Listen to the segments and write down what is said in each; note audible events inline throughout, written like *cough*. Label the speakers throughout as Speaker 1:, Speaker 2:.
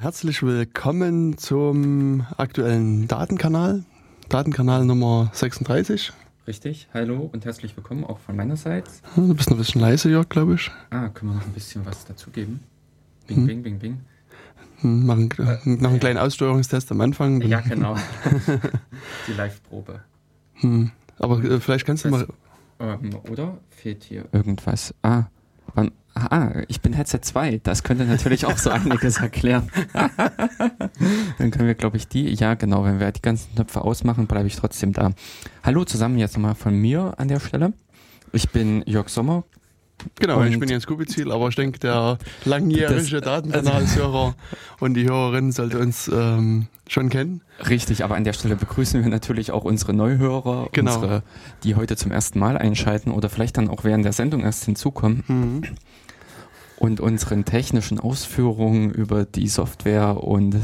Speaker 1: Herzlich willkommen zum aktuellen Datenkanal, Datenkanal Nummer 36.
Speaker 2: Richtig, hallo und herzlich willkommen auch von meinerseits.
Speaker 1: Du bist noch ein bisschen leise, Jörg, glaube ich.
Speaker 2: Ah, können wir noch ein bisschen was dazugeben? Bing,
Speaker 1: Hm.
Speaker 2: bing, bing, bing.
Speaker 1: Hm, Machen noch einen kleinen Aussteuerungstest am Anfang.
Speaker 2: Ja, genau. *laughs* Die Live-Probe.
Speaker 1: Hm. Aber äh, vielleicht kannst du mal.
Speaker 2: Ähm, oder fehlt hier irgendwas? Ah, wann, ah, ich bin Headset 2. Das könnte natürlich auch so *laughs* einiges erklären. Dann können wir, glaube ich, die. Ja, genau. Wenn wir die ganzen Knöpfe ausmachen, bleibe ich trotzdem da. Hallo zusammen, jetzt nochmal von mir an der Stelle. Ich bin Jörg Sommer.
Speaker 1: Genau, ich
Speaker 2: und-
Speaker 1: bin Jens Kubizil, aber ich denke, der langjährige
Speaker 2: Das-
Speaker 1: Datenkanalhörer *laughs* und die Hörerin sollte uns ähm, schon kennen.
Speaker 2: Richtig, aber an der Stelle begrüßen wir natürlich auch unsere Neuhörer,
Speaker 1: Genau.
Speaker 2: unsere, die heute zum ersten Mal einschalten oder vielleicht dann auch während der Sendung erst hinzukommen
Speaker 1: Mhm.
Speaker 2: und unseren technischen Ausführungen über die Software und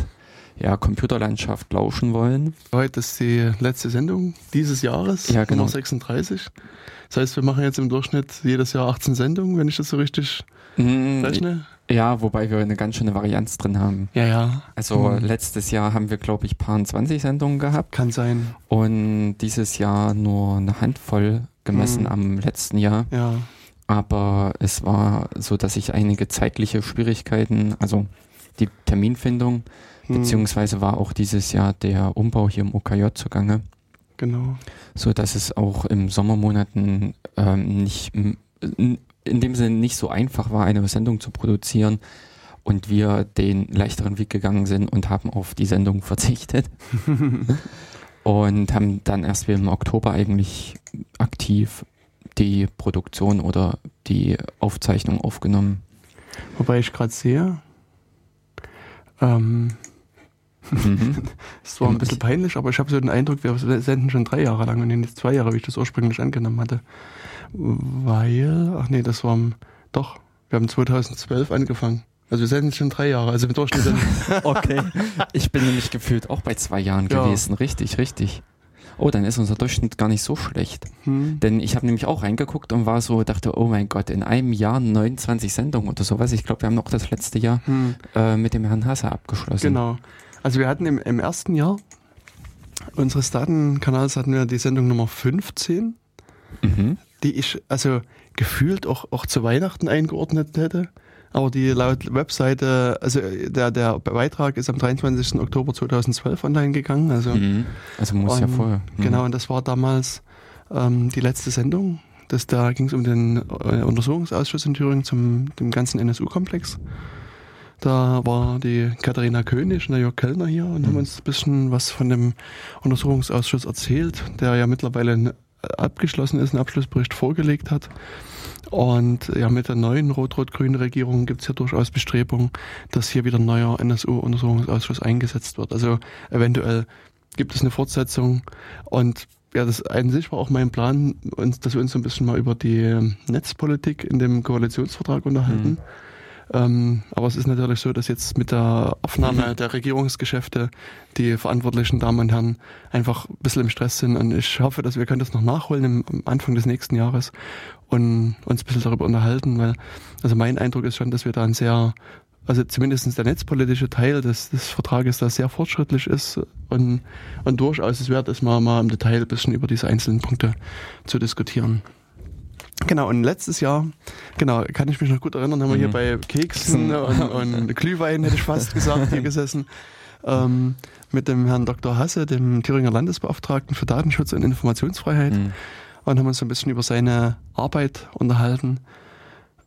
Speaker 2: ja, Computerlandschaft lauschen wollen.
Speaker 1: Heute ist die letzte Sendung dieses Jahres,
Speaker 2: Ja, genau.
Speaker 1: Nummer 36. Das heißt, wir machen jetzt im Durchschnitt jedes Jahr 18 Sendungen, wenn ich das so richtig
Speaker 2: Mm,
Speaker 1: rechne.
Speaker 2: Ja, wobei wir eine ganz schöne Varianz drin haben.
Speaker 1: Ja, ja.
Speaker 2: Also
Speaker 1: Mhm.
Speaker 2: letztes Jahr haben wir, glaube ich, paar 20 Sendungen gehabt
Speaker 1: Kann sein.
Speaker 2: und dieses Jahr nur eine Handvoll gemessen
Speaker 1: Mhm.
Speaker 2: am letzten Jahr.
Speaker 1: Ja.
Speaker 2: aber es war so, dass ich einige zeitliche Schwierigkeiten, also die Terminfindung,
Speaker 1: Hm,
Speaker 2: beziehungsweise war auch dieses Jahr der Umbau hier im OKJ zugange,
Speaker 1: Genau.
Speaker 2: so dass es auch im Sommermonaten ähm, nicht in dem Sinne nicht so einfach war, eine Sendung zu produzieren und wir den leichteren Weg gegangen sind und haben auf die Sendung verzichtet *laughs* und haben dann erst wieder im Oktober eigentlich aktiv die Produktion oder die Aufzeichnung aufgenommen.
Speaker 1: Wobei ich gerade sehe, ähm,
Speaker 2: Mhm. *laughs*
Speaker 1: es war ein bisschen
Speaker 2: ich-
Speaker 1: peinlich, aber ich habe so den Eindruck, wir senden schon drei Jahre lang und nicht zwei Jahre, wie ich das ursprünglich angenommen hatte. Weil, ach nee, das war, doch, wir haben 2012 angefangen. Also wir senden schon drei Jahre, also im Durchschnitt *laughs*
Speaker 2: Okay. Ich bin nämlich gefühlt auch bei zwei Jahren
Speaker 1: Ja.
Speaker 2: gewesen. Richtig, richtig. Oh, dann ist unser Durchschnitt gar nicht so schlecht.
Speaker 1: hm,
Speaker 2: Denn ich habe nämlich auch reingeguckt und war so, dachte, oh mein Gott, in einem Jahr 29 Sendungen oder sowas. Ich glaube, wir haben noch das letzte Jahr
Speaker 1: hm,
Speaker 2: äh, mit dem Herrn Hasse abgeschlossen.
Speaker 1: genau. Also wir hatten im, im ersten Jahr unseres Datenkanals hatten wir die Sendung Nummer 15,
Speaker 2: Mhm.
Speaker 1: die ich also gefühlt auch, auch zu Weihnachten eingeordnet hätte. Aber die laut Webseite, also der, der Beitrag ist am 23. Oktober 2012 online gegangen. Also
Speaker 2: Mhm. Also muss ja
Speaker 1: Und
Speaker 2: vorher. Mhm.
Speaker 1: genau, und das war damals ähm, die letzte Sendung. Das, da ging es um den äh, Untersuchungsausschuss in Thüringen zum dem ganzen NSU-Komplex. Da war die Katharina König und der Jörg Kellner hier und haben
Speaker 2: Mhm.
Speaker 1: uns ein bisschen was von dem Untersuchungsausschuss erzählt, der ja mittlerweile n- abgeschlossen ist, einen Abschlussbericht vorgelegt hat. Und ja, mit der neuen rot-rot-grünen Regierung gibt es ja durchaus Bestrebungen, dass hier wieder ein neuer NSU-Untersuchungsausschuss eingesetzt wird. Also eventuell gibt es eine Fortsetzung und ja, das an sich war auch mein Plan, uns, dass wir uns so ein bisschen mal über die Netzpolitik in dem Koalitionsvertrag unterhalten. Ähm, aber es ist natürlich so, dass jetzt mit der Aufnahme der Regierungsgeschäfte die verantwortlichen Damen und Herren einfach ein bisschen im Stress sind und ich hoffe, dass wir können das noch nachholen am Anfang des nächsten Jahres und uns ein bisschen darüber unterhalten, weil also mein Eindruck ist schon, dass wir da ein sehr also zumindest der netzpolitische Teil des, des Vertrages da sehr fortschrittlich ist und, und durchaus es wert ist, mal, mal im Detail ein bisschen über diese einzelnen Punkte zu diskutieren. Genau, und letztes Jahr, genau, kann ich mich noch gut erinnern, haben wir hier
Speaker 2: Mhm.
Speaker 1: bei Keksen *laughs* und, und Glühwein, hätte ich fast gesagt, hier *laughs* gesessen, ähm, mit dem Herrn Dr. Hasse, dem Thüringer Landesbeauftragten für Datenschutz und Informationsfreiheit
Speaker 2: Mhm.
Speaker 1: und haben uns so ein bisschen über seine Arbeit unterhalten.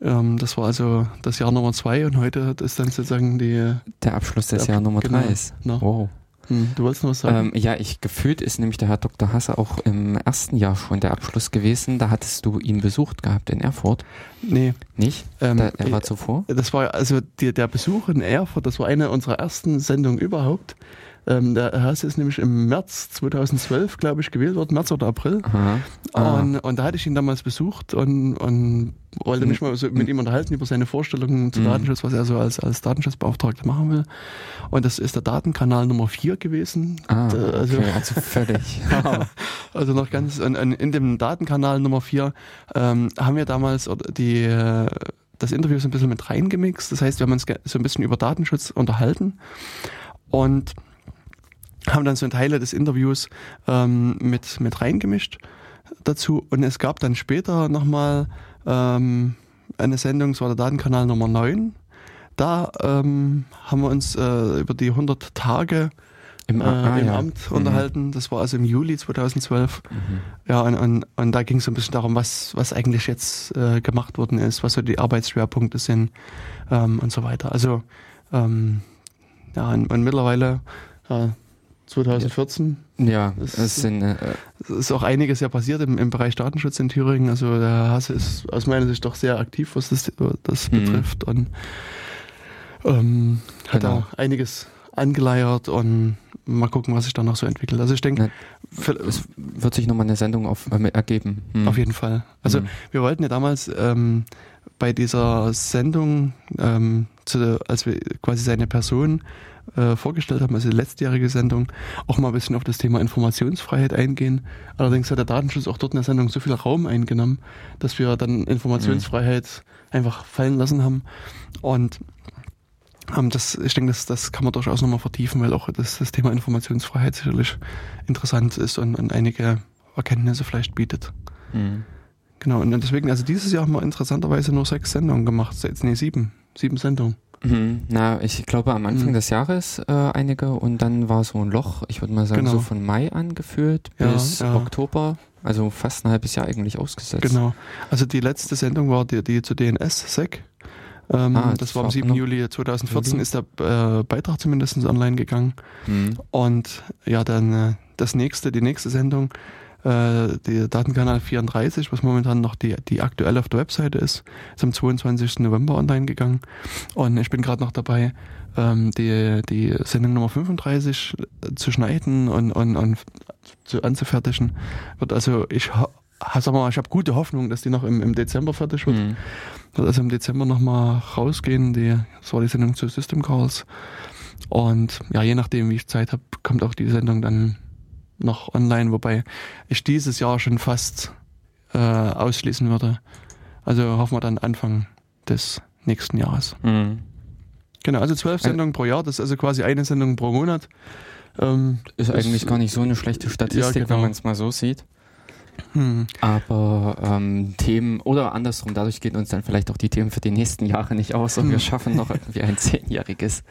Speaker 1: Ähm, das war also das Jahr Nummer zwei und heute ist dann sozusagen die.
Speaker 2: Der Abschluss des Jahr Nummer
Speaker 1: genau.
Speaker 2: drei ist.
Speaker 1: Na.
Speaker 2: Wow.
Speaker 1: Hm, du wolltest noch was sagen?
Speaker 2: Ähm, ja, ich gefühlt ist nämlich der Herr Dr. Hasse auch im ersten Jahr schon der Abschluss gewesen. Da hattest du ihn besucht gehabt in Erfurt.
Speaker 1: nee.
Speaker 2: Nicht?
Speaker 1: Ähm,
Speaker 2: da, er war zuvor?
Speaker 1: Das war also die, der Besuch in Erfurt, das war eine unserer ersten Sendungen überhaupt. Ähm, der Herr Hasse ist nämlich im März 2012, glaube ich, gewählt worden, März oder April.
Speaker 2: Ah.
Speaker 1: Und, und da hatte ich ihn damals besucht und, und wollte mich mal so mit ihm unterhalten über seine Vorstellungen zu
Speaker 2: Mhm.
Speaker 1: Datenschutz, was er so als, als Datenschutzbeauftragter machen will. Und das ist der Datenkanal Nummer 4 gewesen.
Speaker 2: Ah,
Speaker 1: Da- also,
Speaker 2: okay, also *laughs* völlig. *laughs*
Speaker 1: also noch ganz, und, und in dem Datenkanal Nummer 4 ähm, haben wir damals die, äh, das Interview so ein bisschen mit reingemixt. Das heißt, wir haben uns so ein bisschen über Datenschutz unterhalten und haben dann so Teile des Interviews ähm, mit, mit reingemischt dazu. Und es gab dann später nochmal ähm, eine Sendung, es war der Datenkanal Nummer 9. Da ähm, haben wir uns äh, über die 100 Tage im, äh, ah, im ja. Amt mhm. unterhalten. Das war also im Juli 2012. Mhm. Ja, und, und, und da ging es so ein bisschen darum, was, was eigentlich jetzt äh, gemacht worden ist, was so die Arbeitsschwerpunkte sind ähm, und so weiter. Also ähm, ja, und, und mittlerweile äh, 2014.
Speaker 2: Ja, es, sind, äh,
Speaker 1: ist auch einiges ja passiert im, im Bereich Datenschutz in Thüringen. Also der Hasse ist aus meiner Sicht doch sehr aktiv, was das, das mhm. betrifft und ähm, hat genau. da einiges angeleiert und mal gucken, was sich da noch so entwickelt. Also ich denke,
Speaker 2: es wird sich nochmal eine Sendung auf, äh, ergeben.
Speaker 1: Hm. Auf jeden Fall. Also hm. wir wollten ja damals ähm, bei dieser Sendung, ähm, zu, als wir quasi seine Person äh, vorgestellt haben, also die letztjährige Sendung, auch mal ein bisschen auf das Thema Informationsfreiheit eingehen. Allerdings hat der Datenschutz auch dort in der Sendung so viel Raum eingenommen, dass wir dann Informationsfreiheit mhm. einfach fallen lassen haben. Und ähm, das, ich denke, das, das kann man durchaus nochmal vertiefen, weil auch das, das Thema Informationsfreiheit sicherlich interessant ist und, und einige Erkenntnisse vielleicht bietet. Mhm. Genau, und deswegen, also dieses Jahr haben wir interessanterweise nur sechs Sendungen gemacht, nee, sieben, sieben Sendungen.
Speaker 2: Mhm. Na, ich glaube am Anfang mhm. des Jahres äh, einige und dann war so ein Loch, ich würde mal sagen, genau. so von Mai angeführt ja, bis ja. Oktober, also fast ein halbes Jahr eigentlich ausgesetzt.
Speaker 1: Genau. Also die letzte Sendung war die, die zu DNS-Sec. Ähm, ah, das, das, war am 7. Juli 2014, Juli? ist der äh, Beitrag zumindest online gegangen. Mhm. Und ja, dann äh, das nächste, die nächste Sendung äh, der Datenkanal 34, was momentan noch die, die aktuelle auf der Webseite ist, ist am 22. November online gegangen. Und ich bin gerade noch dabei, ähm, die, die Sendung Nummer 35 zu schneiden und, und, und zu, anzufertigen. Wird also, ich sag mal, ich habe gute Hoffnung, dass die noch im, im Dezember fertig wird. Mhm. Wird also im Dezember nochmal rausgehen. Die, das war die Sendung zu System Calls. Und ja, je nachdem, wie ich Zeit habe, kommt auch die Sendung dann noch online, wobei ich dieses Jahr schon fast äh, ausschließen würde. Also hoffen wir dann Anfang des nächsten Jahres. Mhm. Genau, also zwölf Sendungen pro Jahr, das ist also quasi eine Sendung pro Monat.
Speaker 2: Ähm, ist eigentlich gar nicht so eine schlechte Statistik, ja, genau. wenn man es mal so sieht. Hm. Aber ähm, Themen, oder andersrum, dadurch gehen uns dann vielleicht auch die Themen für die nächsten Jahre nicht aus und hm. wir schaffen noch irgendwie ein *laughs* zehnjähriges.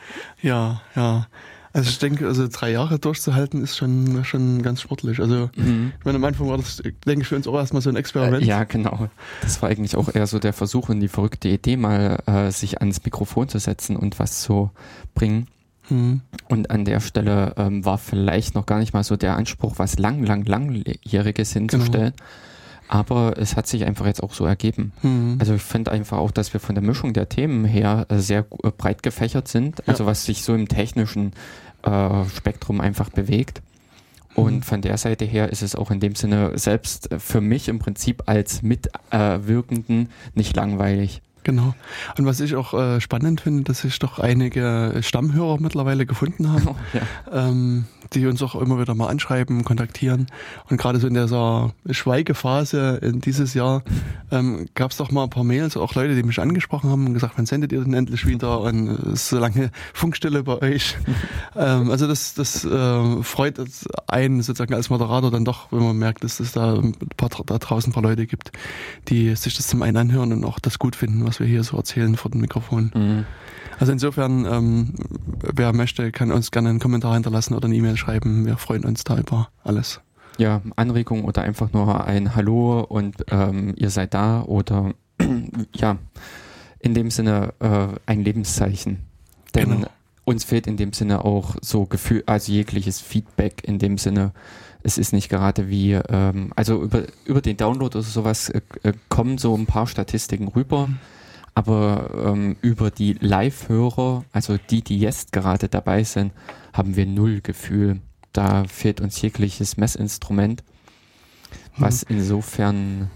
Speaker 1: Ja, ja. Also ich denke, also drei Jahre durchzuhalten ist schon, schon ganz sportlich. Also mhm. ich meine, am Anfang war das, denke ich, für uns auch erstmal so ein Experiment.
Speaker 2: Äh, ja, genau. Das war eigentlich auch eher so der Versuch und die verrückte Idee, mal äh, sich ans Mikrofon zu setzen und was zu bringen. Mhm. Und an der Stelle ähm, war vielleicht noch gar nicht mal so der Anspruch, was lang, lang, langjähriges hinzustellen. Genau. Aber es hat sich einfach jetzt auch so ergeben. Mhm. Also ich finde einfach auch, dass wir von der Mischung der Themen her äh, sehr äh, breit gefächert sind. Also ja. was sich so im technischen äh, Spektrum einfach bewegt. Und mhm. von der Seite her ist es auch in dem Sinne selbst für mich im Prinzip als Mitwirkenden nicht langweilig.
Speaker 1: Genau. Und was ich auch äh, spannend finde, dass sich doch einige Stammhörer mittlerweile gefunden haben, oh, *laughs* ja. ähm, die uns auch immer wieder mal anschreiben, kontaktieren. Und gerade so in dieser Schweigephase in dieses Jahr ähm, gab es doch mal ein paar Mails, auch Leute, die mich angesprochen haben und gesagt, wann sendet ihr denn endlich wieder? Und es ist so lange *laughs* Funkstille bei euch. *laughs* ähm, also das, das äh, freut einen sozusagen als Moderator dann doch, wenn man merkt, dass es da ein paar, da draußen ein paar Leute gibt, die sich das zum einen anhören und auch das gut finden, was wir hier so erzählen vor dem Mikrofon. Mhm. Also insofern, ähm, wer möchte, kann uns gerne einen Kommentar hinterlassen oder eine E-Mail schreiben. Wir freuen uns da über alles.
Speaker 2: Ja, Anregung oder einfach nur ein Hallo und ähm, ihr seid da oder *clears throat* ja, in dem Sinne äh, ein Lebenszeichen. Denn genau. uns fehlt in dem Sinne auch so Gefühl, also jegliches Feedback in dem Sinne, es ist nicht gerade wie, ähm, also über, über den Download oder sowas äh, äh kommen so ein paar Statistiken rüber. Mhm aber ähm, über die Live-Hörer, also die, die jetzt gerade dabei sind, haben wir null Gefühl. Da fehlt uns jegliches Messinstrument, was hm. insofern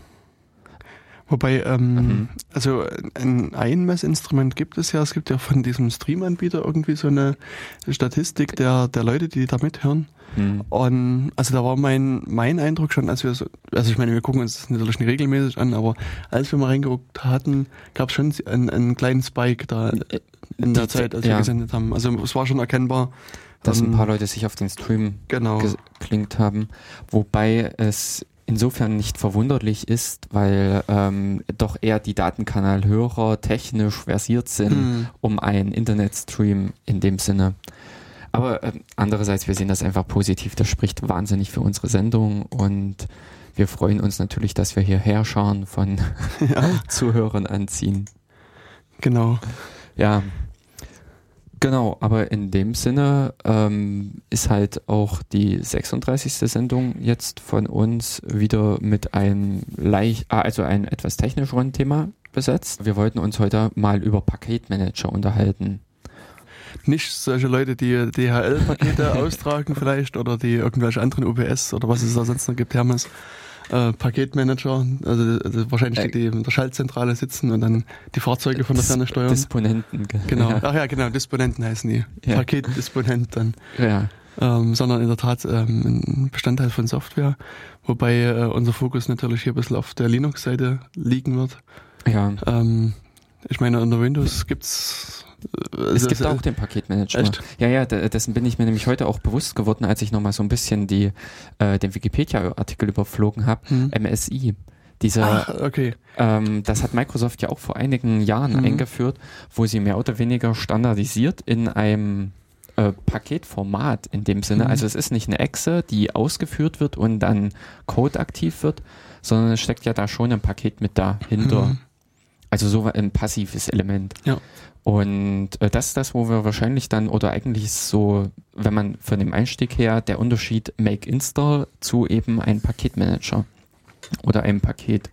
Speaker 1: Wobei, ähm, mhm. also ein Einmessinstrument gibt es ja. Es gibt ja von diesem Stream-Anbieter irgendwie so eine Statistik der, der Leute, die da mithören. Mhm. Und also da war mein, mein Eindruck schon, als wir so, also ich meine, wir gucken uns das natürlich nicht regelmäßig an, aber als wir mal reingeguckt hatten, gab es schon einen, einen kleinen Spike da in der die, Zeit, als ja. wir gesendet haben. Also es war schon erkennbar,
Speaker 2: dass ein paar Leute sich auf den Stream
Speaker 1: genau.
Speaker 2: geklinkt haben. Wobei es insofern nicht verwunderlich ist, weil ähm, doch eher die Datenkanalhörer technisch versiert sind, hm. um einen Internetstream in dem Sinne. Aber äh, andererseits, wir sehen das einfach positiv. Das spricht wahnsinnig für unsere Sendung und wir freuen uns natürlich, dass wir hierher schauen von *laughs* ja. *laughs* Zuhörern anziehen.
Speaker 1: Genau.
Speaker 2: Ja, Genau, aber in dem Sinne ähm, ist halt auch die 36. Sendung jetzt von uns wieder mit einem leicht, ah, also einem etwas technischeren Thema besetzt. Wir wollten uns heute mal über Paketmanager unterhalten.
Speaker 1: Nicht solche Leute, die DHL-Pakete *laughs* austragen vielleicht oder die irgendwelche anderen UPS oder was es da sonst noch gibt, Hermes äh, Paketmanager, also, also wahrscheinlich äh, die, die in der Schaltzentrale sitzen und dann die Fahrzeuge von der Ferne steuern.
Speaker 2: Disponenten.
Speaker 1: Genau. Ja. Ach ja, genau, Disponenten heißen die. Ja. Paketdisponent dann.
Speaker 2: Ja.
Speaker 1: Ähm, sondern in der Tat ähm, ein Bestandteil von Software, wobei äh, unser Fokus natürlich hier ein bisschen auf der Linux-Seite liegen wird.
Speaker 2: Ja.
Speaker 1: Ähm, ich meine, unter Windows gibt's
Speaker 2: es gibt auch den Paketmanager. Echt? Ja, ja, dessen bin ich mir nämlich heute auch bewusst geworden, als ich nochmal so ein bisschen die, äh, den Wikipedia-Artikel überflogen habe. Hm. MSI. Dieser,
Speaker 1: Ach, okay.
Speaker 2: ähm, das hat Microsoft ja auch vor einigen Jahren mhm. eingeführt, wo sie mehr oder weniger standardisiert in einem äh, Paketformat in dem Sinne. Mhm. Also es ist nicht eine Exe, die ausgeführt wird und dann Code aktiv wird, sondern es steckt ja da schon ein Paket mit dahinter. Mhm. Also so ein passives Element.
Speaker 1: Ja.
Speaker 2: Und äh, das ist das, wo wir wahrscheinlich dann, oder eigentlich so, wenn man von dem Einstieg her, der Unterschied Make Install zu eben einem Paketmanager oder einem Paket.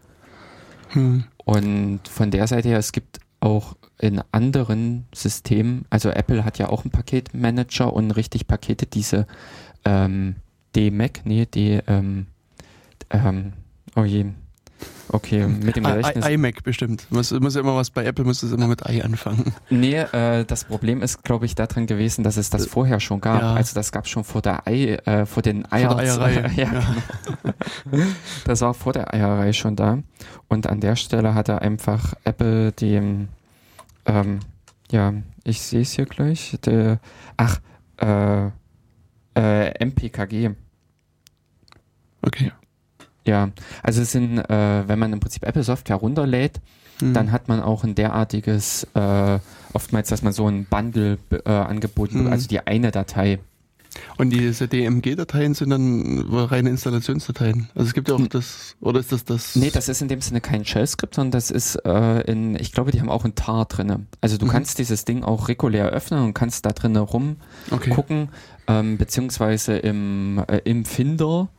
Speaker 2: Hm. Und von der Seite her, es gibt auch in anderen Systemen, also Apple hat ja auch einen Paketmanager und richtig Pakete, diese ähm, D-Mac, nee, D, ähm, ähm, oh je, Okay, mit dem Gedächtnis.
Speaker 1: I, iMac bestimmt. Muss, muss immer was bei Apple muss es immer mit i anfangen.
Speaker 2: Nee, äh, das Problem ist, glaube ich, daran gewesen, dass es das äh, vorher schon gab. Ja. Also das gab es schon vor der Ei, äh, vor den Eier. Vor der Eierei. ja, *laughs* ja. Genau. *laughs* das war vor der Eierei schon da. Und an der Stelle hatte einfach Apple dem, ähm, ja, ich sehe es hier gleich. Der, ach, äh, äh, MPKG.
Speaker 1: Okay.
Speaker 2: Ja, also es sind, äh, wenn man im Prinzip Apple Software runterlädt, mhm. dann hat man auch ein derartiges, äh, oftmals, dass man so ein Bundle äh, angeboten mhm. also die eine Datei.
Speaker 1: Und diese DMG-Dateien sind dann reine Installationsdateien. Also es gibt ja auch das, oder ist das das?
Speaker 2: Nee, das ist in dem Sinne kein Shell-Skript, sondern das ist äh, in, ich glaube, die haben auch ein TAR drinne. Also du mhm. kannst dieses Ding auch regulär öffnen und kannst da drinnen rumgucken, okay. ähm, beziehungsweise im, äh, im Finder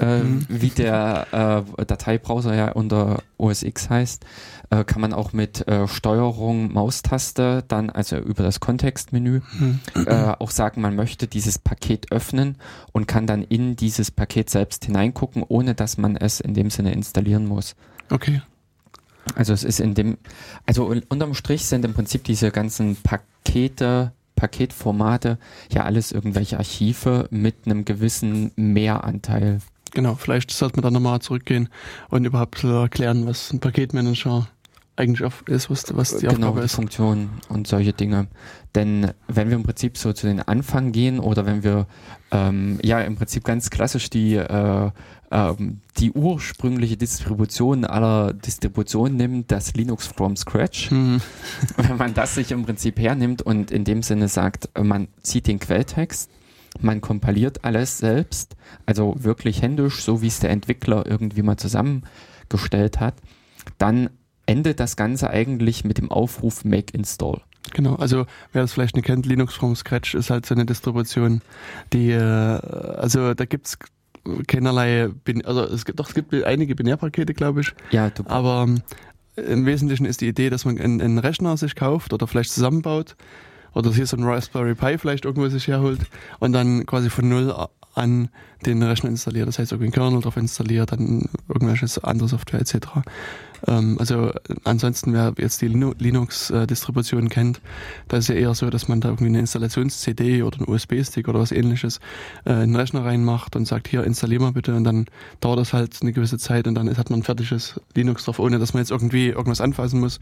Speaker 2: äh, mhm. wie der äh, Dateibrowser ja unter OS X heißt, äh, kann man auch mit äh, Steuerung Maustaste dann, also über das Kontextmenü, mhm. äh, auch sagen, man möchte dieses Paket öffnen und kann dann in dieses Paket selbst hineingucken, ohne dass man es in dem Sinne installieren muss.
Speaker 1: Okay.
Speaker 2: Also es ist in dem, also unterm Strich sind im Prinzip diese ganzen Pakete, Paketformate ja alles irgendwelche Archive mit einem gewissen Mehranteil.
Speaker 1: Genau, vielleicht sollte man da nochmal zurückgehen und überhaupt erklären, was ein Paketmanager eigentlich ist, was, was die
Speaker 2: genau,
Speaker 1: Aufgabe ist.
Speaker 2: Funktion und solche Dinge. Denn wenn wir im Prinzip so zu den Anfang gehen oder wenn wir ähm, ja im Prinzip ganz klassisch die äh, äh, die ursprüngliche Distribution aller Distributionen nimmt, das Linux from Scratch, mhm. *laughs* wenn man das sich im Prinzip hernimmt und in dem Sinne sagt, man zieht den Quelltext man kompiliert alles selbst, also wirklich händisch, so wie es der Entwickler irgendwie mal zusammengestellt hat. Dann endet das Ganze eigentlich mit dem Aufruf Make Install.
Speaker 1: Genau, also wer das vielleicht nicht kennt, Linux from Scratch ist halt so eine Distribution, die, äh, also da gibt's keinerlei, also es gibt, doch, es gibt einige Binärpakete, glaube ich.
Speaker 2: Ja, du.
Speaker 1: Aber ähm, im Wesentlichen ist die Idee, dass man einen, einen Rechner sich kauft oder vielleicht zusammenbaut oder hier so ein Raspberry Pi vielleicht irgendwo sich herholt und dann quasi von null an den Rechner installiert. Das heißt, irgendwie ein Kernel drauf installiert, dann irgendwelche andere Software etc. Ähm, also ansonsten, wer jetzt die Linux-Distribution kennt, da ist ja eher so, dass man da irgendwie eine Installations-CD oder einen USB-Stick oder was ähnliches äh, in den Rechner reinmacht und sagt, hier installier mal bitte und dann dauert das halt eine gewisse Zeit und dann hat man ein fertiges Linux drauf, ohne dass man jetzt irgendwie irgendwas anfassen muss.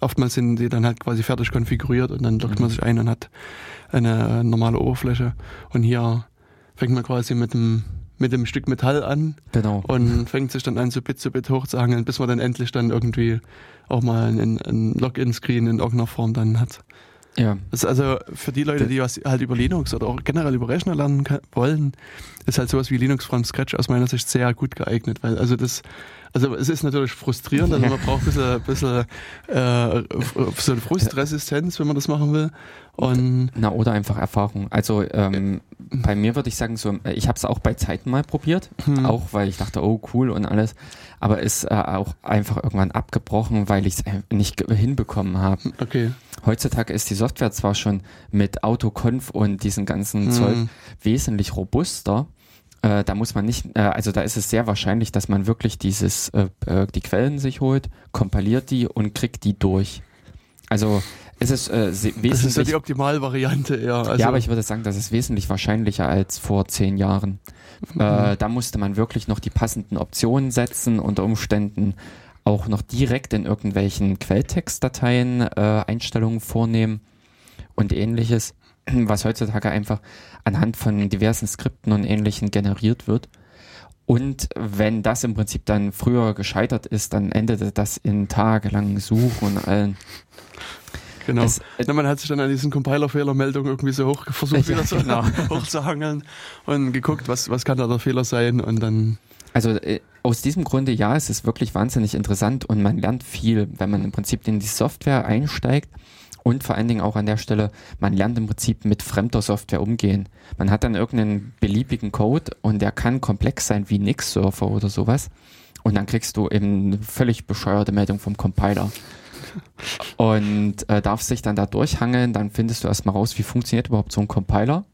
Speaker 1: Oftmals sind die dann halt quasi fertig konfiguriert und dann loggt man mhm. sich ein und hat eine normale Oberfläche. Und hier fängt man quasi mit dem mit dem Stück Metall an
Speaker 2: genau.
Speaker 1: und fängt sich dann an, so Bit zu Bit hochzuhangeln, bis man dann endlich dann irgendwie auch mal ein, ein Login-Screen in irgendeiner Form dann hat.
Speaker 2: Ja.
Speaker 1: Das ist also für die Leute, die was halt über Linux oder auch generell über Rechner lernen wollen, ist halt sowas wie Linux from Scratch aus meiner Sicht sehr gut geeignet, weil also das also es ist natürlich frustrierend, also man braucht ein bisschen, bisschen äh, so eine Frustresistenz, wenn man das machen will. Und
Speaker 2: Na, oder einfach Erfahrung. Also ähm, bei mir würde ich sagen, so, ich habe es auch bei Zeiten mal probiert, hm. auch weil ich dachte, oh cool und alles, aber ist äh, auch einfach irgendwann abgebrochen, weil ich es nicht hinbekommen habe.
Speaker 1: Okay.
Speaker 2: Heutzutage ist die Software zwar schon mit Autoconf und diesen ganzen hm. Zeug wesentlich robuster, äh, da muss man nicht, äh, also da ist es sehr wahrscheinlich, dass man wirklich dieses, äh, äh die Quellen sich holt, kompiliert die und kriegt die durch. Also es ist äh, wesentlich. Das
Speaker 1: ist ja die Optimalvariante, ja.
Speaker 2: Also ja, aber ich würde sagen, das ist wesentlich wahrscheinlicher als vor zehn Jahren. Mhm. Äh, da musste man wirklich noch die passenden Optionen setzen, unter Umständen auch noch direkt in irgendwelchen Quelltextdateien äh, Einstellungen vornehmen und ähnliches, was heutzutage einfach anhand von diversen Skripten und ähnlichen generiert wird. Und wenn das im Prinzip dann früher gescheitert ist, dann endete das in tagelangen Suchen und allen.
Speaker 1: Genau. Es, äh, man hat sich dann an diesen Compiler-Fehlermeldungen irgendwie so hoch versucht, wieder so genau. *laughs* hochzuhangeln und geguckt, was, was kann da der Fehler sein und dann.
Speaker 2: Also äh, aus diesem Grunde ja, es ist wirklich wahnsinnig interessant und man lernt viel, wenn man im Prinzip in die Software einsteigt und vor allen Dingen auch an der Stelle, man lernt im Prinzip mit fremder Software umgehen. Man hat dann irgendeinen beliebigen Code und der kann komplex sein wie Nix-Surfer oder sowas. Und dann kriegst du eben eine völlig bescheuerte Meldung vom Compiler. *laughs* Und äh, darfst dich dann da durchhangeln, dann findest du erstmal raus, wie funktioniert überhaupt so ein Compiler.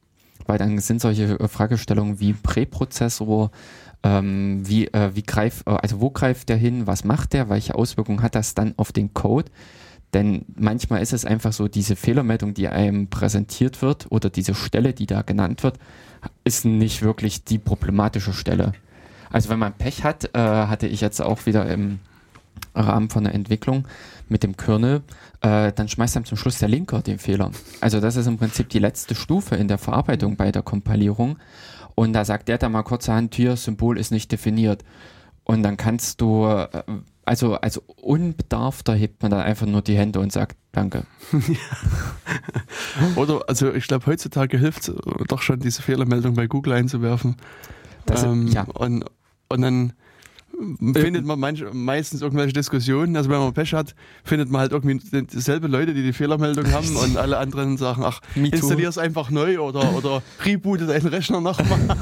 Speaker 2: Weil dann sind solche äh, Fragestellungen wie Präprozessor, ähm, wie, äh, wie greift, äh, also wo greift der hin, was macht der, welche Auswirkungen hat das dann auf den Code? Denn manchmal ist es einfach so, diese Fehlermeldung, die einem präsentiert wird oder diese Stelle, die da genannt wird, ist nicht wirklich die problematische Stelle. Also wenn man Pech hat, äh, hatte ich jetzt auch wieder im Rahmen von der Entwicklung mit dem Kernel, äh, dann schmeißt dann zum Schluss der Linker den Fehler. Also das ist im Prinzip die letzte Stufe in der Verarbeitung bei der Kompilierung. Und da sagt der dann mal kurzerhand, hier, Symbol ist nicht definiert. Und dann kannst du äh, also als Unbedarfter hebt man dann einfach nur die Hände und sagt Danke. *laughs*
Speaker 1: Oder, also ich glaube, heutzutage hilft es doch schon, diese Fehlermeldung bei Google einzuwerfen.
Speaker 2: Das, ähm, ja.
Speaker 1: und, und dann findet man manch, meistens irgendwelche Diskussionen. Also wenn man Pech hat, findet man halt irgendwie dieselbe Leute, die die Fehlermeldung *laughs* haben und alle anderen sagen, ach, installier es einfach neu oder, oder reboote deinen Rechner nochmal.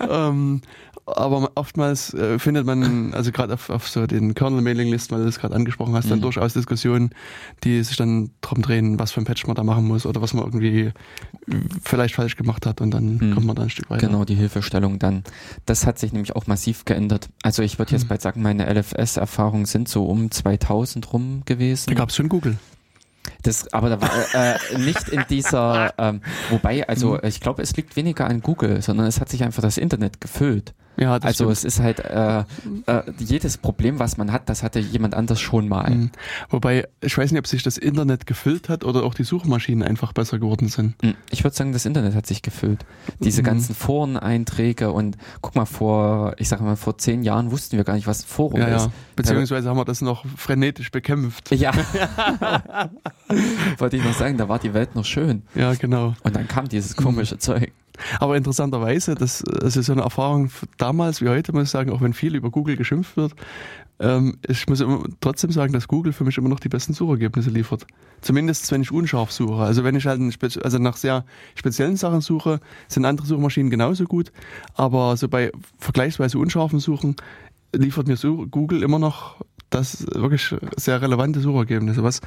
Speaker 1: *laughs* ähm, aber oftmals äh, findet man, also gerade auf, auf so den Kernel-Mailing-Listen, weil du das gerade angesprochen hast, mhm. dann durchaus Diskussionen, die sich dann drum drehen, was für ein Patch man da machen muss oder was man irgendwie vielleicht falsch gemacht hat und dann mhm. kommt man da ein Stück weiter.
Speaker 2: Genau, die Hilfestellung dann. Das hat sich nämlich auch massiv geändert. Also ich würde jetzt mhm. bald sagen, meine LFS-Erfahrungen sind so um 2000 rum gewesen.
Speaker 1: Da gab es schon Google.
Speaker 2: Das, aber da war äh, nicht in dieser, *laughs* ähm, wobei, also mhm. ich glaube, es liegt weniger an Google, sondern es hat sich einfach das Internet gefüllt. Ja, das also stimmt. es ist halt äh, äh, jedes Problem, was man hat, das hatte jemand anders schon mal. Mhm.
Speaker 1: Wobei, ich weiß nicht, ob sich das Internet gefüllt hat oder auch die Suchmaschinen einfach besser geworden sind.
Speaker 2: Mhm. Ich würde sagen, das Internet hat sich gefüllt. Diese mhm. ganzen Foreneinträge und guck mal, vor, ich sage mal, vor zehn Jahren wussten wir gar nicht, was ein Forum ja, ist. Ja.
Speaker 1: Beziehungsweise haben wir das noch frenetisch bekämpft.
Speaker 2: Ja. *laughs* Wollte ich noch sagen, da war die Welt noch schön.
Speaker 1: Ja, genau.
Speaker 2: Und dann kam dieses komische mhm. Zeug.
Speaker 1: Aber interessanterweise, das, das ist so eine Erfahrung damals wie heute, muss ich sagen, auch wenn viel über Google geschimpft wird, ähm, ich muss trotzdem sagen, dass Google für mich immer noch die besten Suchergebnisse liefert. Zumindest wenn ich unscharf suche. Also wenn ich halt also nach sehr speziellen Sachen suche, sind andere Suchmaschinen genauso gut. Aber so bei vergleichsweise unscharfen Suchen liefert mir Google immer noch das wirklich sehr relevante Suchergebnisse, was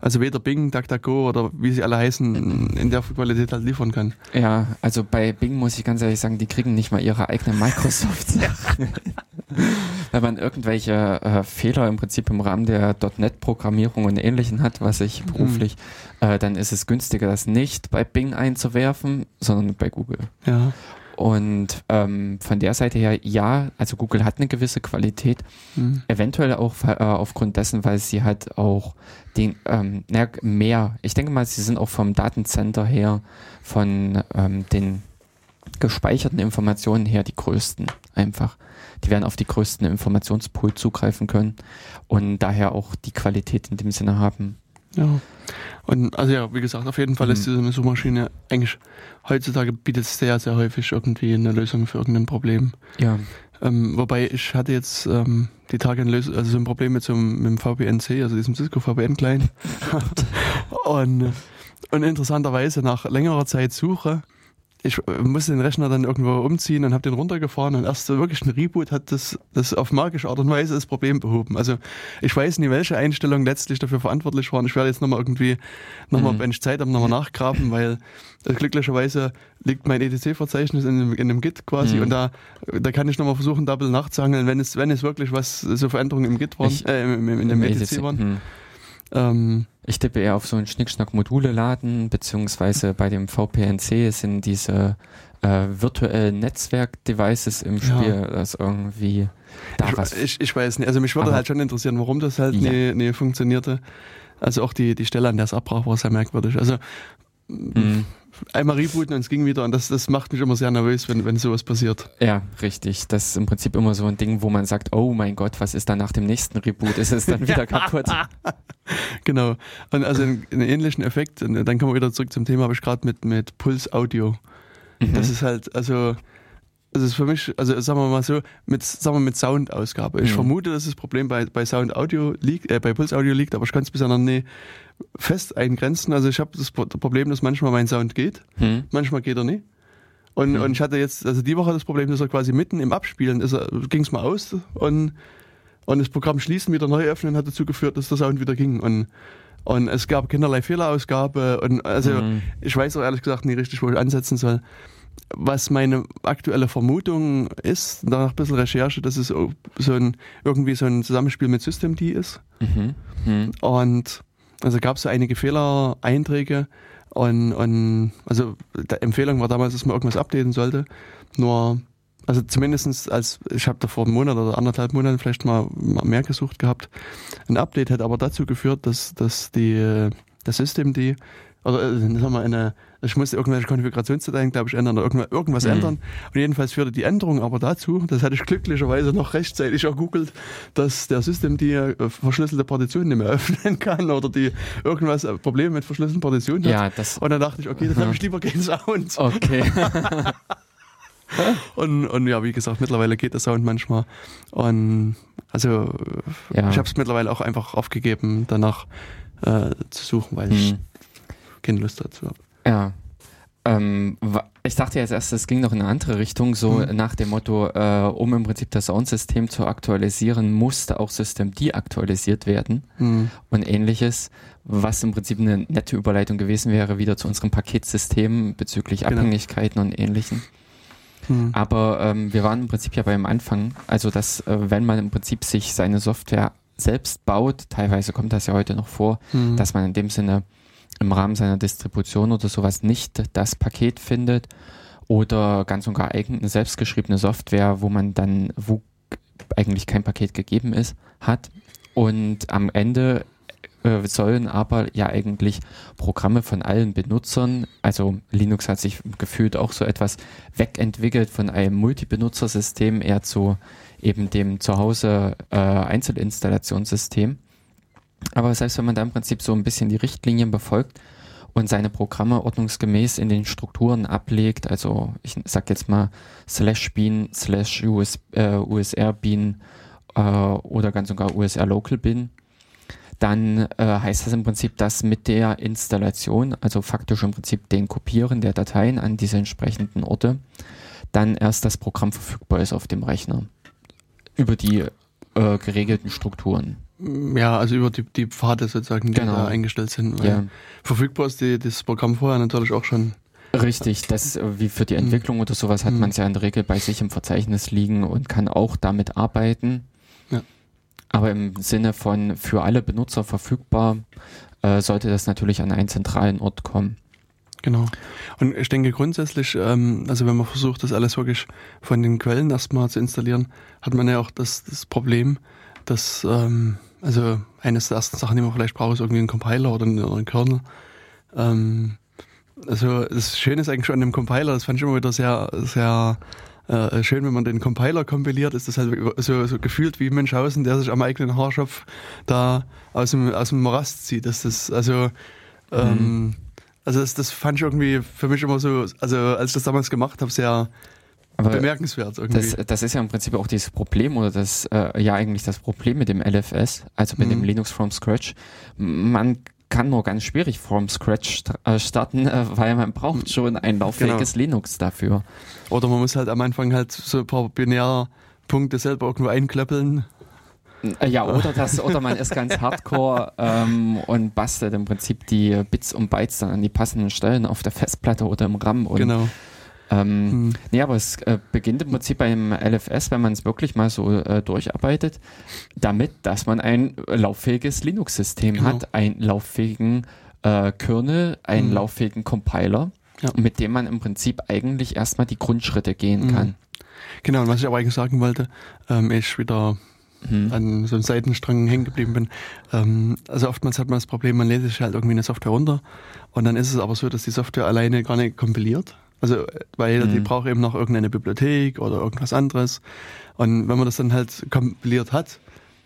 Speaker 1: also weder Bing, DuckDuckGo oder wie sie alle heißen, in der Qualität halt liefern kann.
Speaker 2: Ja, also bei Bing muss ich ganz ehrlich sagen, die kriegen nicht mal ihre eigene Microsoft-Sache. *laughs* *laughs* Wenn man irgendwelche äh, Fehler im Prinzip im Rahmen der .NET-Programmierung und Ähnlichen hat, was ich beruflich, mhm. äh, dann ist es günstiger, das nicht bei Bing einzuwerfen, sondern bei Google.
Speaker 1: Ja.
Speaker 2: Und ähm, von der Seite her, ja, also Google hat eine gewisse Qualität, mhm. eventuell auch äh, aufgrund dessen, weil sie halt auch den, ähm, na, mehr, ich denke mal, sie sind auch vom Datencenter her, von ähm, den gespeicherten Informationen her die größten einfach. Die werden auf die größten Informationspool zugreifen können und daher auch die Qualität in dem Sinne haben.
Speaker 1: Ja. Und also ja, wie gesagt, auf jeden Fall mhm. ist diese Suchmaschine eigentlich heutzutage bietet sehr, sehr häufig irgendwie eine Lösung für irgendein Problem.
Speaker 2: Ja.
Speaker 1: Ähm, wobei ich hatte jetzt ähm, die Tage eine Lösung, also so ein Problem mit so einem, mit dem VPN-C, also diesem Cisco VPN-Client. *laughs* und, und interessanterweise nach längerer Zeit Suche ich musste den Rechner dann irgendwo umziehen und habe den runtergefahren und erst so wirklich ein Reboot hat das, das auf magische Art und Weise das Problem behoben. Also ich weiß nicht, welche Einstellungen letztlich dafür verantwortlich waren. Ich werde jetzt nochmal irgendwie, nochmal, mhm. wenn ich Zeit habe, nochmal nachgraben, weil äh, glücklicherweise liegt mein ETC-Verzeichnis in, dem, in dem Git quasi mhm. und da, da kann ich nochmal versuchen, Double nachzuhangeln, wenn es, wenn es wirklich was, so Veränderungen im Git waren, ich, äh, im, im, in dem ETC, ETC waren. Mhm.
Speaker 2: Ähm, ich tippe eher auf so einen Schnickschnack-Module laden, beziehungsweise bei dem VPNC sind diese äh, virtuellen Netzwerk-Devices im Spiel, ja. das irgendwie
Speaker 1: da ich, was. Ich, ich weiß nicht, also mich würde halt schon interessieren, warum das halt ja. nie, nie funktionierte. Also auch die, die Stelle, an der es abbrach, war sehr merkwürdig. Also mhm einmal rebooten und es ging wieder und das, das macht mich immer sehr nervös, wenn, wenn sowas passiert.
Speaker 2: Ja, richtig. Das ist im Prinzip immer so ein Ding, wo man sagt, oh mein Gott, was ist da nach dem nächsten Reboot? Ist es dann wieder *laughs* kaputt? *laughs*
Speaker 1: genau. Und also einen, einen, ähnlichen Effekt, und dann kommen wir wieder zurück zum Thema, habe ich gerade mit, mit Puls Audio. Mhm. Das ist halt, also das ist für mich, also sagen wir mal so, mit, sagen wir mit Soundausgabe. Ich mhm. vermute, dass das Problem bei, bei Sound Audio liegt, äh, bei Puls Audio liegt, aber ich kann es bisher noch nie fest eingrenzen. Also ich habe das Problem, dass manchmal mein Sound geht, mhm. manchmal geht er nicht. Und, mhm. und ich hatte jetzt, also die Woche das Problem, dass er quasi mitten im Abspielen ging es mal aus und, und das Programm schließen, wieder neu öffnen, hat dazu geführt, dass der Sound wieder ging. Und, und es gab keinerlei Fehlerausgabe und also mhm. ich weiß auch ehrlich gesagt nie richtig, wo ich ansetzen soll was meine aktuelle Vermutung ist, nach ein bisschen Recherche, dass es so ein, irgendwie so ein Zusammenspiel mit Systemd ist. Mhm. Mhm. Und also gab es so einige Fehlereinträge und, und also die Empfehlung war damals, dass man irgendwas updaten sollte. Nur, also zumindestens als, ich habe da vor einem Monat oder anderthalb Monaten vielleicht mal, mal mehr gesucht gehabt. Ein Update hätte aber dazu geführt, dass, dass die, das System die oder äh, sagen wir eine, ich musste irgendwelche Konfigurationsdateien, glaube ich, ändern oder irgendwas, mhm. ändern. Und jedenfalls führte die Änderung aber dazu, das hatte ich glücklicherweise noch rechtzeitig ergoogelt, dass der System die äh, verschlüsselte Partitionen nicht mehr *laughs* öffnen kann oder die irgendwas äh, Probleme mit verschlüsselten Partitionen hat.
Speaker 2: Ja, das
Speaker 1: und dann dachte ich, okay, dann habe *laughs* ich lieber keinen Sound.
Speaker 2: Okay. *laughs*
Speaker 1: und, und ja, wie gesagt, mittlerweile geht der Sound manchmal. Und also ja. ich habe es mittlerweile auch einfach aufgegeben, danach äh, zu suchen, weil ich hm keine Lust dazu habe.
Speaker 2: Ja. Ähm, ich dachte jetzt erst, es ging noch in eine andere Richtung, so mhm. nach dem Motto, äh, um im Prinzip das Soundsystem zu aktualisieren, musste auch System deaktualisiert werden mhm. und ähnliches, was im Prinzip eine nette Überleitung gewesen wäre, wieder zu unserem Paketsystem bezüglich genau. Abhängigkeiten und Ähnlichem. Mhm. Aber ähm, wir waren im Prinzip ja beim Anfang, also dass, äh, wenn man im Prinzip sich seine Software selbst baut, teilweise kommt das ja heute noch vor, mhm. dass man in dem Sinne im Rahmen seiner Distribution oder sowas nicht das Paket findet oder ganz und gar eigene selbstgeschriebene Software, wo man dann, wo eigentlich kein Paket gegeben ist, hat. Und am Ende äh, sollen aber ja eigentlich Programme von allen Benutzern, also Linux hat sich gefühlt auch so etwas wegentwickelt von einem Multibenutzersystem eher zu eben dem Zuhause äh, Einzelinstallationssystem. Aber selbst wenn man da im Prinzip so ein bisschen die Richtlinien befolgt und seine Programme ordnungsgemäß in den Strukturen ablegt, also ich sag jetzt mal slash bin, slash US, äh, USR bin äh, oder ganz sogar USR Local bin, dann äh, heißt das im Prinzip, dass mit der Installation, also faktisch im Prinzip den Kopieren der Dateien an diese entsprechenden Orte, dann erst das Programm verfügbar ist auf dem Rechner. Über die äh, geregelten Strukturen.
Speaker 1: Ja, also über die, die Pfade sozusagen, die
Speaker 2: Genau.
Speaker 1: da eingestellt sind.
Speaker 2: Ja.
Speaker 1: Verfügbar ist die, das Programm vorher natürlich auch schon.
Speaker 2: Richtig, das äh, wie für die Entwicklung oder sowas hat
Speaker 1: Mhm.
Speaker 2: man es ja in der Regel bei sich im Verzeichnis liegen und kann auch damit arbeiten.
Speaker 1: Ja.
Speaker 2: Aber im Sinne von für alle Benutzer verfügbar äh, sollte das natürlich an einen zentralen Ort kommen.
Speaker 1: Genau. Und ich denke grundsätzlich, ähm, also wenn man versucht, das alles wirklich von den Quellen erstmal zu installieren, hat man ja auch das, das Problem, dass, ähm, also eines der ersten Sachen, die man vielleicht braucht, ist irgendwie ein Compiler oder ein, oder ein Kernel. Ähm, also das Schöne ist eigentlich schon an dem Compiler, das fand ich immer wieder sehr, sehr äh, schön, wenn man den Compiler kompiliert, ist das halt so, so gefühlt wie Münchhausen, der sich am eigenen Haarschopf da aus dem, aus dem Morast zieht. Das ist also ähm, also das, das fand ich irgendwie für mich immer so, also als ich das damals gemacht habe, sehr
Speaker 2: Aber
Speaker 1: bemerkenswert irgendwie.
Speaker 2: das, das ist ja im Prinzip auch dieses Problem oder das äh, ja eigentlich das Problem mit dem LFS, also mit
Speaker 1: Mhm.
Speaker 2: dem Linux from Scratch. Man kann nur ganz schwierig from Scratch äh, starten, äh, weil man braucht schon ein lauffähiges Linux dafür.
Speaker 1: Oder man muss halt am Anfang halt so ein paar Binärpunkte selber irgendwo einklöppeln.
Speaker 2: Äh, Ja, oder das, oder man ist ganz hardcore ähm, und bastelt im Prinzip die Bits und Bytes dann an die passenden Stellen auf der Festplatte oder im RAM. Und,
Speaker 1: genau.
Speaker 2: Ähm,
Speaker 1: Hm.
Speaker 2: Nee, aber es äh, beginnt im Prinzip beim LFS, wenn man es wirklich mal so äh, durcharbeitet, damit, dass man ein äh, lauffähiges Linux-System
Speaker 1: Genau.
Speaker 2: hat, einen lauffähigen äh, Kernel, einen
Speaker 1: Mhm.
Speaker 2: lauffähigen Compiler,
Speaker 1: Ja.
Speaker 2: mit dem man im Prinzip eigentlich erstmal die Grundschritte gehen
Speaker 1: Mhm.
Speaker 2: kann.
Speaker 1: Genau, und was ich aber eigentlich sagen wollte, ähm, ich wieder
Speaker 2: Mhm.
Speaker 1: an so einem Seitenstrang hängen geblieben bin. Ähm, also oftmals hat man das Problem, man lädt sich halt irgendwie eine Software runter und dann ist es aber so, dass die Software alleine gar nicht kompiliert. Also, weil die
Speaker 2: Mhm.
Speaker 1: braucht eben noch irgendeine Bibliothek oder irgendwas anderes. Und wenn man das dann halt kompiliert hat,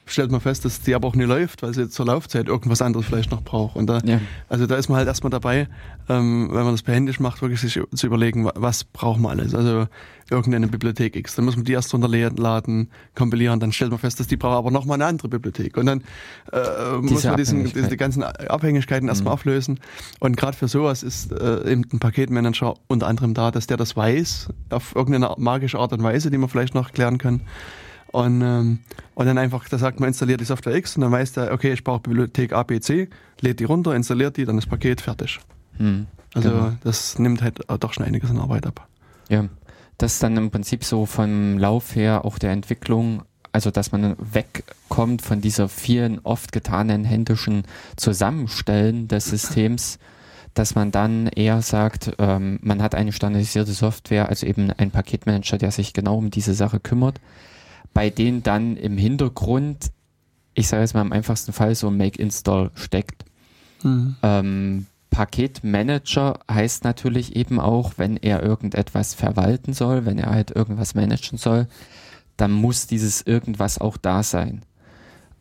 Speaker 1: stellt man fest, dass die aber auch nie läuft, weil sie zur Laufzeit irgendwas anderes vielleicht noch braucht. Und da,
Speaker 2: Ja.
Speaker 1: also da ist man halt erstmal dabei, ähm, wenn man das behändig macht, wirklich sich zu überlegen, wa- was braucht man alles. Also irgendeine Bibliothek X. Dann muss man die erst runterladen, kompilieren, dann stellt man fest, dass die braucht aber nochmal eine andere Bibliothek. Und dann äh, muss man diesen, diese ganzen Abhängigkeiten erstmal
Speaker 2: Mhm.
Speaker 1: auflösen. Und gerade für sowas ist äh, eben ein Paketmanager unter anderem da, dass der das weiß, auf irgendeine magische Art und Weise, die man vielleicht noch klären kann. Und, ähm, und dann einfach, da sagt man, installiert die Software X und dann weiß der, okay, ich brauche Bibliothek A, B, C, lädt die runter, installiert die, dann ist Paket fertig.
Speaker 2: Mhm.
Speaker 1: Also
Speaker 2: Genau.
Speaker 1: das nimmt halt auch doch schon einiges an Arbeit ab.
Speaker 2: Ja, das ist dann im Prinzip so vom Lauf her auch der Entwicklung, also dass man wegkommt von dieser vielen oft getanen händischen Zusammenstellen des Systems, dass man dann eher sagt, ähm, man hat eine standardisierte Software, also eben ein Paketmanager, der sich genau um diese Sache kümmert, bei denen dann im Hintergrund, ich sage jetzt mal im einfachsten Fall, so ein Make-Install steckt. Ähm, Paketmanager heißt natürlich eben auch, wenn er irgendetwas verwalten soll, wenn er halt irgendwas managen soll, dann muss dieses irgendwas auch da sein.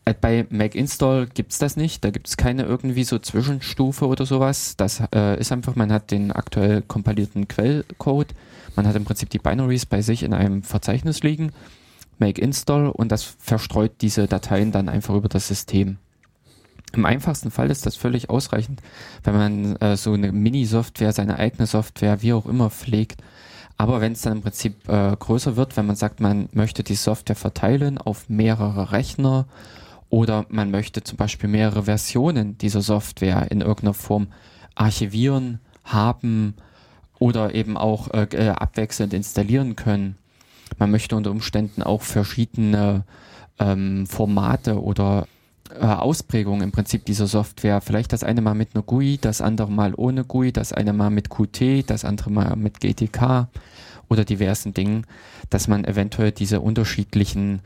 Speaker 2: Äh, Bei Make Install gibt's das nicht, da gibt's keine irgendwie so Zwischenstufe oder sowas. Das äh, ist einfach, man hat den aktuell kompilierten Quellcode, man hat im Prinzip die Binaries bei sich in einem Verzeichnis liegen, Make Install und das verstreut diese Dateien dann einfach über das System. Im einfachsten Fall ist das völlig ausreichend, wenn man äh, so eine Mini-Software, seine eigene Software, wie auch immer pflegt. Aber wenn es dann im Prinzip äh, größer wird, wenn man sagt, man möchte die Software verteilen auf mehrere Rechner oder man möchte zum Beispiel mehrere Versionen dieser Software in irgendeiner Form archivieren, haben oder eben auch äh, äh, abwechselnd installieren können. Man möchte unter Umständen auch verschiedene ähm, Formate oder äh, Ausprägungen im Prinzip dieser Software. Vielleicht das eine mal mit einer GUI, das andere mal ohne GUI, das eine mal mit Qt, das andere mal mit GTK oder diversen Dingen, dass man eventuell diese unterschiedlichen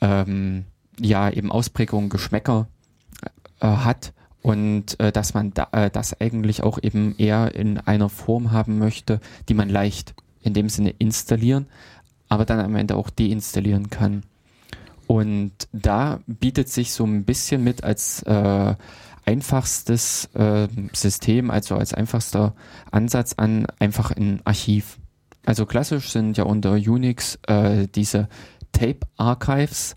Speaker 2: ähm, ja eben Ausprägungen, Geschmäcker äh, hat und äh, dass man da, äh, das eigentlich auch eben eher in einer Form haben möchte, die man leicht in dem Sinne installieren, aber dann am Ende auch deinstallieren kann. Und da bietet sich so ein bisschen mit als äh, einfachstes äh, System, also als einfachster Ansatz an, einfach ein Archiv. Also klassisch sind ja unter Unix äh, diese Tape Archives,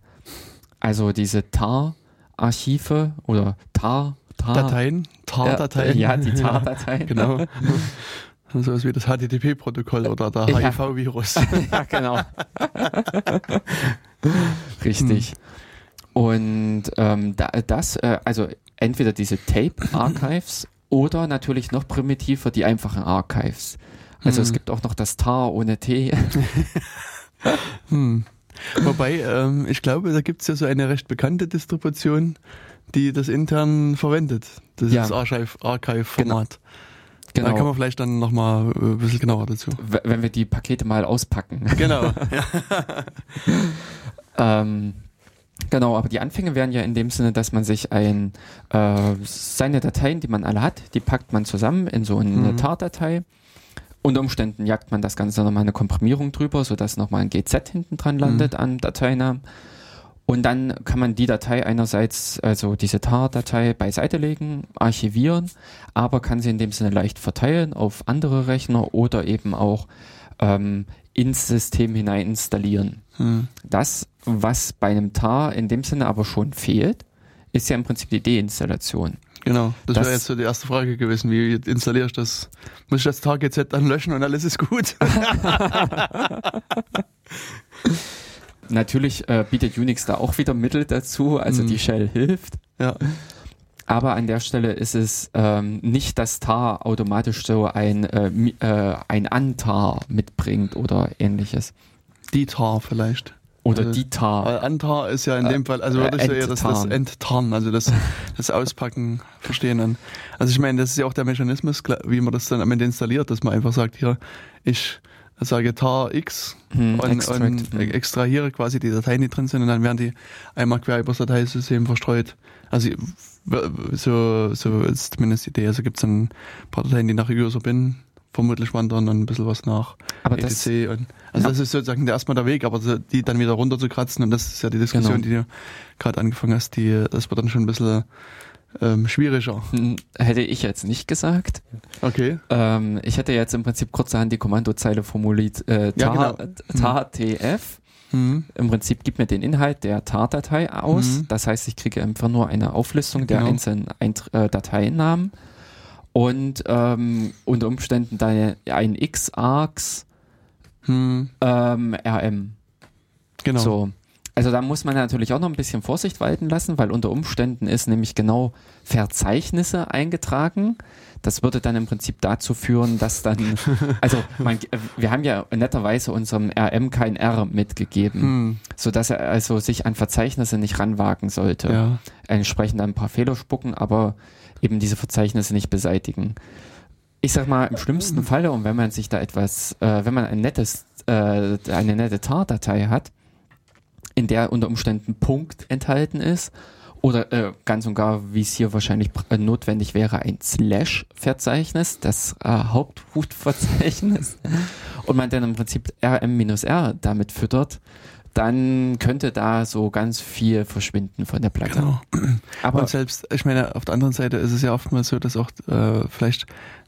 Speaker 2: also diese TAR-Archive oder TAR, TAR
Speaker 1: Dateien, TAR-Dateien.
Speaker 2: Ja, die TAR-Dateien. *laughs*
Speaker 1: genau. *laughs* So ist wie das HTTP-Protokoll oder der
Speaker 2: Ja.
Speaker 1: HIV-Virus. *laughs*
Speaker 2: ja, genau. Richtig. Und ähm, da, das, äh, also entweder diese Tape-Archives *laughs* oder natürlich noch primitiver die einfachen Archives. Also
Speaker 1: Hm.
Speaker 2: es gibt auch noch das TAR ohne T. *laughs*
Speaker 1: Hm. Wobei, ähm, ich glaube, da gibt es ja so eine recht bekannte Distribution, die das intern verwendet. Das
Speaker 2: Ja.
Speaker 1: ist Archive- Archive-Format. Da
Speaker 2: Genau.
Speaker 1: Kann man vielleicht dann nochmal äh, ein bisschen genauer dazu.
Speaker 2: Wenn wir die Pakete mal auspacken. *laughs*
Speaker 1: Genau. *laughs*
Speaker 2: Ähm, genau, aber die Anfänge wären ja in dem Sinne, dass man sich ein äh, seine Dateien, die man alle hat, die packt man zusammen in so eine
Speaker 1: Mhm.
Speaker 2: TAR-Datei. Unter Umständen jagt man das Ganze nochmal eine Komprimierung drüber, sodass nochmal ein GZ hinten dran landet an Dateinamen. Und dann kann man die Datei einerseits, also diese TAR-Datei beiseite legen, archivieren, aber kann sie in dem Sinne leicht verteilen auf andere Rechner oder eben auch ähm, ins System hinein installieren.
Speaker 1: Hm.
Speaker 2: Das, was bei einem TAR in dem Sinne aber schon fehlt, ist ja im Prinzip die Deinstallation.
Speaker 1: Genau. Das,
Speaker 2: Das-
Speaker 1: wäre jetzt so die erste Frage gewesen. Wie installiere ich das? Muss ich das TarGZ dann löschen und alles ist gut? *laughs* *laughs*
Speaker 2: Natürlich äh, bietet Unix da auch wieder Mittel dazu, also
Speaker 1: Mhm.
Speaker 2: die Shell hilft.
Speaker 1: ja.
Speaker 2: Aber an der Stelle ist es ähm, nicht, dass TAR automatisch so ein, äh, äh, ein Antar mitbringt oder ähnliches.
Speaker 1: Die Tar vielleicht.
Speaker 2: Oder
Speaker 1: Also,
Speaker 2: die TAR.
Speaker 1: Aber Antar ist ja in
Speaker 2: Äh,
Speaker 1: dem Fall, also
Speaker 2: äh,
Speaker 1: würdest du ja das, das
Speaker 2: enttarnen.
Speaker 1: Also das, *laughs* das Auspacken verstehen dann. Also ich meine, das ist ja auch der Mechanismus, wie man das dann am Ende installiert, dass man einfach sagt, hier, ich sage tar x
Speaker 2: Hm,
Speaker 1: und,
Speaker 2: Extract,
Speaker 1: und
Speaker 2: hm.
Speaker 1: extrahiere quasi die Dateien, die drin sind und dann werden die einmal quer übers Dateisystem verstreut. Also so, so ist zumindest die Idee. Also gibt es dann ein paar Dateien, die nach User bin, vermutlich wandern und ein bisschen was nach
Speaker 2: Aber das,
Speaker 1: ETC. Und, also
Speaker 2: Ja.
Speaker 1: das ist sozusagen der erstmal der Weg, aber die dann wieder runterzukratzen und das ist ja die Diskussion,
Speaker 2: Genau.
Speaker 1: die du gerade angefangen hast, die, das wird dann schon ein bisschen ähm, schwieriger.
Speaker 2: hätte ich jetzt nicht gesagt.
Speaker 1: Okay.
Speaker 2: Ähm, ich hätte jetzt im Prinzip kurzerhand die Kommandozeile formuliert äh,
Speaker 1: Ja, genau.
Speaker 2: tar tf.
Speaker 1: Mhm.
Speaker 2: Im Prinzip gibt mir den Inhalt der tar-Datei aus.
Speaker 1: Mhm.
Speaker 2: Das heißt, ich kriege einfach nur eine Auflistung der
Speaker 1: Genau.
Speaker 2: einzelnen Eint äh, Dateinamen und ähm, unter Umständen dann ein X-Args
Speaker 1: Mhm.
Speaker 2: ähm, RM.
Speaker 1: Genau.
Speaker 2: So. Also da muss man natürlich auch noch ein bisschen Vorsicht walten lassen, weil unter Umständen ist nämlich genau Verzeichnisse eingetragen. Das würde dann im Prinzip dazu führen, dass dann, *laughs* also man, wir haben ja netterweise unserem RM kein R mitgegeben,
Speaker 1: Mhm.
Speaker 2: so dass er also sich an Verzeichnisse nicht ranwagen sollte.
Speaker 1: Ja.
Speaker 2: Entsprechend ein paar Fehler spucken, aber eben diese Verzeichnisse nicht beseitigen. Ich sag mal, im schlimmsten Falle, und wenn man sich da etwas, äh, wenn man ein nettes, äh, eine nette TAR-Datei hat, in der unter Umständen Punkt enthalten ist, oder äh, ganz und gar, wie es hier wahrscheinlich äh, notwendig wäre, ein Slash-Verzeichnis, das äh, Hauptroot-Verzeichnis, *laughs* und man dann im Prinzip RM-R damit füttert, dann könnte da so ganz viel verschwinden von der Platte.
Speaker 1: Genau. *clears throat*
Speaker 2: Aber
Speaker 1: Und selbst, ich meine, auf der anderen Seite ist es ja oftmals so, dass auch äh, vielleicht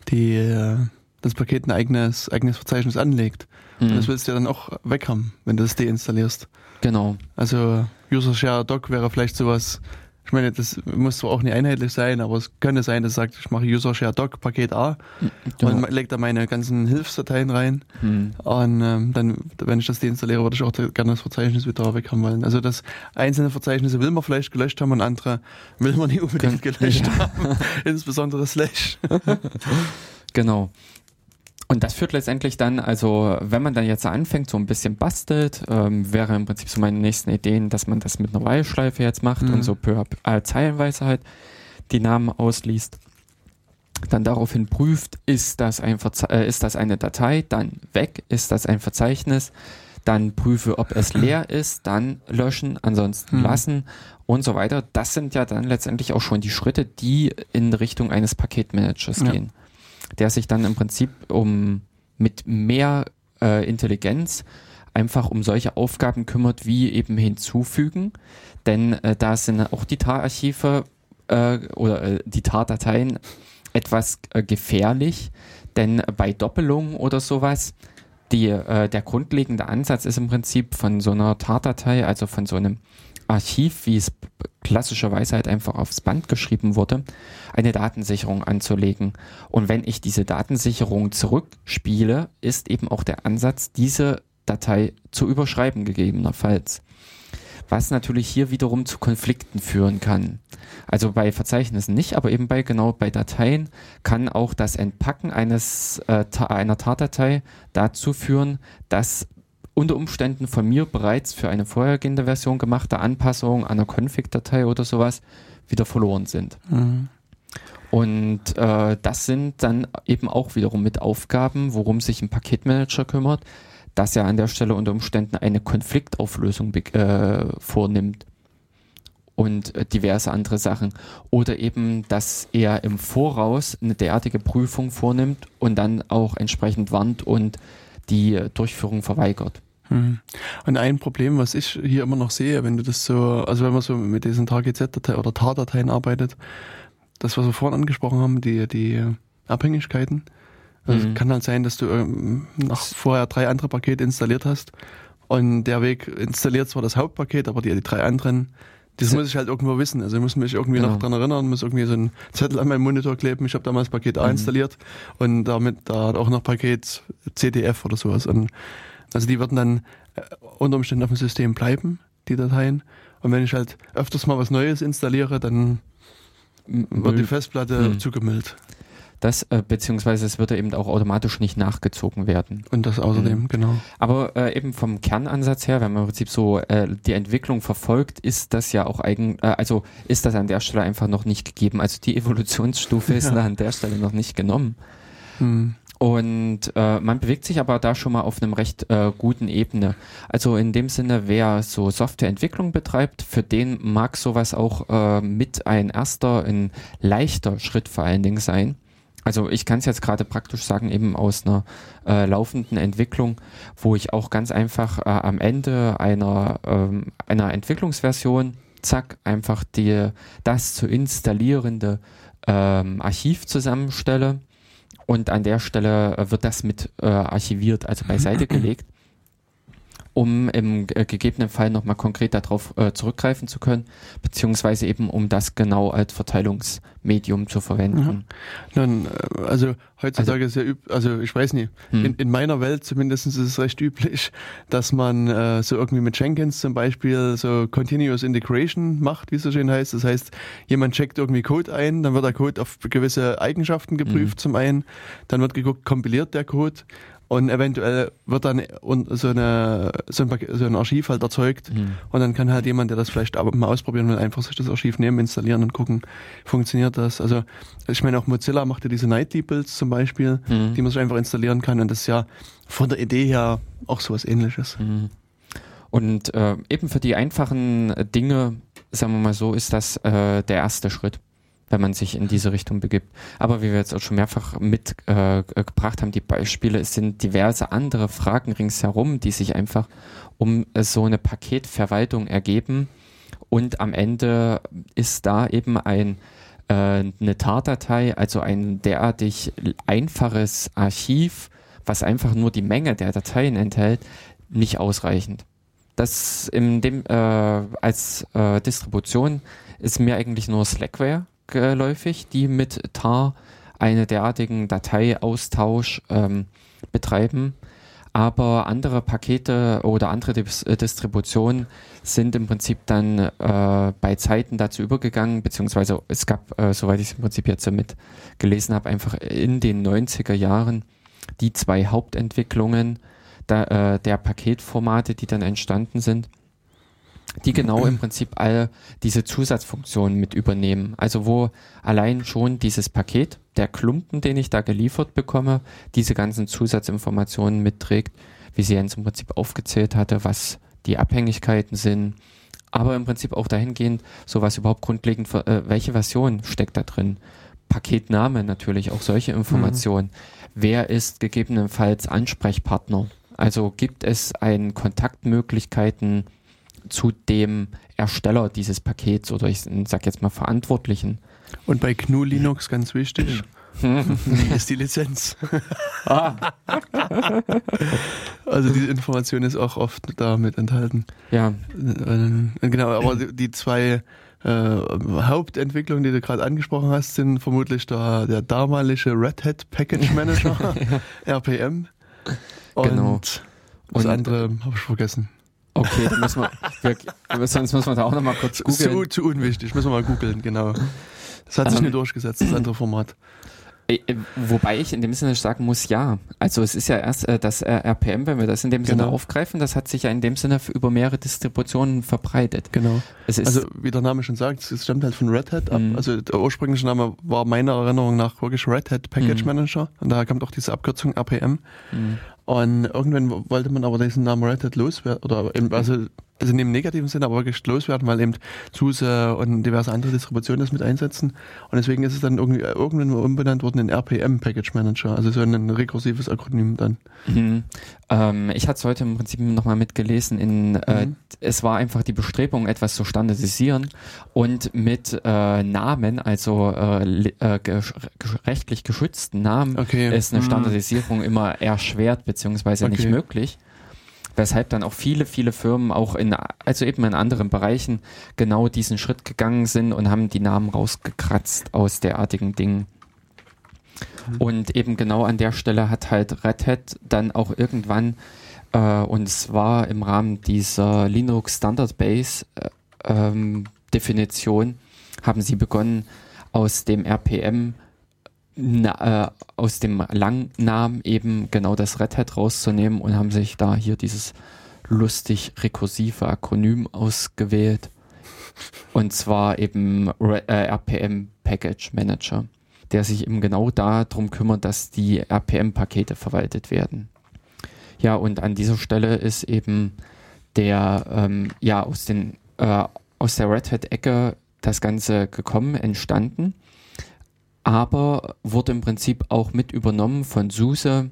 Speaker 1: die, äh, das Paket ein eigenes, eigenes Verzeichnis anlegt. Und
Speaker 2: mh,
Speaker 1: das willst du ja dann auch weg haben, wenn du das deinstallierst.
Speaker 2: genau.
Speaker 1: Also User Share Doc wäre vielleicht sowas, ich meine, das muss zwar auch nicht einheitlich sein, aber es könnte sein, dass sagt, ich mache User Share Doc Paket A
Speaker 2: genau.
Speaker 1: und lege da meine ganzen Hilfsdateien rein.
Speaker 2: Hm.
Speaker 1: Und ähm, dann, wenn ich das deinstalliere, würde ich auch gerne das Verzeichnis wieder weg haben wollen. Also das einzelne Verzeichnisse will man vielleicht gelöscht haben und andere will man nicht unbedingt gelöscht haben. *laughs* Insbesondere Slash. *laughs*
Speaker 2: Genau. Und das führt letztendlich dann, also wenn man dann jetzt anfängt, so ein bisschen bastelt, ähm, wäre im Prinzip so meine nächsten Ideen, dass man das mit einer While-Schleife jetzt macht
Speaker 1: Mhm.
Speaker 2: und so peu, äh, zeilenweise halt die Namen ausliest. Dann daraufhin prüft, ist das, ein Verze äh, ist das eine Datei, dann weg, ist das ein Verzeichnis, dann prüfe, ob es *clears throat* leer ist, dann löschen, ansonsten
Speaker 1: Mhm.
Speaker 2: lassen und so weiter. Das sind ja dann letztendlich auch schon die Schritte, die in Richtung eines Paketmanagers
Speaker 1: Ja.
Speaker 2: gehen, der sich dann im Prinzip um mit mehr äh, Intelligenz einfach um solche Aufgaben kümmert, wie eben hinzufügen, denn äh, da sind auch die TAR-Archive äh, oder äh, die TAR-Dateien etwas äh, gefährlich, denn bei Doppelungen oder sowas, die, äh, der grundlegende Ansatz ist im Prinzip von so einer TAR-Datei, also von so einem Archiv, wie es klassischerweise halt einfach aufs Band geschrieben wurde, eine Datensicherung anzulegen. Und wenn ich diese Datensicherung zurückspiele, ist eben auch der Ansatz, diese Datei zu überschreiben gegebenenfalls. was natürlich hier wiederum zu Konflikten führen kann. Also bei Verzeichnissen nicht, aber eben bei genau bei Dateien kann auch das Entpacken eines äh, einer Tardatei dazu führen, dass unter Umständen von mir bereits für eine vorhergehende Version gemachte Anpassungen einer Config-Datei oder sowas wieder verloren sind. Mhm. Und äh, das sind dann eben auch wiederum mit Aufgaben, worum sich ein Paketmanager kümmert, dass er an der Stelle unter Umständen eine Konfliktauflösung äh, vornimmt und äh, diverse andere Sachen. Oder eben, dass er im Voraus eine derartige Prüfung vornimmt und dann auch entsprechend warnt und die Durchführung verweigert.
Speaker 1: Hm. Und ein Problem, was ich hier immer noch sehe, wenn du das so, also wenn man so mit diesen TGZ-Dateien oder TAR-Dateien arbeitet, das, was wir vorhin angesprochen haben, die, die Abhängigkeiten. Also mhm. kann halt sein, dass du ähm, noch vorher drei andere Pakete installiert hast und der Weg installiert zwar das Hauptpaket, aber die, die drei anderen das muss ich halt irgendwo wissen. Also ich muss mich irgendwie genau. noch dran erinnern, muss irgendwie so einen Zettel an meinem Monitor kleben. Ich habe damals Paket A mhm. installiert und damit da hat auch noch Paket CDF oder sowas. Und also die würden dann äh, unter Umständen auf dem System bleiben, die Dateien. Und wenn ich halt öfters mal was Neues installiere, dann wird die Festplatte mhm. zugemüllt.
Speaker 2: Das, äh, beziehungsweise es würde eben auch automatisch nicht nachgezogen werden.
Speaker 1: Und das außerdem, mhm. genau.
Speaker 2: Aber äh, eben vom Kernansatz her, wenn man im Prinzip so äh, die Entwicklung verfolgt, ist das ja auch eigen, äh, also ist das an der Stelle einfach noch nicht gegeben. Also die Evolutionsstufe *laughs* ist ja. an der Stelle noch nicht genommen. Mhm. Und äh, man bewegt sich aber da schon mal auf einem recht äh, guten Ebene. Also in dem Sinne, wer so Softwareentwicklung betreibt, für den mag sowas auch äh, mit ein erster, ein leichter Schritt vor allen Dingen sein. Also ich kann es jetzt gerade praktisch sagen, eben aus einer äh, laufenden Entwicklung, wo ich auch ganz einfach äh, am Ende einer, ähm, einer Entwicklungsversion, zack, einfach die, das zu installierende ähm, Archiv zusammenstelle. Und an der Stelle äh, wird das mit äh, archiviert, also beiseite gelegt um im äh, gegebenen Fall nochmal konkret darauf äh, zurückgreifen zu können, beziehungsweise eben um das genau als Verteilungsmedium zu verwenden.
Speaker 1: Ja. Nun, äh, also heutzutage also, ist ja üb also ich weiß nicht, hm. in, in meiner Welt zumindest ist es recht üblich, dass man äh, so irgendwie mit Jenkins zum Beispiel so Continuous Integration macht, wie es so schön heißt. Das heißt, jemand checkt irgendwie Code ein, dann wird der Code auf gewisse Eigenschaften geprüft hm. zum einen, dann wird geguckt, kompiliert der Code und eventuell wird dann so, eine, so, ein, so ein Archiv halt erzeugt mhm. und dann kann halt jemand, der das vielleicht mal ausprobieren will, einfach sich das Archiv nehmen, installieren und gucken, funktioniert das. Also ich meine auch Mozilla macht ja diese Nightly Builds zum Beispiel, mhm. die man sich einfach installieren kann und das ist ja von der Idee her auch sowas ähnliches. Mhm.
Speaker 2: Und äh, eben für die einfachen Dinge, sagen wir mal so, ist das äh, der erste Schritt wenn man sich in diese Richtung begibt. Aber wie wir jetzt auch schon mehrfach mitgebracht äh, haben, die Beispiele, es sind diverse andere Fragen ringsherum, die sich einfach um so eine Paketverwaltung ergeben. Und am Ende ist da eben ein äh, eine TAR-Datei, also ein derartig einfaches Archiv, was einfach nur die Menge der Dateien enthält, nicht ausreichend. Das in dem äh, als äh, Distribution ist mir eigentlich nur Slackware geläufig, die mit tar einen derartigen Dateiaustausch ähm, betreiben. Aber andere Pakete oder andere äh, Distributionen sind im Prinzip dann äh, bei Zeiten dazu übergegangen, beziehungsweise es gab, äh, soweit ich es im Prinzip jetzt damit gelesen habe, einfach in den 90er Jahren die zwei Hauptentwicklungen da, äh, der Paketformate, die dann entstanden sind die genau im Prinzip all diese Zusatzfunktionen mit übernehmen. Also wo allein schon dieses Paket, der Klumpen, den ich da geliefert bekomme, diese ganzen Zusatzinformationen mitträgt, wie sie Jens im Prinzip aufgezählt hatte, was die Abhängigkeiten sind, aber im Prinzip auch dahingehend, so was überhaupt grundlegend, äh, welche Version steckt da drin? Paketname natürlich, auch solche Informationen. Mhm. Wer ist gegebenenfalls Ansprechpartner? Also gibt es ein Kontaktmöglichkeiten, zu dem Ersteller dieses Pakets oder ich sag jetzt mal Verantwortlichen.
Speaker 1: Und bei GNU Linux ganz wichtig. *laughs* ist die Lizenz. Ah. also diese Information ist auch oft damit enthalten.
Speaker 2: Ja.
Speaker 1: Äh, genau, aber die zwei äh, Hauptentwicklungen, die du gerade angesprochen hast, sind vermutlich der, der damalige Red Hat Package Manager, *laughs* RPM. Und genau. das andere habe ich vergessen.
Speaker 2: Okay, dann müssen wir, wir, sonst müssen wir da auch nochmal kurz
Speaker 1: googeln. Zu, zu unwichtig, müssen wir mal googeln, genau. Das hat sich ähm, nicht durchgesetzt, das andere Format.
Speaker 2: Äh, äh, wobei ich in dem Sinne sagen muss, ja. Also es ist ja erst äh, das RPM, wenn wir das in dem genau. Sinne aufgreifen, das hat sich ja in dem Sinne über mehrere Distributionen verbreitet.
Speaker 1: Genau. also wie der Name schon sagt, es stammt halt von Red Hat ab. Mhm. Also der ursprüngliche Name war meiner Erinnerung nach wirklich Red Hat Package mhm. Manager und daher kommt auch diese Abkürzung RPM. Mhm. Und irgendwann wollte man aber diesen Namen Red Hat loswerden oder eben, also also nicht im negativen Sinne, aber wirklich loswerden, weil eben SUSE und diverse andere Distributionen das mit einsetzen. Und deswegen ist es dann irgendwie irgendwann umbenannt worden in RPM Package Manager, also so ein rekursives Akronym dann.
Speaker 2: Mhm. Ähm, ich hatte es heute im Prinzip nochmal mitgelesen. In, äh, mhm. Es war einfach die Bestrebung, etwas zu standardisieren und mit äh, Namen, also äh, äh rechtlich geschützten Namen, okay. ist eine mhm. Standardisierung immer erschwert beziehungsweise okay. nicht möglich weshalb dann auch viele, viele Firmen auch in, also eben in anderen Bereichen genau diesen Schritt gegangen sind und haben die Namen rausgekratzt aus derartigen Dingen. Mhm. Und eben genau an der Stelle hat halt Red Hat dann auch irgendwann, äh, und es war im Rahmen dieser Linux Standard Base äh, ähm, Definition, haben sie begonnen, aus dem RPM na, äh, aus dem Langnamen eben genau das Red Hat rauszunehmen und haben sich da hier dieses lustig rekursive Akronym ausgewählt. Und zwar eben äh, RPM Package Manager, der sich eben genau darum kümmert, dass die RPM-Pakete verwaltet werden. Ja, und an dieser Stelle ist eben der, ähm, ja, aus den, äh, aus der Red Hat-Ecke das Ganze gekommen, entstanden aber wurde im Prinzip auch mit übernommen von SUSE.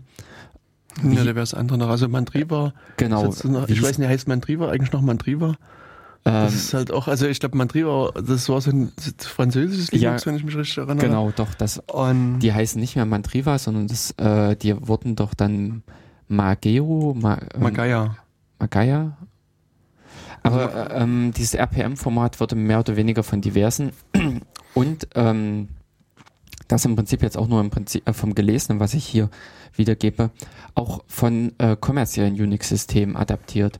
Speaker 1: Wie, ja, da wäre es andere noch. Also Mandriva.
Speaker 2: Genau.
Speaker 1: Noch, ich weiß nicht, heißt Mandriva eigentlich noch Mandriva? Ähm, das ist halt auch, also ich glaube, Mandriva, das war so ein französisches Linux, ja, wenn ich mich richtig erinnere.
Speaker 2: Genau, doch. Das, Und die heißen nicht mehr Mandriva, sondern das, äh, die wurden doch dann Mageo, Ma,
Speaker 1: ähm, Magaya.
Speaker 2: Magaya. Aber also, ähm, dieses RPM-Format wurde mehr oder weniger von diversen *clears throat* und ähm, das im Prinzip jetzt auch nur im Prinzip äh, vom Gelesenen, was ich hier wiedergebe, auch von äh, kommerziellen Unix-Systemen adaptiert.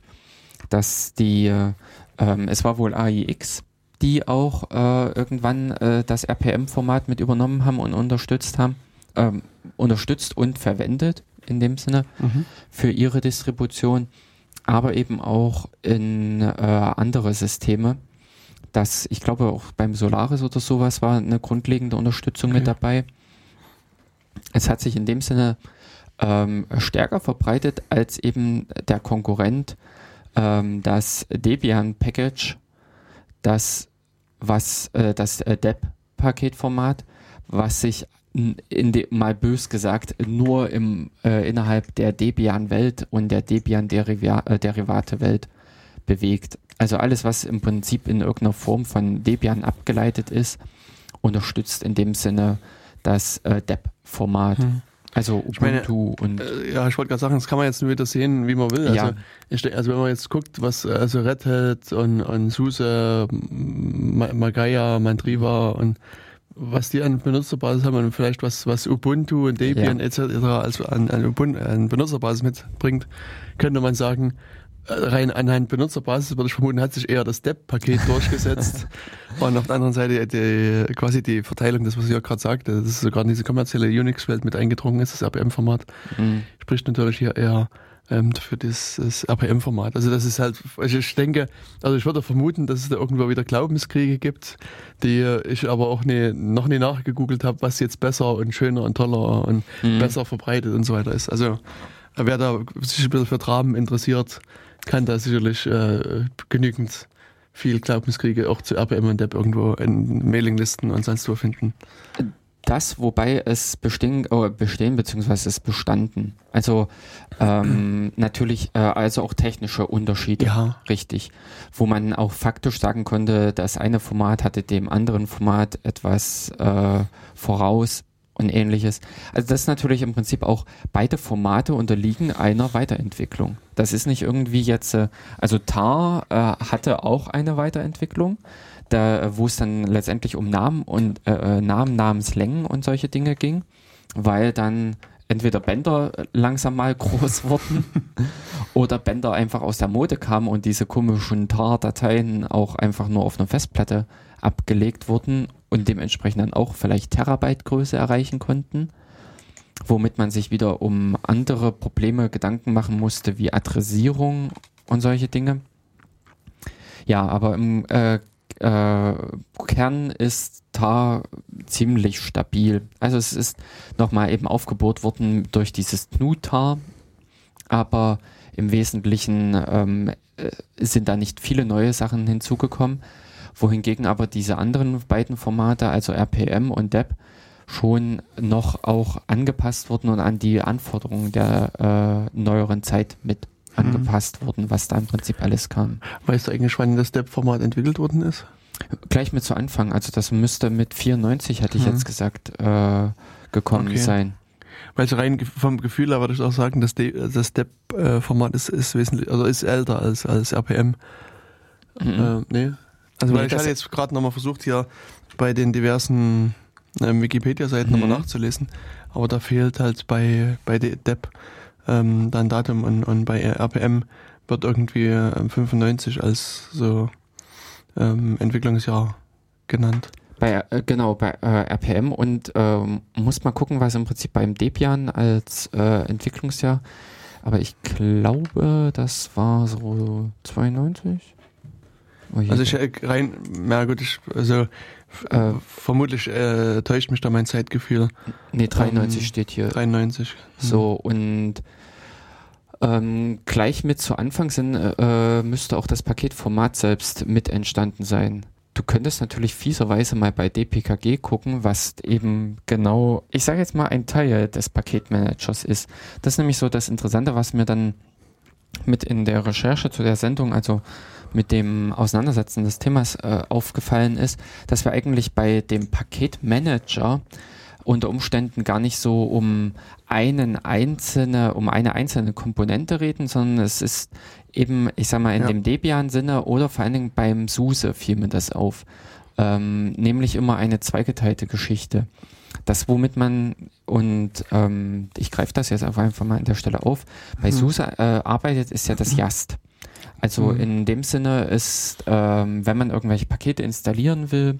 Speaker 2: Dass die, äh, ähm, es war wohl AIX, die auch äh, irgendwann äh, das RPM-Format mit übernommen haben und unterstützt haben, ähm, unterstützt und verwendet in dem Sinne mhm. für ihre Distribution, aber eben auch in äh, andere Systeme das, ich glaube auch beim Solaris oder sowas war eine grundlegende Unterstützung okay. mit dabei. Es hat sich in dem Sinne ähm, stärker verbreitet als eben der Konkurrent, ähm, das Debian Package, das was äh, das äh, DEP-Paketformat, was sich in de, mal bös gesagt nur im äh, innerhalb der Debian-Welt und der Debian-Derivate-Welt -Deriva äh, bewegt. Also alles, was im Prinzip in irgendeiner Form von Debian abgeleitet ist, unterstützt in dem Sinne das äh, DEP-Format. Hm. Also Ubuntu
Speaker 1: meine,
Speaker 2: und.
Speaker 1: Äh, ja, ich wollte gerade sagen, das kann man jetzt nur wieder sehen, wie man will. Also, ja. ich, also wenn man jetzt guckt, was also Red Hat und, und SUSE, Magaya, Mandriva und was die an Benutzerbasis haben und vielleicht was, was Ubuntu und Debian ja. etc. also an, an, Ubuntu, an Benutzerbasis mitbringt, könnte man sagen, rein anhand Benutzerbasis würde ich vermuten, hat sich eher das DEP-Paket *laughs* durchgesetzt. und auf der anderen Seite die, quasi die Verteilung, das was ich ja gerade sagte, das ist sogar in diese kommerzielle Unix-Welt mit eingedrungen ist, das RPM-Format, mhm. spricht natürlich hier eher ähm, für das, das RPM-Format. Also das ist halt, also ich denke, also ich würde vermuten, dass es da irgendwo wieder Glaubenskriege gibt, die ich aber auch nie, noch nie nachgegoogelt habe, was jetzt besser und schöner und toller und mhm. besser verbreitet und so weiter ist. Also wer da sich ein bisschen für Dramen interessiert, kann da sicherlich äh, genügend viel Glaubenskriege auch zu RPM und DEP irgendwo in Mailinglisten und sonst wo finden.
Speaker 2: Das, wobei es bestehen, oh, bestehen beziehungsweise es bestanden. Also ähm, *clears throat* natürlich, äh, also auch technische Unterschiede, ja. richtig. Wo man auch faktisch sagen konnte, das eine Format hatte dem anderen Format etwas äh, voraus, und ähnliches. Also das ist natürlich im Prinzip auch, beide Formate unterliegen einer Weiterentwicklung. Das ist nicht irgendwie jetzt, äh, also TAR äh, hatte auch eine Weiterentwicklung, da, wo es dann letztendlich um Namen und äh, äh, Namen, Namenslängen und solche Dinge ging, weil dann entweder Bänder langsam mal *laughs* groß wurden *laughs* oder Bänder einfach aus der Mode kamen und diese komischen TAR-Dateien auch einfach nur auf einer Festplatte abgelegt wurden und dementsprechend dann auch vielleicht Terabyte-Größe erreichen konnten, womit man sich wieder um andere Probleme Gedanken machen musste, wie Adressierung und solche Dinge. Ja, aber im äh, äh, Kern ist TAR ziemlich stabil. Also es ist nochmal eben aufgebohrt worden durch dieses GNU-TAR, aber im Wesentlichen ähm, äh, sind da nicht viele neue Sachen hinzugekommen, wohingegen aber diese anderen beiden Formate, also RPM und DEP, schon noch auch angepasst wurden und an die Anforderungen der äh, neueren Zeit mit Mhm. angepasst wurden, was da im Prinzip alles kam.
Speaker 1: Weißt du eigentlich, wann das Step-Format entwickelt worden ist?
Speaker 2: Gleich mit zu Anfang, also das müsste mit 94, hatte ich mhm. jetzt gesagt, äh, gekommen okay. sein.
Speaker 1: Weil so rein vom Gefühl her würde ich auch sagen, dass das Step-Format ist, ist wesentlich, also ist älter als, als RPM. Mhm. Äh, nee. Also weil ich hatte jetzt gerade nochmal versucht, hier bei den diversen äh, Wikipedia-Seiten mhm. nochmal nachzulesen, aber da fehlt halt bei, bei DEP ähm, dann Datum und, und bei RPM wird irgendwie äh, 95 als so ähm, Entwicklungsjahr genannt.
Speaker 2: Bei, äh, genau, bei äh, RPM und ähm, muss mal gucken, was im Prinzip beim Debian als äh, Entwicklungsjahr, aber ich glaube, das war so 92.
Speaker 1: Oh also ich äh, rein, na gut, ich, also äh, vermutlich äh, täuscht mich da mein Zeitgefühl.
Speaker 2: Nee, 93 ähm, steht hier.
Speaker 1: 93.
Speaker 2: So, und ähm, gleich mit zu Anfang sind, äh, müsste auch das Paketformat selbst mit entstanden sein. Du könntest natürlich fieserweise mal bei DPKG gucken, was eben genau, ich sage jetzt mal, ein Teil des Paketmanagers ist. Das ist nämlich so das Interessante, was mir dann mit in der Recherche zu der Sendung, also mit dem Auseinandersetzen des Themas äh, aufgefallen ist, dass wir eigentlich bei dem Paketmanager unter Umständen gar nicht so um einen einzelne, um eine einzelne Komponente reden, sondern es ist eben, ich sag mal, in ja. dem Debian-Sinne oder vor allen Dingen beim SUSE fiel mir das auf. Ähm, nämlich immer eine zweigeteilte Geschichte. Das, womit man, und ähm, ich greife das jetzt einfach mal an der Stelle auf, bei hm. SUSE äh, arbeitet, ist ja das YAST. Also mhm. in dem Sinne ist, ähm, wenn man irgendwelche Pakete installieren will,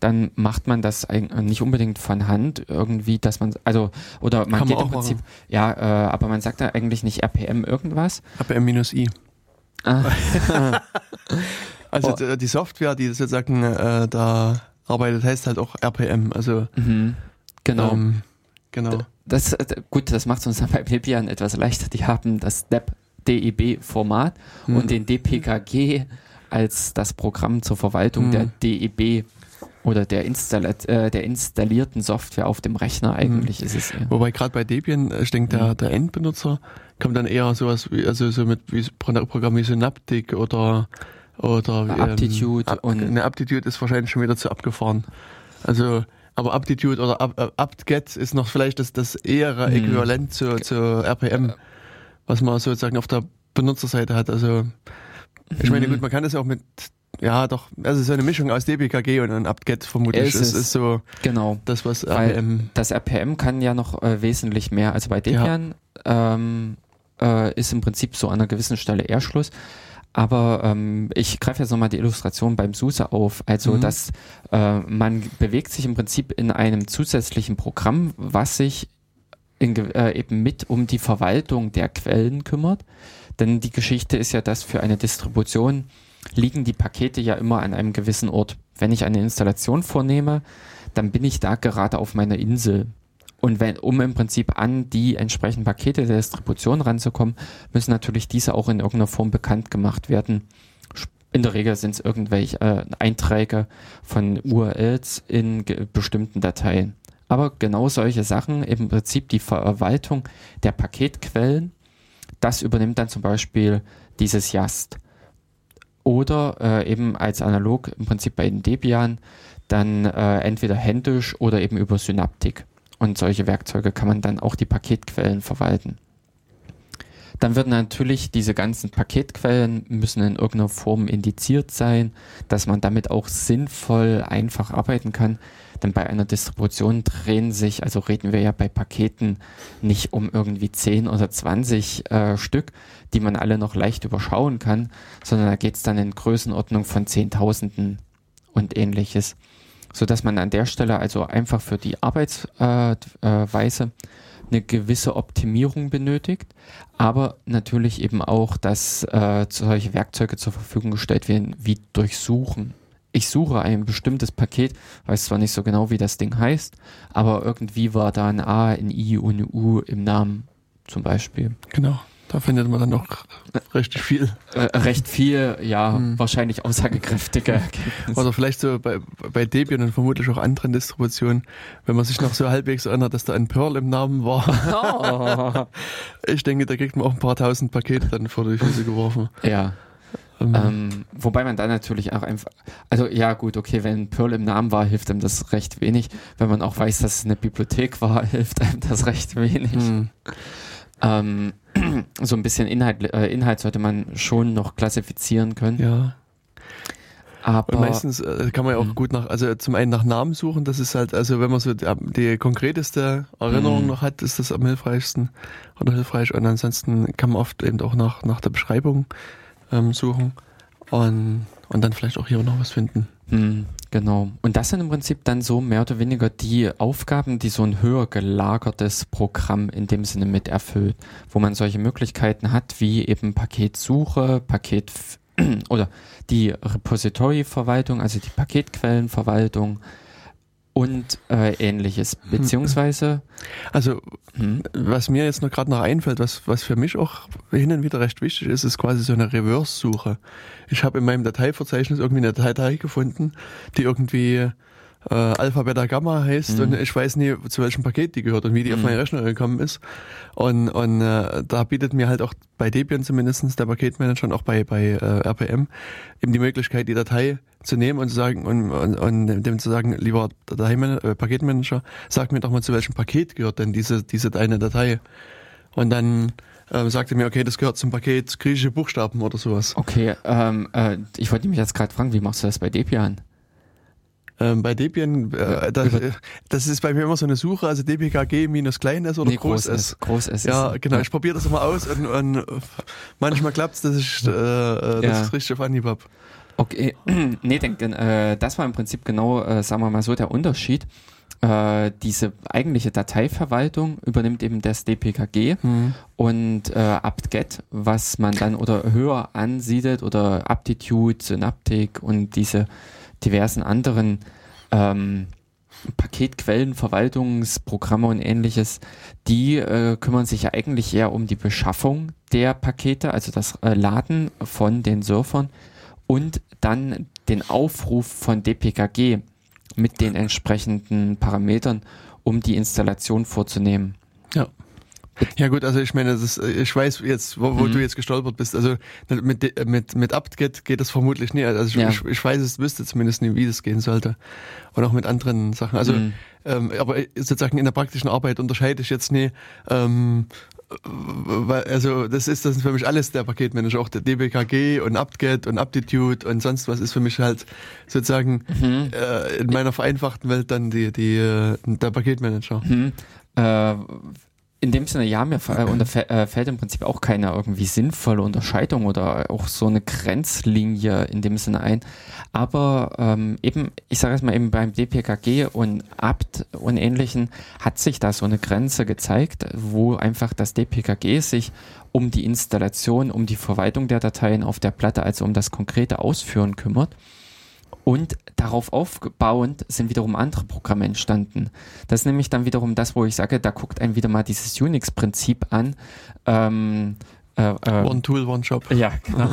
Speaker 2: dann macht man das nicht unbedingt von Hand irgendwie, dass man, also, oder man Kann geht man im Prinzip, machen. ja, äh, aber man sagt da eigentlich nicht RPM irgendwas.
Speaker 1: RPM-I. Ah. *laughs* also oh. die Software, die sozusagen äh, da arbeitet, heißt halt auch RPM, also.
Speaker 2: Mhm. Genau. Ähm,
Speaker 1: genau.
Speaker 2: Das, gut, das macht es uns dann bei Debian etwas leichter. Die haben das DEP DEB-Format mhm. und den DPKG als das Programm zur Verwaltung mhm. der DEB oder der, installiert, äh, der installierten Software auf dem Rechner eigentlich mhm. ist es.
Speaker 1: Ja. Wobei gerade bei Debian, äh, ich denke, der, mhm. der Endbenutzer kommt dann eher sowas wie, also so mit wie Programm wie Synaptic oder oder
Speaker 2: ähm, Aptitude
Speaker 1: ähm, und eine Aptitude ist wahrscheinlich schon wieder zu abgefahren. Also aber Aptitude oder apt-get ist noch vielleicht das, das ehere mhm. Äquivalent zu, zu RPM was man sozusagen auf der Benutzerseite hat. Also ich meine, mhm. gut, man kann das auch mit, ja doch, also so eine Mischung aus DBKG und, apt-get vermutlich.
Speaker 2: Es ist, ist so
Speaker 1: genau das, was RPM.
Speaker 2: Das RPM kann ja noch äh, wesentlich mehr. Also bei Debian ja. ähm, äh, ist im Prinzip so an einer gewissen Stelle eher Schluss. Aber ähm, ich greife jetzt nochmal die Illustration beim SUSE auf. Also, mhm. dass äh, man bewegt sich im Prinzip in einem zusätzlichen Programm, was sich in, äh, eben mit um die Verwaltung der Quellen kümmert. Denn die Geschichte ist ja, dass für eine Distribution liegen die Pakete ja immer an einem gewissen Ort. Wenn ich eine Installation vornehme, dann bin ich da gerade auf meiner Insel. Und wenn, um im Prinzip an die entsprechenden Pakete der Distribution ranzukommen, müssen natürlich diese auch in irgendeiner Form bekannt gemacht werden. In der Regel sind es irgendwelche äh, Einträge von URLs in bestimmten Dateien. Aber genau solche Sachen, im Prinzip die Verwaltung der Paketquellen, das übernimmt dann zum Beispiel dieses YAST. Oder äh, eben als analog im Prinzip bei den Debian dann äh, entweder händisch oder eben über Synaptik. Und solche Werkzeuge kann man dann auch die Paketquellen verwalten. Dann wird natürlich diese ganzen Paketquellen müssen in irgendeiner Form indiziert sein, dass man damit auch sinnvoll einfach arbeiten kann. Denn bei einer Distribution drehen sich, also reden wir ja bei Paketen nicht um irgendwie 10 oder 20 äh, Stück, die man alle noch leicht überschauen kann, sondern da geht es dann in Größenordnung von Zehntausenden und ähnliches. Sodass man an der Stelle also einfach für die Arbeitsweise äh, eine gewisse Optimierung benötigt, aber natürlich eben auch, dass äh, solche Werkzeuge zur Verfügung gestellt werden, wie Durchsuchen. Ich suche ein bestimmtes Paket, weiß zwar nicht so genau, wie das Ding heißt, aber irgendwie war da ein A, ein I und ein U im Namen zum Beispiel.
Speaker 1: Genau. Da findet man dann noch recht viel.
Speaker 2: Äh, recht viel, ja, hm. wahrscheinlich aussagekräftige
Speaker 1: Oder vielleicht so bei, bei Debian und vermutlich auch anderen Distributionen, wenn man sich noch so halbwegs erinnert, dass da ein Perl im Namen war. Oh. *laughs* ich denke, da kriegt man auch ein paar tausend Pakete dann vor die Füße geworfen.
Speaker 2: Ja. Ähm, ähm, wobei man dann natürlich auch einfach, also ja gut, okay, wenn Perl im Namen war, hilft einem das recht wenig. Wenn man auch weiß, dass es eine Bibliothek war, *laughs* hilft einem das recht wenig. Hm. Ähm, *clears throat* so ein bisschen Inhalt, äh, Inhalt sollte man schon noch klassifizieren können.
Speaker 1: Ja. Aber und meistens äh, kann man ja auch mh. gut nach, also zum einen nach Namen suchen, das ist halt, also wenn man so die, die konkreteste Erinnerung mh. noch hat, ist das am hilfreichsten oder hilfreich. Und ansonsten kann man oft eben auch nach, nach der Beschreibung ähm, suchen und, und dann vielleicht auch hier noch was finden.
Speaker 2: Mhm. Genau. Und das sind im Prinzip dann so mehr oder weniger die Aufgaben, die so ein höher gelagertes Programm in dem Sinne mit erfüllt, wo man solche Möglichkeiten hat, wie eben Paketsuche, Paket *clears throat* oder die Repository-Verwaltung, also die Paketquellenverwaltung, und äh, ähnliches. Hm. Beziehungsweise.
Speaker 1: Also, hm? was mir jetzt noch gerade noch einfällt, was, was für mich auch hin und wieder recht wichtig ist, ist quasi so eine Reverse-Suche. Ich habe in meinem Dateiverzeichnis irgendwie eine Datei gefunden, die irgendwie äh, Alpha, Beta, Gamma heißt mhm. und ich weiß nie, zu welchem Paket die gehört und wie die mhm. auf meinen Rechner gekommen ist. Und, und äh, da bietet mir halt auch bei Debian zumindestens der Paketmanager und auch bei, bei äh, RPM eben die Möglichkeit, die Datei zu nehmen und zu sagen und, und, und dem zu sagen, lieber Datei äh, Paketmanager, sag mir doch mal, zu welchem Paket gehört denn diese, diese deine Datei. Und dann äh, sagte mir, okay, das gehört zum Paket griechische Buchstaben oder sowas.
Speaker 2: Okay, ähm, äh, ich wollte mich jetzt gerade fragen, wie machst du das bei Debian?
Speaker 1: Ähm, bei Debian, äh, das, das, ist bei mir immer so eine Suche, also DPKG minus klein S oder nee, groß, groß S.
Speaker 2: Groß S.
Speaker 1: Ja, genau. Ich probiere das immer aus und, und manchmal klappt's, dass ich äh, äh, das ja. ist richtig auf Anhieb hab.
Speaker 2: Okay, *clears throat* nee, denk, äh, das war im Prinzip genau, äh, sagen wir mal so, der Unterschied. Äh, diese eigentliche Dateiverwaltung übernimmt eben das DPKG mhm. und äh, apt-get, was man dann oder höher ansiedelt oder Aptitude, Synaptic und diese diversen anderen ähm, Paketquellen, Verwaltungsprogramme und ähnliches, die äh, kümmern sich ja eigentlich eher um die Beschaffung der Pakete, also das äh, Laden von den Surfern und dann den Aufruf von DPKG mit den entsprechenden Parametern, um die Installation vorzunehmen.
Speaker 1: Ja. Ja gut, also ich meine, ist, ich weiß jetzt, wo, wo mhm. du jetzt gestolpert bist. Also mit mit mit apt-get geht das vermutlich nie. Also ich, ja. ich, ich, weiß es, wüsste zumindest nie, wie das gehen sollte. Und auch mit anderen Sachen. Also, mhm. ähm, aber sozusagen in der praktischen Arbeit unterscheide ich jetzt nie. Ähm, also das ist das ist für mich alles der Paketmanager, auch der DBKG und apt-get und Aptitude und sonst was ist für mich halt sozusagen mhm. äh, in meiner vereinfachten Welt dann die die äh, der Paketmanager.
Speaker 2: Mhm. Äh, in dem Sinne, ja, mir äh, fällt im Prinzip auch keine irgendwie sinnvolle Unterscheidung oder auch so eine Grenzlinie in dem Sinne ein. Aber ähm, eben, ich sage es mal eben beim DPKG und apt und ähnlichen hat sich da so eine Grenze gezeigt, wo einfach das DPKG sich um die Installation, um die Verwaltung der Dateien auf der Platte, also um das konkrete Ausführen kümmert. Und darauf aufbauend sind wiederum andere Programme entstanden. Das ist nämlich dann wiederum das, wo ich sage, da guckt ein wieder mal dieses Unix-Prinzip an. Ähm,
Speaker 1: äh, äh, one Tool, One Shop.
Speaker 2: Ja, genau.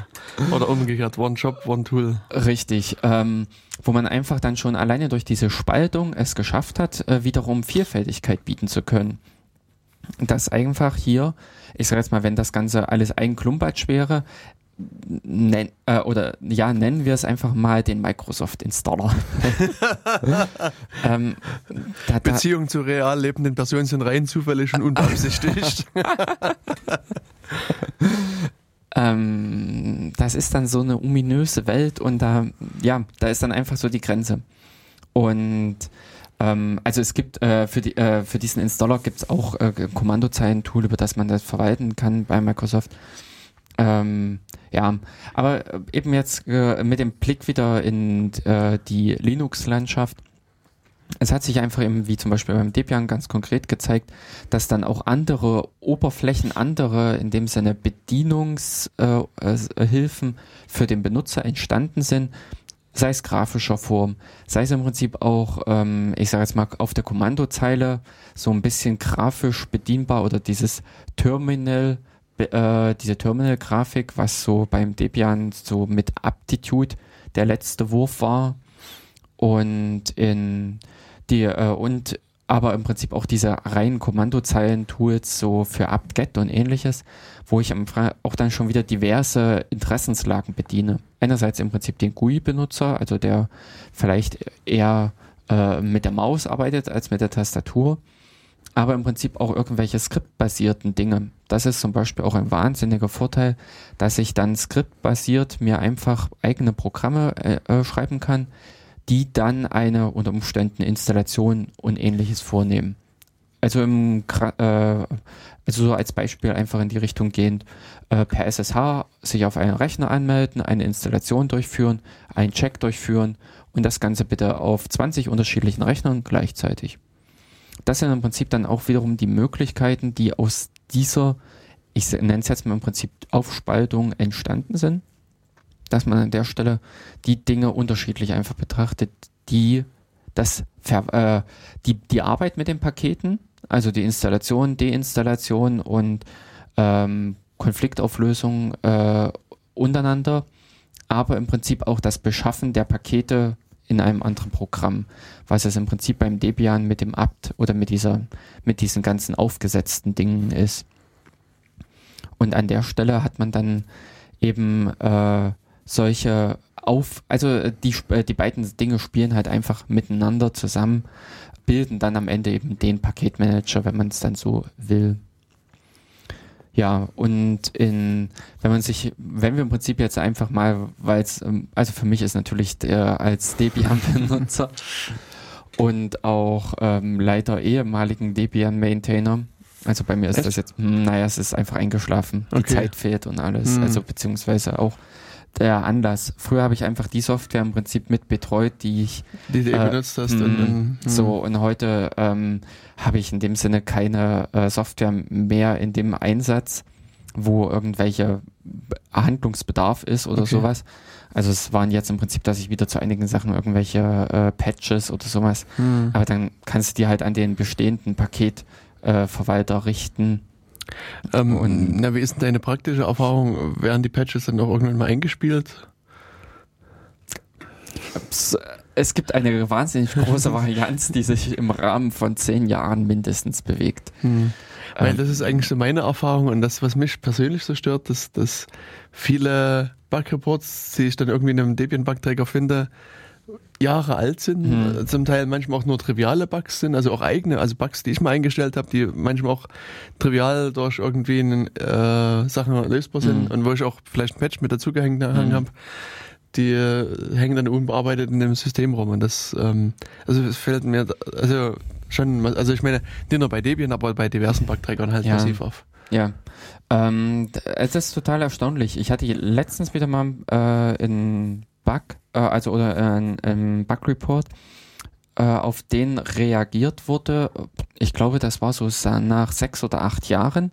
Speaker 2: *laughs*
Speaker 1: Oder umgekehrt, One Shop, One Tool.
Speaker 2: Richtig. Ähm, wo man einfach dann schon alleine durch diese Spaltung es geschafft hat, äh, wiederum Vielfältigkeit bieten zu können. Das einfach hier, ich sage jetzt mal, wenn das Ganze alles ein Klumpatsch wäre, nenn, äh, oder ja, nennen wir es einfach mal den Microsoft Installer. *laughs*
Speaker 1: ähm, da, Beziehungen zu real lebenden Personen sind rein zufällig und unbeabsichtigt. *laughs*
Speaker 2: ähm, das ist dann so eine ominöse Welt und da, ja, da ist dann einfach so die Grenze. Und ähm, also es gibt äh, für, die, äh, für diesen Installer gibt es auch äh, Kommandozeilen-Tool, über das man das verwalten kann bei Microsoft. Ähm, ja, aber äh, eben jetzt äh, mit dem Blick wieder in äh, die Linux-Landschaft. Es hat sich einfach eben, wie zum Beispiel beim Debian ganz konkret gezeigt, dass dann auch andere Oberflächen, andere in dem Sinne Bedienungshilfen äh, für den Benutzer entstanden sind, sei es grafischer Form, sei es im Prinzip auch, ähm, ich sage jetzt mal, auf der Kommandozeile so ein bisschen grafisch bedienbar oder dieses Terminal, äh, diese Terminal-Grafik, was so beim Debian so mit Aptitude der letzte Wurf war und in die äh, und aber im Prinzip auch diese reinen Kommandozeilen-Tools so für apt-get und ähnliches, wo ich auch dann schon wieder diverse Interessenslagen bediene. Einerseits im Prinzip den GUI-Benutzer, also der vielleicht eher äh, mit der Maus arbeitet als mit der Tastatur, aber im Prinzip auch irgendwelche skriptbasierten Dinge. Das ist zum Beispiel auch ein wahnsinniger Vorteil, dass ich dann skriptbasiert mir einfach eigene Programme äh, äh schreiben kann, die dann eine unter Umständen Installation und ähnliches vornehmen. Also im äh, also so als Beispiel einfach in die Richtung gehend, äh, per SSH sich auf einen Rechner anmelden, eine Installation durchführen, einen Check durchführen und das Ganze bitte auf 20 unterschiedlichen Rechnern gleichzeitig. Das sind im Prinzip dann auch wiederum die Möglichkeiten, die aus dieser, ich nenne es jetzt mal im Prinzip Aufspaltung entstanden sind dass man an der Stelle die Dinge unterschiedlich einfach betrachtet, die das äh, die, die Arbeit mit den Paketen, also die Installation, Deinstallation und ähm, Konfliktauflösung äh, untereinander, aber im Prinzip auch das Beschaffen der Pakete in einem anderen Programm, was es im Prinzip beim Debian mit dem apt oder mit dieser, mit diesen ganzen aufgesetzten Dingen ist. Und an der Stelle hat man dann eben äh, solche auf, also äh, die, äh, die beiden Dinge spielen halt einfach miteinander zusammen, bilden dann am Ende eben den Paketmanager, wenn man es dann so will. Ja, und in, wenn man sich, wenn wir im Prinzip jetzt einfach mal, weil es, ähm, also für mich ist natürlich der als Debian-Benutzer *laughs* und auch ähm, Leiter ehemaligen Debian-Maintainer, also bei mir ist Echt? das jetzt, hm, naja, es ist einfach eingeschlafen, okay. die Zeit fehlt und alles, hm. also beziehungsweise auch der Anlass. Früher habe ich einfach die Software im Prinzip mit betreut, die ich
Speaker 1: die du äh, benutzt hast.
Speaker 2: Mh, und, mh. So und heute ähm, habe ich in dem Sinne keine äh, Software mehr in dem Einsatz, wo irgendwelche Handlungsbedarf ist oder okay. sowas. Also es waren jetzt im Prinzip, dass ich wieder zu einigen Sachen irgendwelche äh, Patches oder sowas. Hm. Aber dann kannst du die halt an den bestehenden Paketverwalter äh, richten
Speaker 1: ähm, und na, wie ist denn deine praktische Erfahrung? Werden die Patches dann auch irgendwann mal eingespielt?
Speaker 2: Es gibt eine wahnsinnig große *laughs* Varianz, die sich im Rahmen von zehn Jahren mindestens bewegt. Hm.
Speaker 1: Weil ähm, das ist eigentlich so meine Erfahrung und das, was mich persönlich so stört, dass, dass viele Bug-Reports, die ich dann irgendwie in einem Debian-Bugträger finde, Jahre alt sind, hm. zum Teil manchmal auch nur triviale Bugs sind, also auch eigene, also Bugs, die ich mal eingestellt habe, die manchmal auch trivial durch irgendwie äh, Sachen lösbar sind hm. und wo ich auch vielleicht ein Patch mit dazugehängt hm. habe, die äh, hängen dann unbearbeitet in dem System rum und das, ähm, also es fällt mir, also schon, also ich meine, nicht nur bei Debian, aber bei diversen Bugträgern halt ja. massiv auf.
Speaker 2: Ja, ähm, es ist total erstaunlich. Ich hatte letztens wieder mal äh, in Bug, äh, also oder ein, ein Bug Report, äh, auf den reagiert wurde. Ich glaube, das war so nach sechs oder acht Jahren,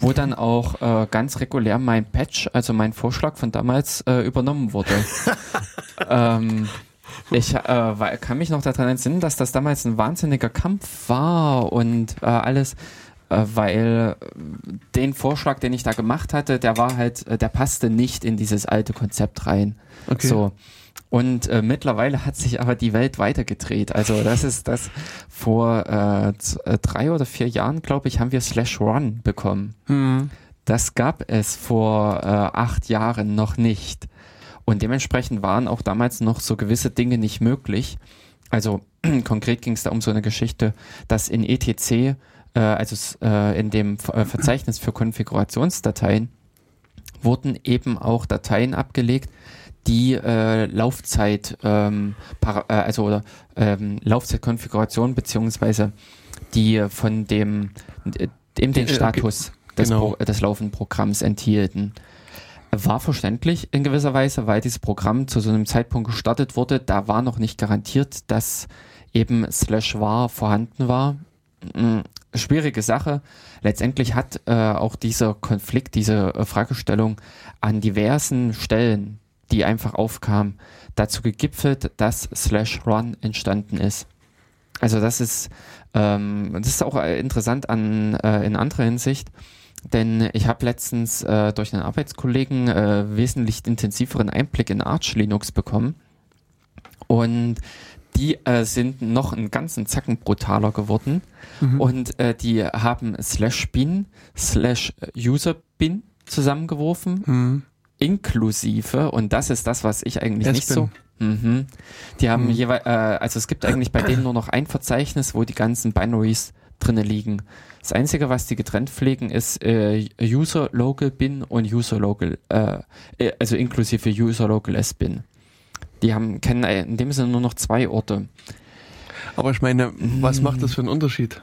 Speaker 2: wo dann *laughs* auch äh, ganz regulär mein Patch, also mein Vorschlag von damals äh, übernommen wurde. *laughs* ähm, ich äh, kann mich noch daran entsinnen, dass das damals ein wahnsinniger Kampf war und äh, alles, äh, weil den Vorschlag, den ich da gemacht hatte, der war halt, äh, der passte nicht in dieses alte Konzept rein. Okay. So. Und äh, mittlerweile hat sich aber die Welt weitergedreht. Also das ist das vor äh, äh drei oder vier Jahren, glaube ich, haben wir Slash Run bekommen. Hm. Das gab es vor äh, acht Jahren noch nicht. Und dementsprechend waren auch damals noch so gewisse Dinge nicht möglich. Also *clears throat* konkret ging es da um so eine Geschichte, dass in ETC, äh, also äh, in dem Verzeichnis für Konfigurationsdateien, wurden eben auch Dateien abgelegt, die äh, Laufzeit, ähm, para, äh, also oder ähm, Laufzeitkonfiguration beziehungsweise die von dem äh, eben den Status des, genau. Pro, des laufenden Programms enthielten. War verständlich in gewisser Weise, weil dieses Programm zu so einem Zeitpunkt gestartet wurde. Da war noch nicht garantiert, dass eben slash war vorhanden war. Hm, schwierige Sache. Letztendlich hat äh, auch dieser Konflikt, diese äh, Fragestellung an diversen Stellen, die einfach aufkam, dazu gegipfelt, dass slash run entstanden ist. Also das ist, ähm, das ist auch äh, interessant an, äh, in anderer Hinsicht, denn ich habe letztens äh, durch einen Arbeitskollegen äh, wesentlich intensiveren Einblick in Arch Linux bekommen. Und die äh, sind noch einen ganzen Zacken brutaler geworden. Mhm. Und äh, die haben slash bin, slash user bin zusammengeworfen, mhm. inklusive, und das ist das, was ich eigentlich nicht so. Mhm. Die haben mhm. jeweils, äh, also es gibt eigentlich bei denen nur noch ein Verzeichnis, wo die ganzen Binaries drinne liegen. Das Einzige, was die getrennt pflegen, ist äh, User Local Bin und User Local, äh, äh also inklusive User Local S Bin. Die haben kennen in dem Sinne nur noch zwei Orte.
Speaker 1: Aber ich meine, was macht das für einen Unterschied?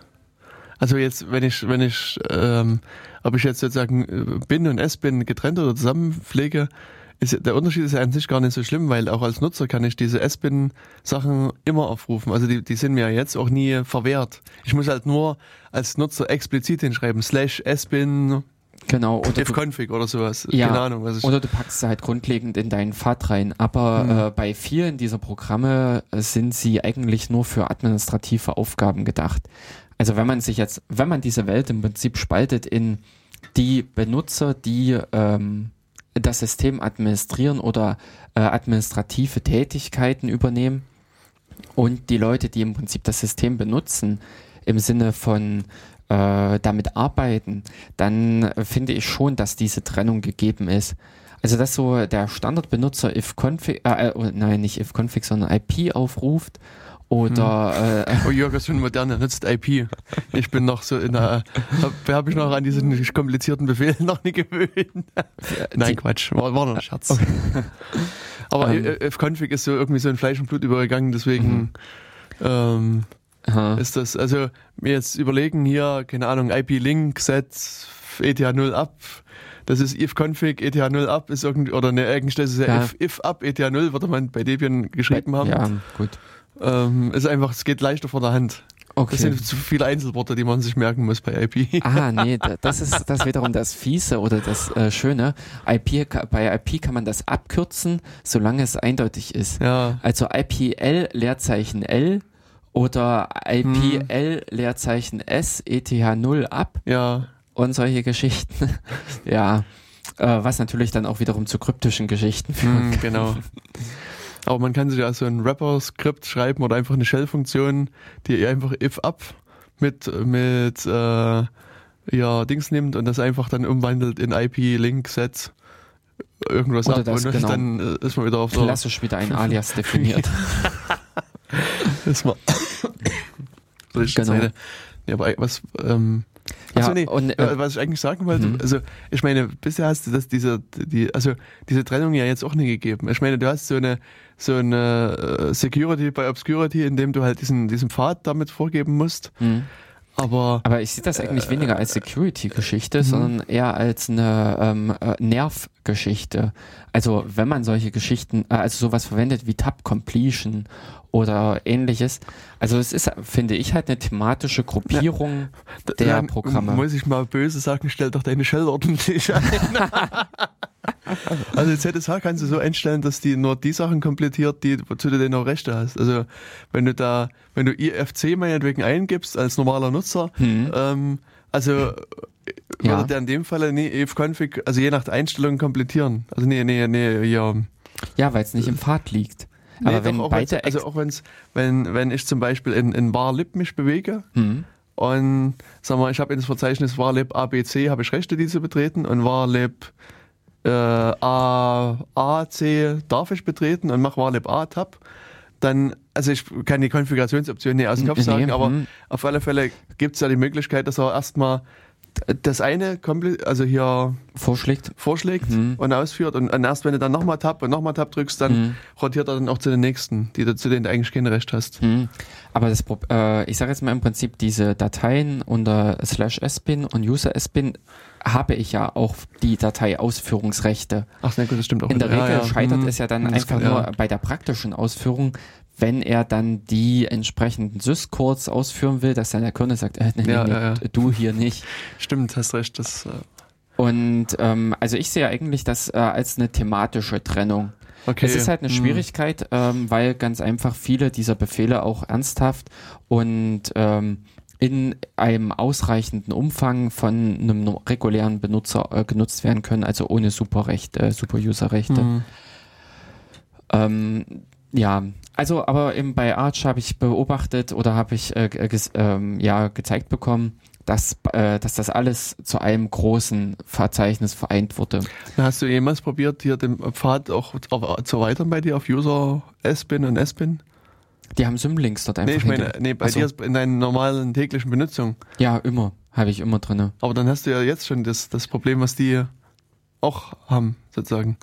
Speaker 1: Also jetzt, wenn ich, wenn ich, ähm, ob ich jetzt sozusagen äh, Bin und S-Bin getrennt oder zusammen pflege, ist, der Unterschied ist ja an sich gar nicht so schlimm, weil auch als Nutzer kann ich diese S-Bin-Sachen immer aufrufen. Also die, die sind mir jetzt auch nie verwehrt. Ich muss halt nur als Nutzer explizit hinschreiben, slash S-Bin
Speaker 2: Genau.
Speaker 1: Oder ifconfig oder sowas.
Speaker 2: Ja, Keine Ahnung. Was ich oder du packst sie halt grundlegend in deinen Pfad rein. Aber mhm. äh, bei vielen dieser Programme sind sie eigentlich nur für administrative Aufgaben gedacht. Also wenn man sich jetzt, wenn man diese Welt im Prinzip spaltet in die Benutzer, die ähm, das System administrieren oder äh, administrative Tätigkeiten übernehmen und die Leute, die im Prinzip das System benutzen, im Sinne von äh, damit arbeiten, dann finde ich schon, dass diese Trennung gegeben ist. Also dass so der Standardbenutzer if config, äh, äh, nein, nicht if config, sondern IP aufruft oder
Speaker 1: hm. äh, Oh Jörg, ist schon modern, er nutzt IP. Ich bin noch so in der habe hab ich noch an diesen komplizierten Befehl *laughs* noch nie gewöhnt. Nein, Quatsch, war, war noch ein Scherz. Okay. Aber ähm. ifconfig ist so irgendwie so in Fleisch und Blut übergegangen, deswegen mhm. ähm, Aha. ist das, also mir jetzt überlegen hier, keine Ahnung, IP-Link, Set, ETH0 ab, das ist ifconfig, ETH0 ab, ist irgendwie, oder ne, eigentlich das ist ja, ja. if, if up, ETH0, würde man bei Debian geschrieben haben.
Speaker 2: Ja, gut.
Speaker 1: Ähm, ist einfach, es geht leichter vor der Hand. Okay. Das sind zu viele Einzelworte, die man sich merken muss bei IP.
Speaker 2: Ah, nee, das ist das wiederum das Fiese oder das äh, Schöne. IP, bei IP kann man das abkürzen, solange es eindeutig ist.
Speaker 1: Ja.
Speaker 2: Also IPL Leerzeichen L oder IPL hm. Leerzeichen S, ETH 0 ab.
Speaker 1: Ja.
Speaker 2: Und solche Geschichten. *laughs* ja. Äh, was natürlich dann auch wiederum zu kryptischen Geschichten führen
Speaker 1: hm, Genau. Aber man kann sich ja so ein Wrapper-Skript schreiben oder einfach eine Shell-Funktion, die einfach if-up mit, mit äh, ja, Dings nimmt und das einfach dann umwandelt in IP-Link-Sets irgendwas
Speaker 2: oder ab das,
Speaker 1: und
Speaker 2: genau.
Speaker 1: dann ist man wieder auf der
Speaker 2: Klassisch wieder ein Alias definiert. *laughs*
Speaker 1: ist man genau. Ja, aber was, ähm, ja, also nee, und, äh, was ich eigentlich sagen wollte, mhm. also ich meine, bisher hast du das, diese, die, also diese Trennung ja jetzt auch nie gegeben. Ich meine, du hast so eine, so eine äh, Security bei Obscurity, in dem du halt diesen, diesen Pfad damit vorgeben musst. Mhm. Aber,
Speaker 2: Aber ich sehe das eigentlich äh, weniger als Security-Geschichte, mhm. sondern eher als eine ähm, äh, Nerv-Geschichte. Also wenn man solche Geschichten, äh, also sowas verwendet wie Tab Completion oder ähnliches. Also es ist, finde ich, halt eine thematische Gruppierung ja, der dann Programme.
Speaker 1: Muss ich mal böse sagen, stell doch deine Shell ordentlich ein. *laughs* *laughs* *laughs* also ZSH kannst du so einstellen, dass die nur die Sachen komplettiert, die, wozu du denn noch Rechte hast. Also wenn du da, wenn du IFC meinetwegen eingibst als normaler Nutzer, hm. ähm, also ja. würde der in dem Fall nee, ifconfig, also je nach Einstellung komplettieren. Also nee, nee, nee, ja.
Speaker 2: Ja, weil es nicht im Pfad liegt.
Speaker 1: Nee, Aber wenn doch, auch beide also auch wenn's, wenn wenn ich zum Beispiel in, in varlib mich bewege mhm. und sag mal, ich habe in das Verzeichnis varlib ABC habe ich Rechte, die zu betreten und varlib äh, A, A, C darf ich betreten und mache varlib A Tab, dann, also ich kann die Konfigurationsoption nicht aus dem Kopf sagen, nee, aber mh. auf alle Fälle gibt es ja die Möglichkeit, dass er erstmal das eine komplett, also hier
Speaker 2: vorschlägt,
Speaker 1: vorschlägt mhm. und ausführt und, und, erst wenn du dann nochmal Tab und nochmal Tab drückst, dann mhm. rotiert er dann auch zu den nächsten, die du, zu denen du eigentlich kein Recht hast. Mhm.
Speaker 2: Aber das, äh, ich sage jetzt mal im Prinzip diese Dateien unter slash sbin und user sbin habe ich ja auch die Dateiausführungsrechte.
Speaker 1: Ach, sehr gut, das stimmt auch.
Speaker 2: In der Regel ja, scheitert mhm. es ja dann das einfach kann, nur bei der praktischen Ausführung, wenn er dann die entsprechenden Syscodes ausführen will, dass dann der Kunde sagt, äh, nee, ja, nee, ja, du hier nicht.
Speaker 1: Stimmt, hast recht. Das, äh
Speaker 2: und ähm, also ich sehe eigentlich das äh, als eine thematische Trennung. Okay. Es ist halt eine hm. Schwierigkeit, ähm, weil ganz einfach viele dieser Befehle auch ernsthaft und ähm, in einem ausreichenden Umfang von einem regulären Benutzer äh, genutzt werden können, also ohne Superrechte, äh, Super-User-Rechte. Mhm. Ähm, ja, also aber eben bei Arch habe ich beobachtet oder habe ich äh, ähm, ja gezeigt bekommen, dass, äh, dass das alles zu einem großen Verzeichnis vereint wurde.
Speaker 1: Hast du jemals probiert, hier den Pfad auch zu erweitern bei dir auf User S-Bin und S-Bin?
Speaker 2: Die haben Symlinks dort einfach.
Speaker 1: Nee, ich meine, nee, bei also, dir in deiner normalen täglichen Benutzung.
Speaker 2: Ja, immer. Habe ich immer drin.
Speaker 1: Aber dann hast du ja jetzt schon das, das Problem, was die auch haben, sozusagen.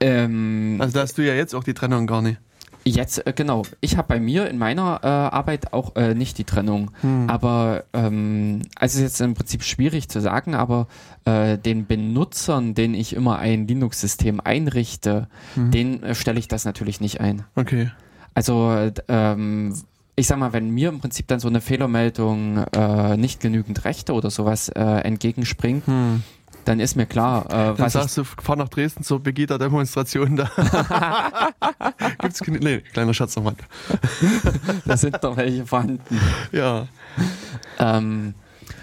Speaker 1: Ähm, also da hast du ja jetzt auch die Trennung gar nicht.
Speaker 2: Jetzt, äh, genau. Ich habe bei mir in meiner äh, Arbeit auch äh, nicht die Trennung. Hm. Aber ähm, also ist jetzt im Prinzip schwierig zu sagen, aber äh, den Benutzern, den ich immer ein Linux-System einrichte, hm. den äh, stelle ich das natürlich nicht ein.
Speaker 1: Okay.
Speaker 2: Also ähm, ich sag mal, wenn mir im Prinzip dann so eine Fehlermeldung äh, nicht genügend Rechte oder sowas entgegenspringt, hm. Dann ist mir klar,
Speaker 1: äh, dann sagst du, fahr nach Dresden zur Begita-Demonstration da. *laughs* Gibt's keine, nee, kleiner Schatz nochmal. *laughs*
Speaker 2: da sind doch welche vorhanden.
Speaker 1: Ja.
Speaker 2: Ähm,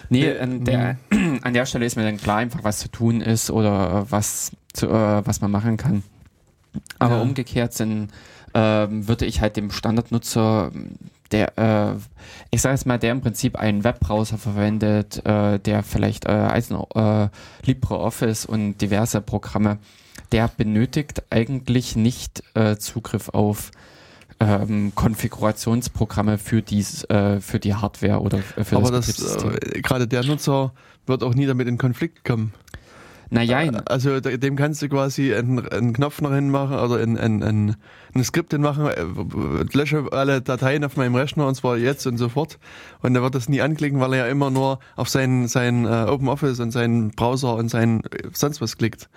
Speaker 2: nee, an der, hm. *clears throat* an der Stelle ist mir dann klar einfach, was zu tun ist oder was, zu, äh, was man machen kann. Aber ja. umgekehrt sind ähm, würde ich halt dem Standardnutzer, der, äh, ich sage jetzt mal, der im Prinzip einen Webbrowser verwendet, äh, der vielleicht äh, äh, LibreOffice und diverse Programme, der benötigt eigentlich nicht äh, Zugriff auf ähm, Konfigurationsprogramme für dies, äh, für die Hardware oder für
Speaker 1: Aber das, das äh, gerade der Nutzer wird auch nie damit in Konflikt kommen.
Speaker 2: Naja.
Speaker 1: Also dem kannst du quasi einen, einen Knopf noch hinmachen oder ein, ein, ein, ein Skript hinmachen, äh, lösche alle Dateien auf meinem Rechner und zwar jetzt und sofort. Und er wird das nie anklicken, weil er ja immer nur auf sein, sein uh, Open Office und seinen Browser und sein äh, sonst was klickt.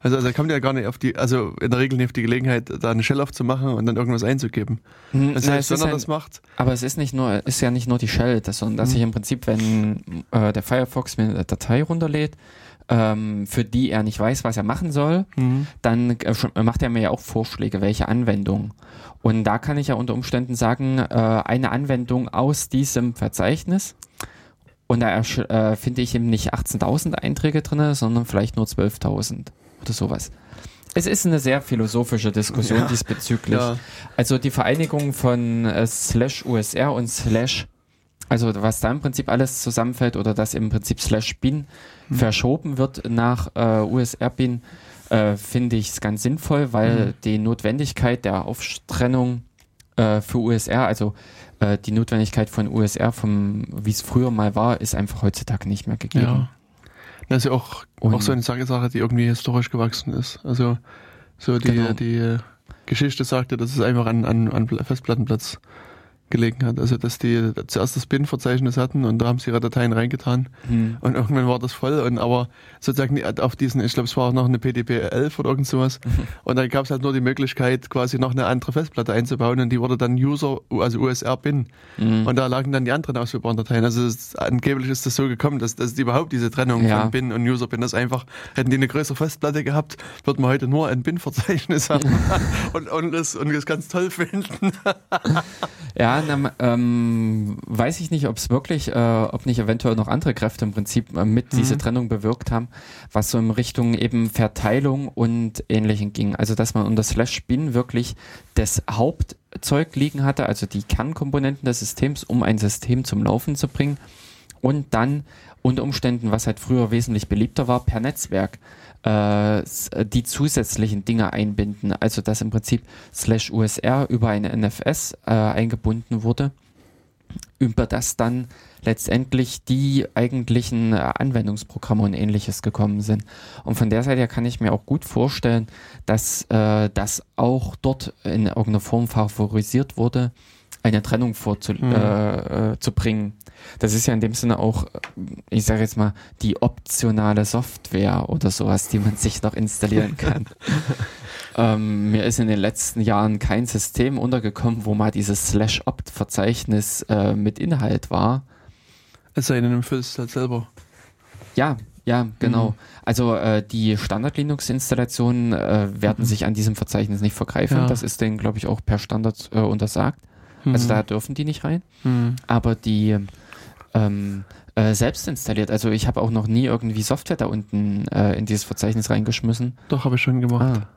Speaker 1: Also, also er kommt ja gar nicht auf die, also in der Regel nicht auf die Gelegenheit, da eine Shell aufzumachen und dann irgendwas einzugeben.
Speaker 2: Mhm, das heißt, wenn er das macht. Aber es ist nicht nur, ist ja nicht nur die Shell, das, sondern dass mhm. ich im Prinzip, wenn äh, der Firefox mir eine Datei runterlädt, ähm, für die er nicht weiß, was er machen soll, mhm. dann äh, macht er mir ja auch Vorschläge, welche Anwendung. Und da kann ich ja unter Umständen sagen, äh, eine Anwendung aus diesem Verzeichnis. Und da äh, finde ich eben nicht 18.000 Einträge drin, sondern vielleicht nur 12.000 oder sowas. Es ist eine sehr philosophische Diskussion ja, diesbezüglich. Ja. Also die Vereinigung von äh, slash USR und slash also was da im Prinzip alles zusammenfällt oder dass im Prinzip slash bin mhm. verschoben wird nach äh, USR bin, äh, finde ich es ganz sinnvoll, weil mhm. die Notwendigkeit der Auftrennung äh, für USR, also äh, die Notwendigkeit von USR, vom wie es früher mal war, ist einfach heutzutage nicht mehr gegeben. Ja.
Speaker 1: Das ist ja auch, auch so eine Sache, die irgendwie historisch gewachsen ist. Also so die, genau. die Geschichte sagte, dass es einfach an, an, an Festplattenplatz gelegen hat. Also dass die zuerst das Bin-Verzeichnis hatten und da haben sie ihre Dateien reingetan hm. und irgendwann war das voll und aber sozusagen auf diesen, ich glaube es war auch noch eine PDP 11 oder irgend sowas mhm. *laughs* und dann gab es halt nur die Möglichkeit quasi noch eine andere Festplatte einzubauen und die wurde dann User, also USR Bin mhm. und da lagen dann die anderen ausführbaren Dateien. Also es, angeblich ist das so gekommen, dass, dass überhaupt diese Trennung ja. von Bin und User Bin, das einfach, hätten die eine größere Festplatte gehabt, würden wir heute nur ein Bin-Verzeichnis haben *laughs* *laughs* und, und, das, und das ganz toll finden.
Speaker 2: ja, na, ähm, weiß ich nicht, ob es wirklich, äh, ob nicht eventuell noch andere Kräfte im Prinzip äh, mit mhm. diese Trennung bewirkt haben, was so in Richtung eben Verteilung und Ähnlichem ging. Also dass man unter Slash Bin wirklich das Hauptzeug liegen hatte, also die Kernkomponenten des Systems, um ein System zum Laufen zu bringen und dann unter Umständen, was halt früher wesentlich beliebter war, per Netzwerk die zusätzlichen Dinge einbinden. Also dass im Prinzip slash USR über eine NFS äh, eingebunden wurde über das dann letztendlich die eigentlichen äh, Anwendungsprogramme und ähnliches gekommen sind. Und von der Seite her kann ich mir auch gut vorstellen, dass äh, das auch dort in irgendeiner Form favorisiert wurde, eine Trennung vorzubringen. Mhm. Äh, äh. Das ist ja in dem Sinne auch, ich sage jetzt mal, die optionale Software oder sowas, die man sich noch installieren kann. *laughs* ähm, mir ist in den letzten Jahren kein System untergekommen, wo mal dieses Slash-Opt-Verzeichnis äh, mit Inhalt war.
Speaker 1: Es sei denn, du füllst halt selber.
Speaker 2: Ja, ja, genau. Mhm. Also äh, die Standard-Linux-Installationen äh, werden mhm. sich an diesem Verzeichnis nicht vergreifen. Ja. Das ist denen, glaube ich, auch per Standard äh, untersagt. Also mhm. Also da dürfen die nicht rein. Mhm. Aber die ähm, äh, selbst installiert. Also ich habe auch noch nie irgendwie Software da unten äh, in dieses Verzeichnis reingeschmissen.
Speaker 1: Doch, habe ich schon gemacht.
Speaker 2: Ah.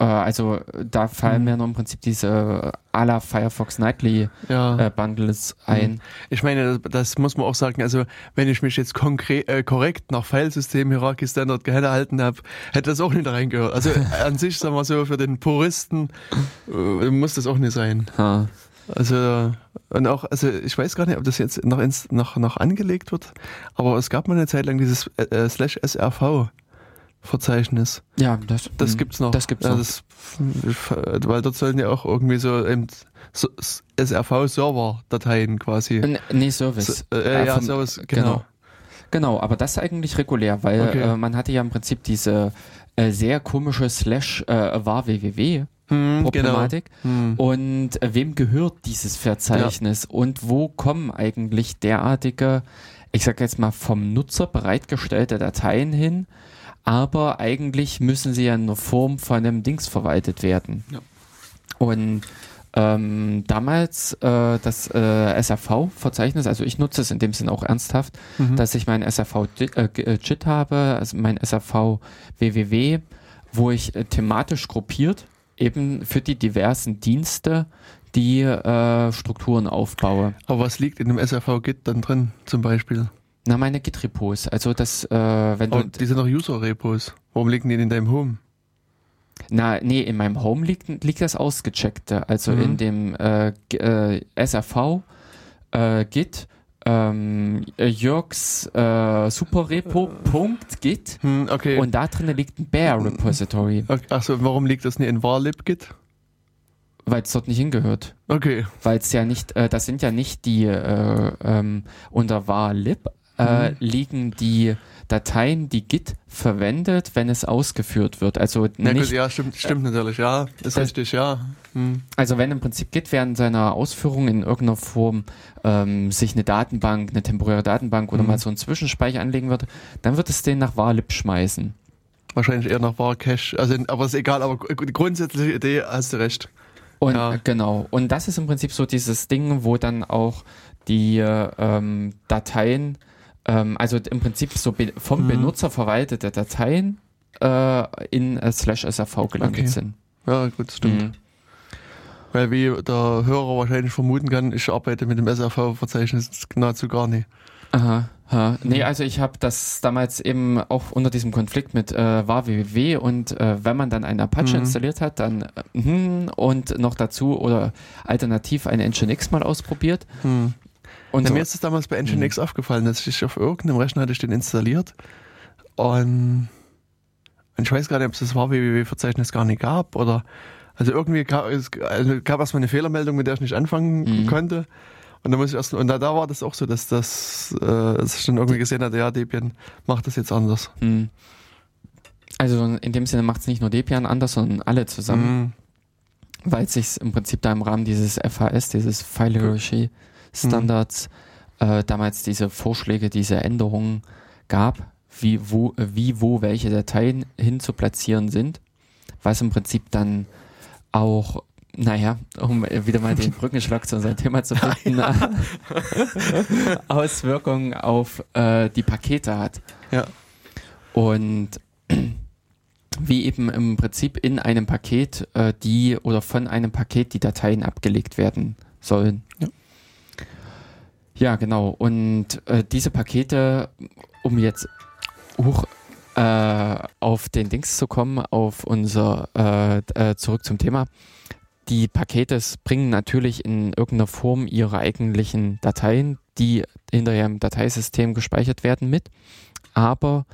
Speaker 2: Äh, also da fallen mhm. mir nur im Prinzip diese à la Firefox Nightly ja. Äh, Bundles ein. Mhm.
Speaker 1: Ich meine, das, das, muss man auch sagen, also wenn ich mich jetzt konkret, äh, korrekt nach Filesystem Hierarchy Standard gehalten habe, hätte das auch nicht reingehört. Also *laughs* an sich, sagen wir so, für den Puristen äh, muss das auch nicht sein. Ha. Also, und auch, also ich weiß gar nicht, ob das jetzt noch, ins, noch, noch angelegt wird, aber es gab mal eine Zeit lang dieses äh, äh slash SRV. Verzeichnis.
Speaker 2: Ja, das,
Speaker 1: das gibt's noch.
Speaker 2: Das gibt's ja, noch. Das,
Speaker 1: weil dort sollen ja auch irgendwie so, eben SRV-Server-Dateien quasi.
Speaker 2: N nee, Service.
Speaker 1: So, äh, ja, vom, Service, genau. genau.
Speaker 2: Genau, aber das eigentlich regulär, weil okay. äh, man hatte ja im Prinzip diese äh, sehr komische Slash äh, war www hm, Problematik. Genau. Hm. Und äh, wem gehört dieses Verzeichnis ja. und wo kommen eigentlich derartige, ich sag jetzt mal vom Nutzer bereitgestellte Dateien hin, aber eigentlich müssen sie ja in der Form von einem Dings verwaltet werden. Ja. Und ähm, damals äh, das äh, SRV-Verzeichnis, also ich nutze es in dem Sinn auch ernsthaft, mhm. dass ich mein SRV-JIT äh, habe, also mein SRV WWW, wo ich äh, thematisch gruppiert eben für die diversen Dienste die äh, Strukturen aufbaue.
Speaker 1: Aber was liegt in dem SRV-Git dann drin zum Beispiel?
Speaker 2: Na, meine Git-Repos. Also das, äh, wenn
Speaker 1: oh, du... Die sind doch User-Repos. Warum liegen die in deinem Home?
Speaker 2: Na, nee, in meinem Home liegt, liegt das Ausgecheckte. Also mhm. in dem äh, äh, SRV äh, Git ähm, Jörgs äh, Superrepo.git
Speaker 1: hm, okay.
Speaker 2: und da drin liegt ein Bear Repository.
Speaker 1: Okay, achso, warum liegt das nicht in varlib-git?
Speaker 2: Weil es dort nicht hingehört.
Speaker 1: Okay.
Speaker 2: Weil es ja nicht, äh, das sind ja nicht die äh, ähm, unter varlib äh, mhm. liegen die Dateien, die Git verwendet, wenn es ausgeführt wird. Also
Speaker 1: ja,
Speaker 2: nicht,
Speaker 1: gut, ja, stimmt, stimmt natürlich, ja, ist das, richtig, ja.
Speaker 2: Hm. Also wenn im Prinzip Git während seiner Ausführung in irgendeiner Form ähm, sich eine Datenbank, eine temporäre Datenbank oder hm. mal so einen Zwischenspeicher anlegen würde, dann wird es den nach varlib schmeißen.
Speaker 1: Wahrscheinlich eher nach varcache, also aber ist egal, aber die grundsätzliche Idee hast du recht.
Speaker 2: Und ja. genau, und das ist im Prinzip so dieses Ding, wo dann auch die ähm, Dateien ähm, also im Prinzip so be vom mhm. Benutzer verwaltete Dateien äh, in äh, slash SRV gelandet okay. sind.
Speaker 1: Ja, gut, stimmt. Mhm. Weil wie der Hörer wahrscheinlich vermuten kann, ich arbeite mit dem SRV-Verzeichnis nahezu gar nicht.
Speaker 2: Aha. Ha. Nee, also ich habe das damals eben auch unter diesem Konflikt mit äh, war www und äh, wenn man dann einen Apache mhm. installiert hat, dann äh, hm, und noch dazu oder alternativ eine Nginx mal ausprobiert. Mhm.
Speaker 1: Und so. Mir ist es damals bei Nginx mhm. aufgefallen, dass ich auf irgendeinem Rechner hatte ich den installiert und, und ich weiß gar nicht, ob es das war www-Verzeichnis gar nicht gab oder also irgendwie gab es also gab erstmal eine Fehlermeldung, mit der ich nicht anfangen mhm. konnte. Und da muss ich erst, und da, da war das auch so, dass das, äh, dass ich dann irgendwie gesehen hatte, ja, Debian macht das jetzt anders. Mhm.
Speaker 2: Also in dem Sinne macht es nicht nur Debian anders, sondern alle zusammen. Mhm. Weil es sich im Prinzip da im Rahmen dieses FHS, dieses File Hierarchy, Standards mhm. äh, damals diese Vorschläge, diese Änderungen gab, wie wo, wie wo welche Dateien hin zu platzieren sind, was im Prinzip dann auch naja, um wieder mal den Brückenschlag zu unserem Thema zu finden, ja. *laughs* *laughs* Auswirkungen auf äh, die Pakete hat.
Speaker 1: Ja.
Speaker 2: Und *clears throat* wie eben im Prinzip in einem Paket äh, die oder von einem Paket die Dateien abgelegt werden sollen. Ja. Genau. Und äh, diese Pakete, um jetzt hoch äh, auf den Dings zu kommen, auf unser äh, äh, zurück zum Thema. die Pakete bringen natürlich in irgendeiner Form ihre eigentlichen Dateien, die hinterher im Dateisystem gespeichert werden mit, aber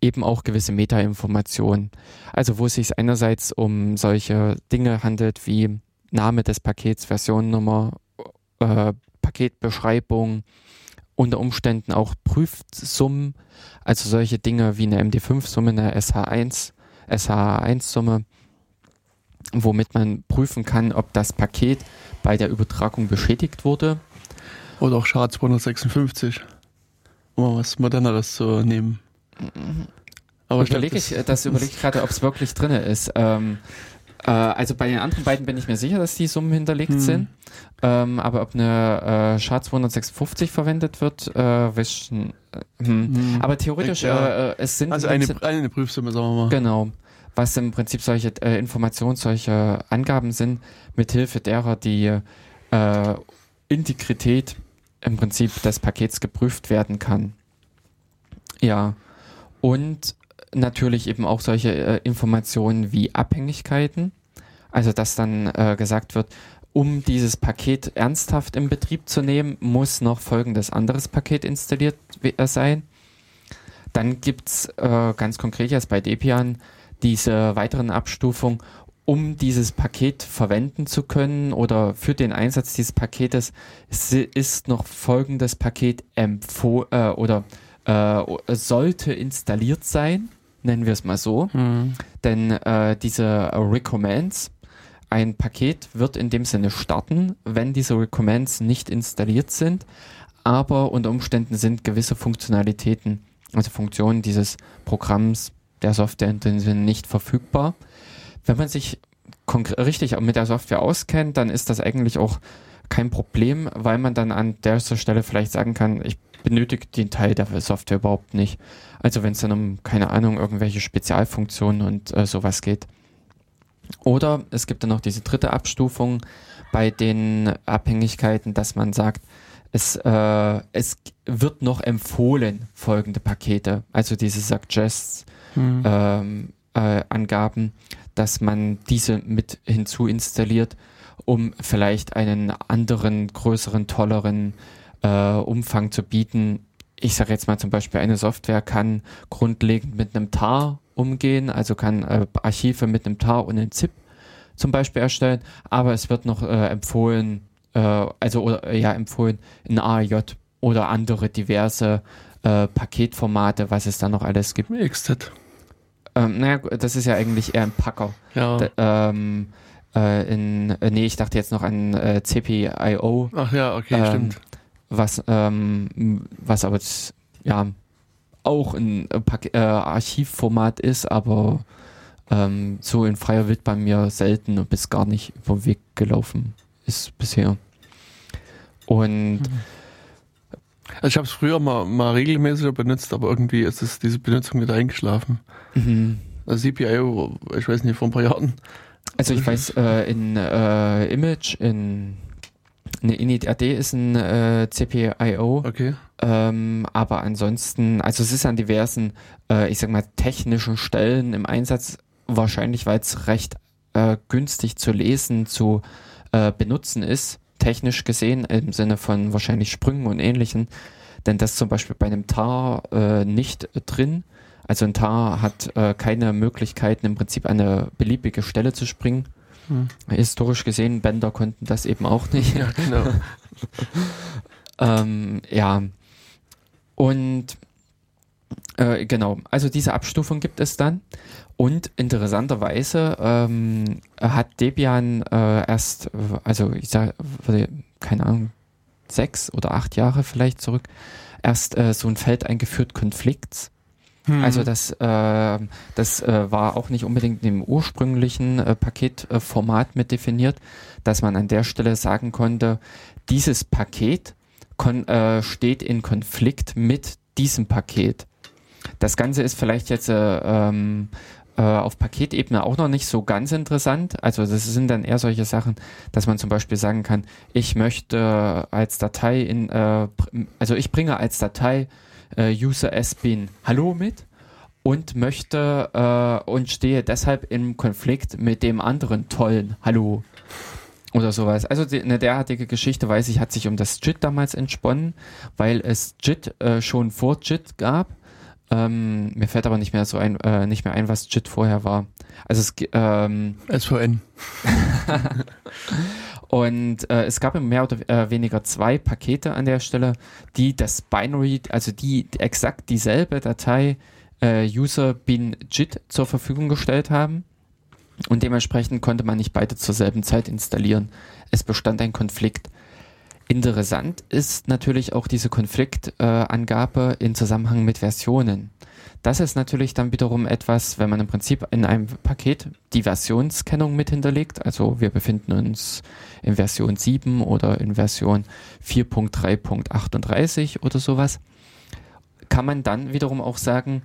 Speaker 2: eben auch gewisse Metainformationen. Also wo es sich einerseits um solche Dinge handelt wie Name des Pakets, Versionsnummer, äh, Paketbeschreibung, unter Umständen auch Prüfsummen, also solche Dinge wie eine MD5-Summe, eine SH1, SH1-Summe, womit man prüfen kann, ob das Paket bei der Übertragung beschädigt wurde.
Speaker 1: Oder auch SHA 256, um mal was moderneres zu nehmen.
Speaker 2: Aber überlege ich, das überlege ich gerade, ob es wirklich drin ist. Ähm, äh, also bei den anderen beiden bin ich mir sicher, dass die Summen hinterlegt hm. sind. Ähm, aber ob eine äh, SHA 256 verwendet wird, äh, weiß hm. hm. Aber theoretisch, ja. äh, es sind.
Speaker 1: Also eine, eine Prüfsumme, sagen wir mal.
Speaker 2: Genau. Was im Prinzip solche äh, Informationen, solche Angaben sind, mithilfe derer die äh, Integrität im Prinzip des Pakets geprüft werden kann. Ja. Und natürlich eben auch solche äh, Informationen wie Abhängigkeiten. Also dass dann äh, gesagt wird, um dieses Paket ernsthaft in Betrieb zu nehmen, muss noch folgendes anderes Paket installiert äh, sein. Dann gibt's äh, ganz konkret jetzt bei Debian diese weiteren Abstufungen, um dieses Paket verwenden zu können oder für den Einsatz dieses Paketes ist noch folgendes Paket empfohlen äh, oder äh, sollte installiert sein, nennen wir es mal so. Mhm. Denn äh, diese Recommends, ein Paket wird in dem Sinne starten, wenn diese Recommends nicht installiert sind, aber unter Umständen sind gewisse Funktionalitäten, also Funktionen dieses Programms, der Software in dem Sinne nicht verfügbar. Wenn man sich richtig mit der Software auskennt, dann ist das eigentlich auch kein Problem, weil man dann an der Stelle vielleicht sagen kann, ich benötigt den Teil der Software überhaupt nicht. Also wenn es dann um, keine Ahnung, irgendwelche Spezialfunktionen und äh, sowas geht. Oder es gibt dann noch diese dritte Abstufung bei den Abhängigkeiten, dass man sagt, es, äh, es wird noch empfohlen, folgende Pakete, also diese Suggests, hm. ähm, äh, Angaben, dass man diese mit hinzu installiert, um vielleicht einen anderen, größeren, tolleren äh, Umfang zu bieten. Ich sage jetzt mal zum Beispiel, eine Software kann grundlegend mit einem TAR umgehen, also kann äh, Archive mit einem TAR und einem ZIP zum Beispiel erstellen, aber es wird noch äh, empfohlen, äh, also oder, ja empfohlen in AJ oder andere diverse äh, Paketformate, was es da noch alles gibt.
Speaker 1: XZ.
Speaker 2: Ähm, naja, das ist ja eigentlich eher ein Packer.
Speaker 1: Ja.
Speaker 2: Da, ähm, äh, in, äh, nee, ich dachte jetzt noch an äh, CPIO.
Speaker 1: Ach ja, okay,
Speaker 2: ähm,
Speaker 1: stimmt
Speaker 2: was, ähm, was aber ja auch ein äh, Archivformat ist, aber ähm, so in freier Wildbahn mir selten und bis gar nicht über Weg gelaufen ist bisher. Und mhm.
Speaker 1: also ich habe es früher mal, mal regelmäßig benutzt, aber irgendwie ist es diese Benutzung wieder eingeschlafen. Mhm. Also CPIO, ich weiß nicht, vor ein paar Jahren.
Speaker 2: Also ich weiß, äh, in äh, Image, in eine InitRD ist ein äh, CPIO.
Speaker 1: Okay.
Speaker 2: Ähm, aber ansonsten, also es ist an diversen, äh, ich sag mal, technischen Stellen im Einsatz, wahrscheinlich weil es recht äh, günstig zu lesen, zu äh, benutzen ist, technisch gesehen, im Sinne von wahrscheinlich Sprüngen und ähnlichen. Denn das zum Beispiel bei einem TAR äh, nicht drin. Also ein TAR hat äh, keine Möglichkeiten, im Prinzip eine beliebige Stelle zu springen. Hm. Historisch gesehen, Bänder konnten das eben auch nicht.
Speaker 1: Ja, genau. *laughs*
Speaker 2: ähm, ja. Und äh, genau, also diese Abstufung gibt es dann. Und interessanterweise ähm, hat Debian äh, erst, also ich sage, keine Ahnung, sechs oder acht Jahre vielleicht zurück, erst äh, so ein Feld eingeführt, Konflikts. Hm. Also das, äh, das äh, war auch nicht unbedingt im ursprünglichen äh, Paketformat mit definiert, dass man an der Stelle sagen konnte, dieses Paket kon äh, steht in Konflikt mit diesem Paket. Das Ganze ist vielleicht jetzt äh, ähm, äh, auf Paketebene auch noch nicht so ganz interessant. Also das sind dann eher solche Sachen, dass man zum Beispiel sagen kann, ich möchte als Datei in, also ich bringe als Datei äh, User SBin Hallo mit und möchte äh, und stehe deshalb im Konflikt mit dem anderen tollen Hallo Oder sowas. Also die, eine derartige Geschichte, weiß ich, hat sich um das JIT damals entsponnen, weil es JIT äh, schon vor JIT gab. Ähm, mir fällt aber nicht mehr so ein, äh, nicht mehr ein, was JIT vorher war. Also es ähm,
Speaker 1: SVN. *laughs*
Speaker 2: und äh, es gab mehr oder äh, weniger zwei Pakete an der Stelle, die das Binary, also die exakt dieselbe Datei äh, User bin JIT zur Verfügung gestellt haben. Und dementsprechend konnte man nicht beide zur selben Zeit installieren. Es bestand ein Konflikt. Interessant ist natürlich auch diese Konfliktangabe äh, in Zusammenhang mit Versionen. Das ist natürlich dann wiederum etwas, wenn man im Prinzip in einem Paket die Versionskennung mit hinterlegt, also wir befinden uns in Version 7 oder in Version 4.3.38 oder sowas, kann man dann wiederum auch sagen,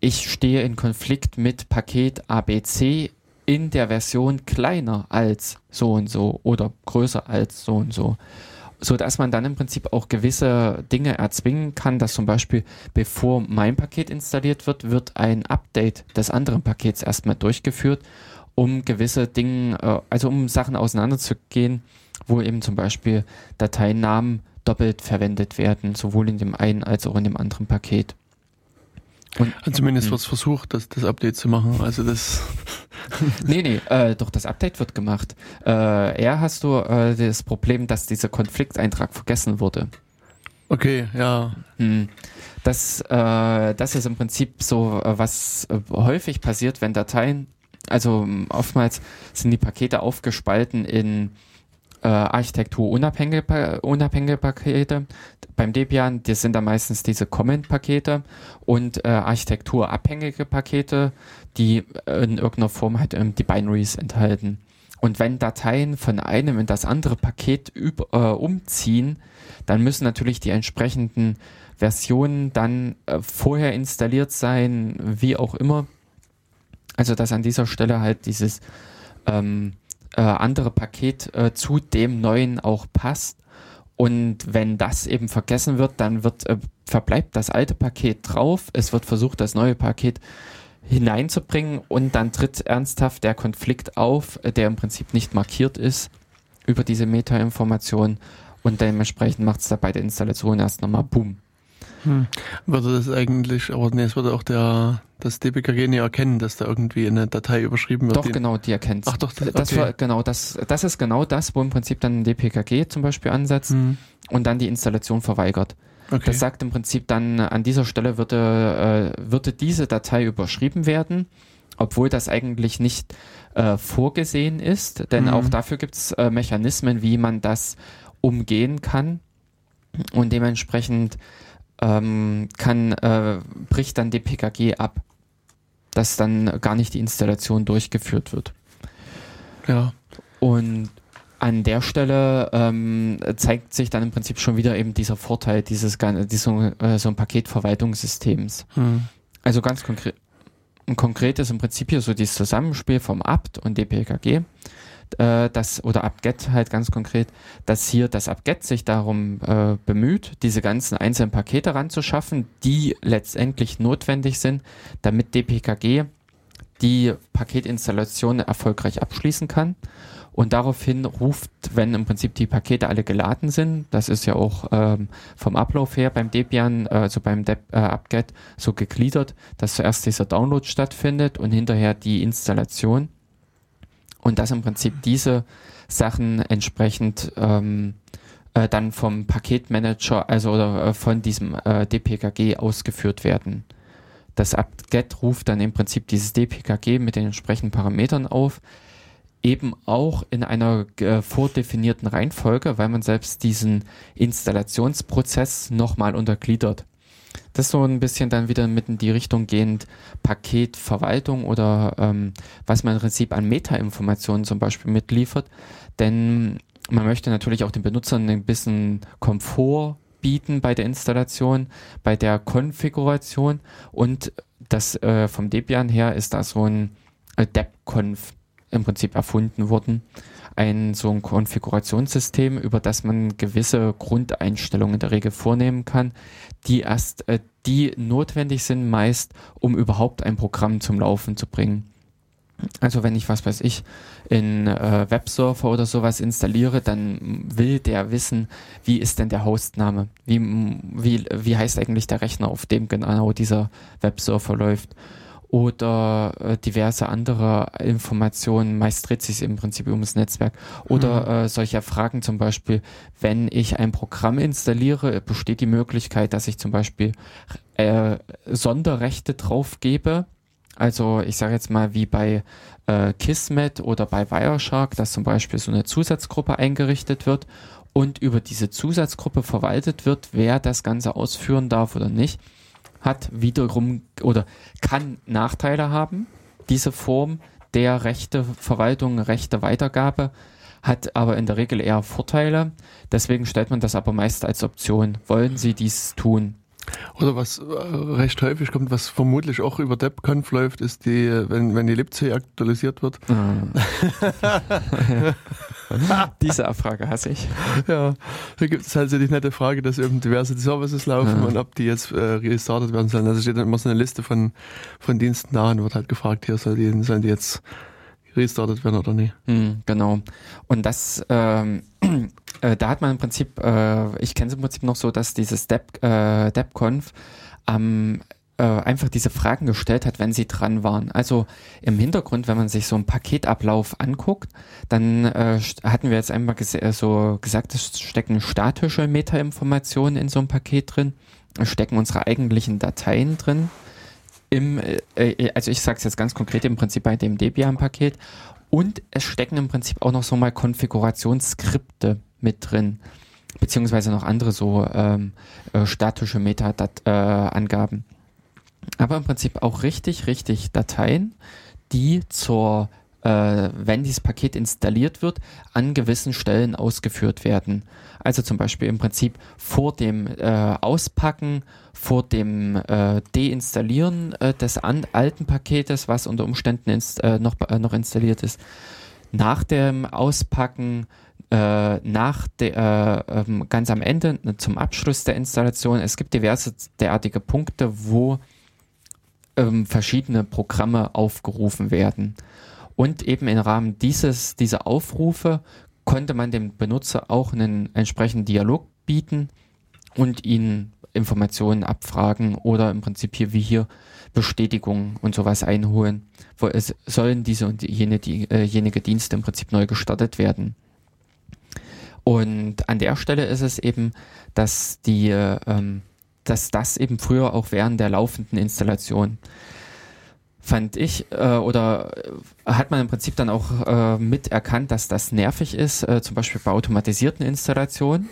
Speaker 2: ich stehe in Konflikt mit Paket ABC in der Version kleiner als so und so oder größer als so und so. So dass man dann im Prinzip auch gewisse Dinge erzwingen kann, dass zum Beispiel bevor mein Paket installiert wird, wird ein Update des anderen Pakets erstmal durchgeführt, um gewisse Dinge, äh, also um Sachen auseinanderzugehen, wo eben zum Beispiel Dateinamen doppelt verwendet werden, sowohl in dem einen als auch in dem anderen Paket.
Speaker 1: Und, Zumindest hm. wird es versucht, das, das Update zu machen. Also das. *laughs*
Speaker 2: nee, nee, äh, doch das Update wird gemacht. Äh, eher hast du äh, das Problem, dass dieser Konflikteintrag vergessen wurde.
Speaker 1: Okay, ja. Hm.
Speaker 2: Das, äh, das ist im Prinzip so, äh, was äh, häufig passiert, wenn Dateien, also oftmals sind die Pakete aufgespalten in äh, architekturunabhängige unabhängige Pakete. Beim Debian, das sind da meistens diese Comment-Pakete und äh, architekturabhängige Pakete, die in irgendeiner Form halt ähm, die Binaries enthalten. Und wenn Dateien von einem in das andere Paket üb, äh, umziehen, dann müssen natürlich die entsprechenden Versionen dann äh, vorher installiert sein, wie auch immer. Also dass an dieser Stelle halt dieses ähm, äh, andere Paket äh, zu dem neuen auch passt. Und wenn das eben vergessen wird, dann wird, äh, verbleibt das alte Paket drauf. Es wird versucht, das neue Paket hineinzubringen und dann tritt ernsthaft der Konflikt auf, äh, der im Prinzip nicht markiert ist über diese Meta-Information und dementsprechend macht es da bei der Installation erst nochmal Boom.
Speaker 1: Hm. Würde das eigentlich, aber nee, es würde auch der, das DBKG nicht erkennen, dass da irgendwie eine Datei überschrieben wird.
Speaker 2: Doch, genau, die erkennt
Speaker 1: Ach doch,
Speaker 2: das, okay. das war, genau, das, das ist genau das, wo im Prinzip dann ein DPKG zum Beispiel ansetzt hm. und dann die Installation verweigert. Okay. Das sagt im Prinzip dann, an dieser Stelle würde, äh, würde diese Datei überschrieben werden, obwohl das eigentlich nicht äh, vorgesehen ist, denn mhm. auch dafür gibt es äh, Mechanismen, wie man das umgehen kann. Und dementsprechend ähm, kann, äh, bricht dann DPKG ab, dass dann gar nicht die Installation durchgeführt wird.
Speaker 1: Ja.
Speaker 2: Und an der Stelle ähm, zeigt sich dann im Prinzip schon wieder eben dieser Vorteil dieses, dieses äh, so ein Paketverwaltungssystems. Hm. Also ganz konkret, ein konkretes im Prinzip hier so dieses Zusammenspiel vom Apt und DPKG äh, das oder apt-get halt ganz konkret, dass hier das apt-get sich darum äh, bemüht, diese ganzen einzelnen Pakete ranzuschaffen, die letztendlich notwendig sind, damit DPKG die Paketinstallation erfolgreich abschließen kann. Und daraufhin ruft, wenn im Prinzip die Pakete alle geladen sind, das ist ja auch ähm, vom Ablauf her beim Debian, also beim Deb, äh, apt-get so gegliedert, dass zuerst dieser Download stattfindet und hinterher die Installation und dass im Prinzip diese Sachen entsprechend ähm, äh, dann vom Paketmanager, also oder äh, von diesem äh, DPKG ausgeführt werden. Das apt-get ruft dann im Prinzip dieses DPKG mit den entsprechenden Parametern auf, eben auch in einer äh, vordefinierten Reihenfolge, weil man selbst diesen Installationsprozess nochmal untergliedert. Das so ein bisschen dann wieder mit in die Richtung gehend Paketverwaltung oder ähm, was man im Prinzip an Meta-Informationen zum Beispiel mitliefert. Denn man möchte natürlich auch den Benutzern ein bisschen Komfort bieten bei der Installation, bei der Konfiguration und das äh, vom Debian her ist da so ein äh, DepConf im Prinzip erfunden worden. Ein so ein Konfigurationssystem, über das man gewisse Grundeinstellungen in der Regel vornehmen kann, die erst, äh, die notwendig sind meist, um überhaupt ein Programm zum Laufen zu bringen. Also wenn ich, was weiß ich, in äh, Websurfer oder sowas installiere, dann will der wissen, wie ist denn der Hostname? Wie, wie, wie heißt eigentlich der Rechner, auf dem genau dieser Websurfer läuft? Oder äh, diverse andere Informationen, meist dreht sich im Prinzip ums Netzwerk. Oder mhm. äh, solche Fragen zum Beispiel, wenn ich ein Programm installiere, besteht die Möglichkeit, dass ich zum Beispiel äh, Sonderrechte drauf gebe, also ich sage jetzt mal wie bei äh, Kismet oder bei Wireshark, dass zum Beispiel so eine Zusatzgruppe eingerichtet wird und über diese Zusatzgruppe verwaltet wird, wer das Ganze ausführen darf oder nicht, hat wiederum oder kann Nachteile haben. Diese Form der Rechteverwaltung, Rechteweitergabe hat aber in der Regel eher Vorteile. Deswegen stellt man das aber meist als Option. Wollen Sie dies tun?
Speaker 1: Oder was äh, recht häufig kommt, was vermutlich auch über DebConf läuft, ist die, wenn, wenn die libc aktualisiert wird. *laughs*
Speaker 2: Diese Abfrage hasse ich.
Speaker 1: Ja, da gibt es halt so die nette Frage, dass eben diverse Services laufen ja. und ob die jetzt äh, restartet werden sollen. Also steht dann immer so eine Liste von, von Diensten da und wird halt gefragt, hier soll die, sollen die jetzt restartet werden oder nicht.
Speaker 2: Mhm, genau. Und das ähm, äh, da hat man im Prinzip, äh, ich kenne es im Prinzip noch so, dass dieses Dep, äh, DepConf ähm, äh, einfach diese Fragen gestellt hat, wenn sie dran waren. Also im Hintergrund, wenn man sich so einen Paketablauf anguckt, dann äh, hatten wir jetzt einmal ges äh, so gesagt, es stecken statische Metainformationen in so einem Paket drin, es stecken unsere eigentlichen Dateien drin. Im, äh also ich sage es jetzt ganz konkret im Prinzip bei dem Debian-Paket und es stecken im Prinzip auch noch so mal Konfigurationsskripte mit drin, beziehungsweise noch andere so ähm, äh, statische Meta-Angaben. Äh, Aber im Prinzip auch richtig, richtig Dateien, die zur, äh, wenn dieses Paket installiert wird, an gewissen Stellen ausgeführt werden. Also zum Beispiel im Prinzip vor dem äh, Auspacken, vor dem äh, Deinstallieren äh, des an, alten Paketes, was unter Umständen äh, noch, noch installiert ist, nach dem Auspacken, äh, nach der, äh, ähm, ganz am Ende ne, zum Abschluss der Installation. Es gibt diverse derartige Punkte, wo ähm, verschiedene Programme aufgerufen werden. Und eben im Rahmen dieses, dieser Aufrufe konnte man dem Benutzer auch einen entsprechenden Dialog bieten und ihn Informationen abfragen oder im Prinzip hier wie hier Bestätigungen und sowas einholen. Wo es sollen diese und jene, die, äh, jenige Dienste im Prinzip neu gestartet werden. Und an der Stelle ist es eben, dass die, ähm, dass das eben früher auch während der laufenden Installation fand ich äh, oder hat man im Prinzip dann auch äh, miterkannt, dass das nervig ist, äh, zum Beispiel bei automatisierten Installationen,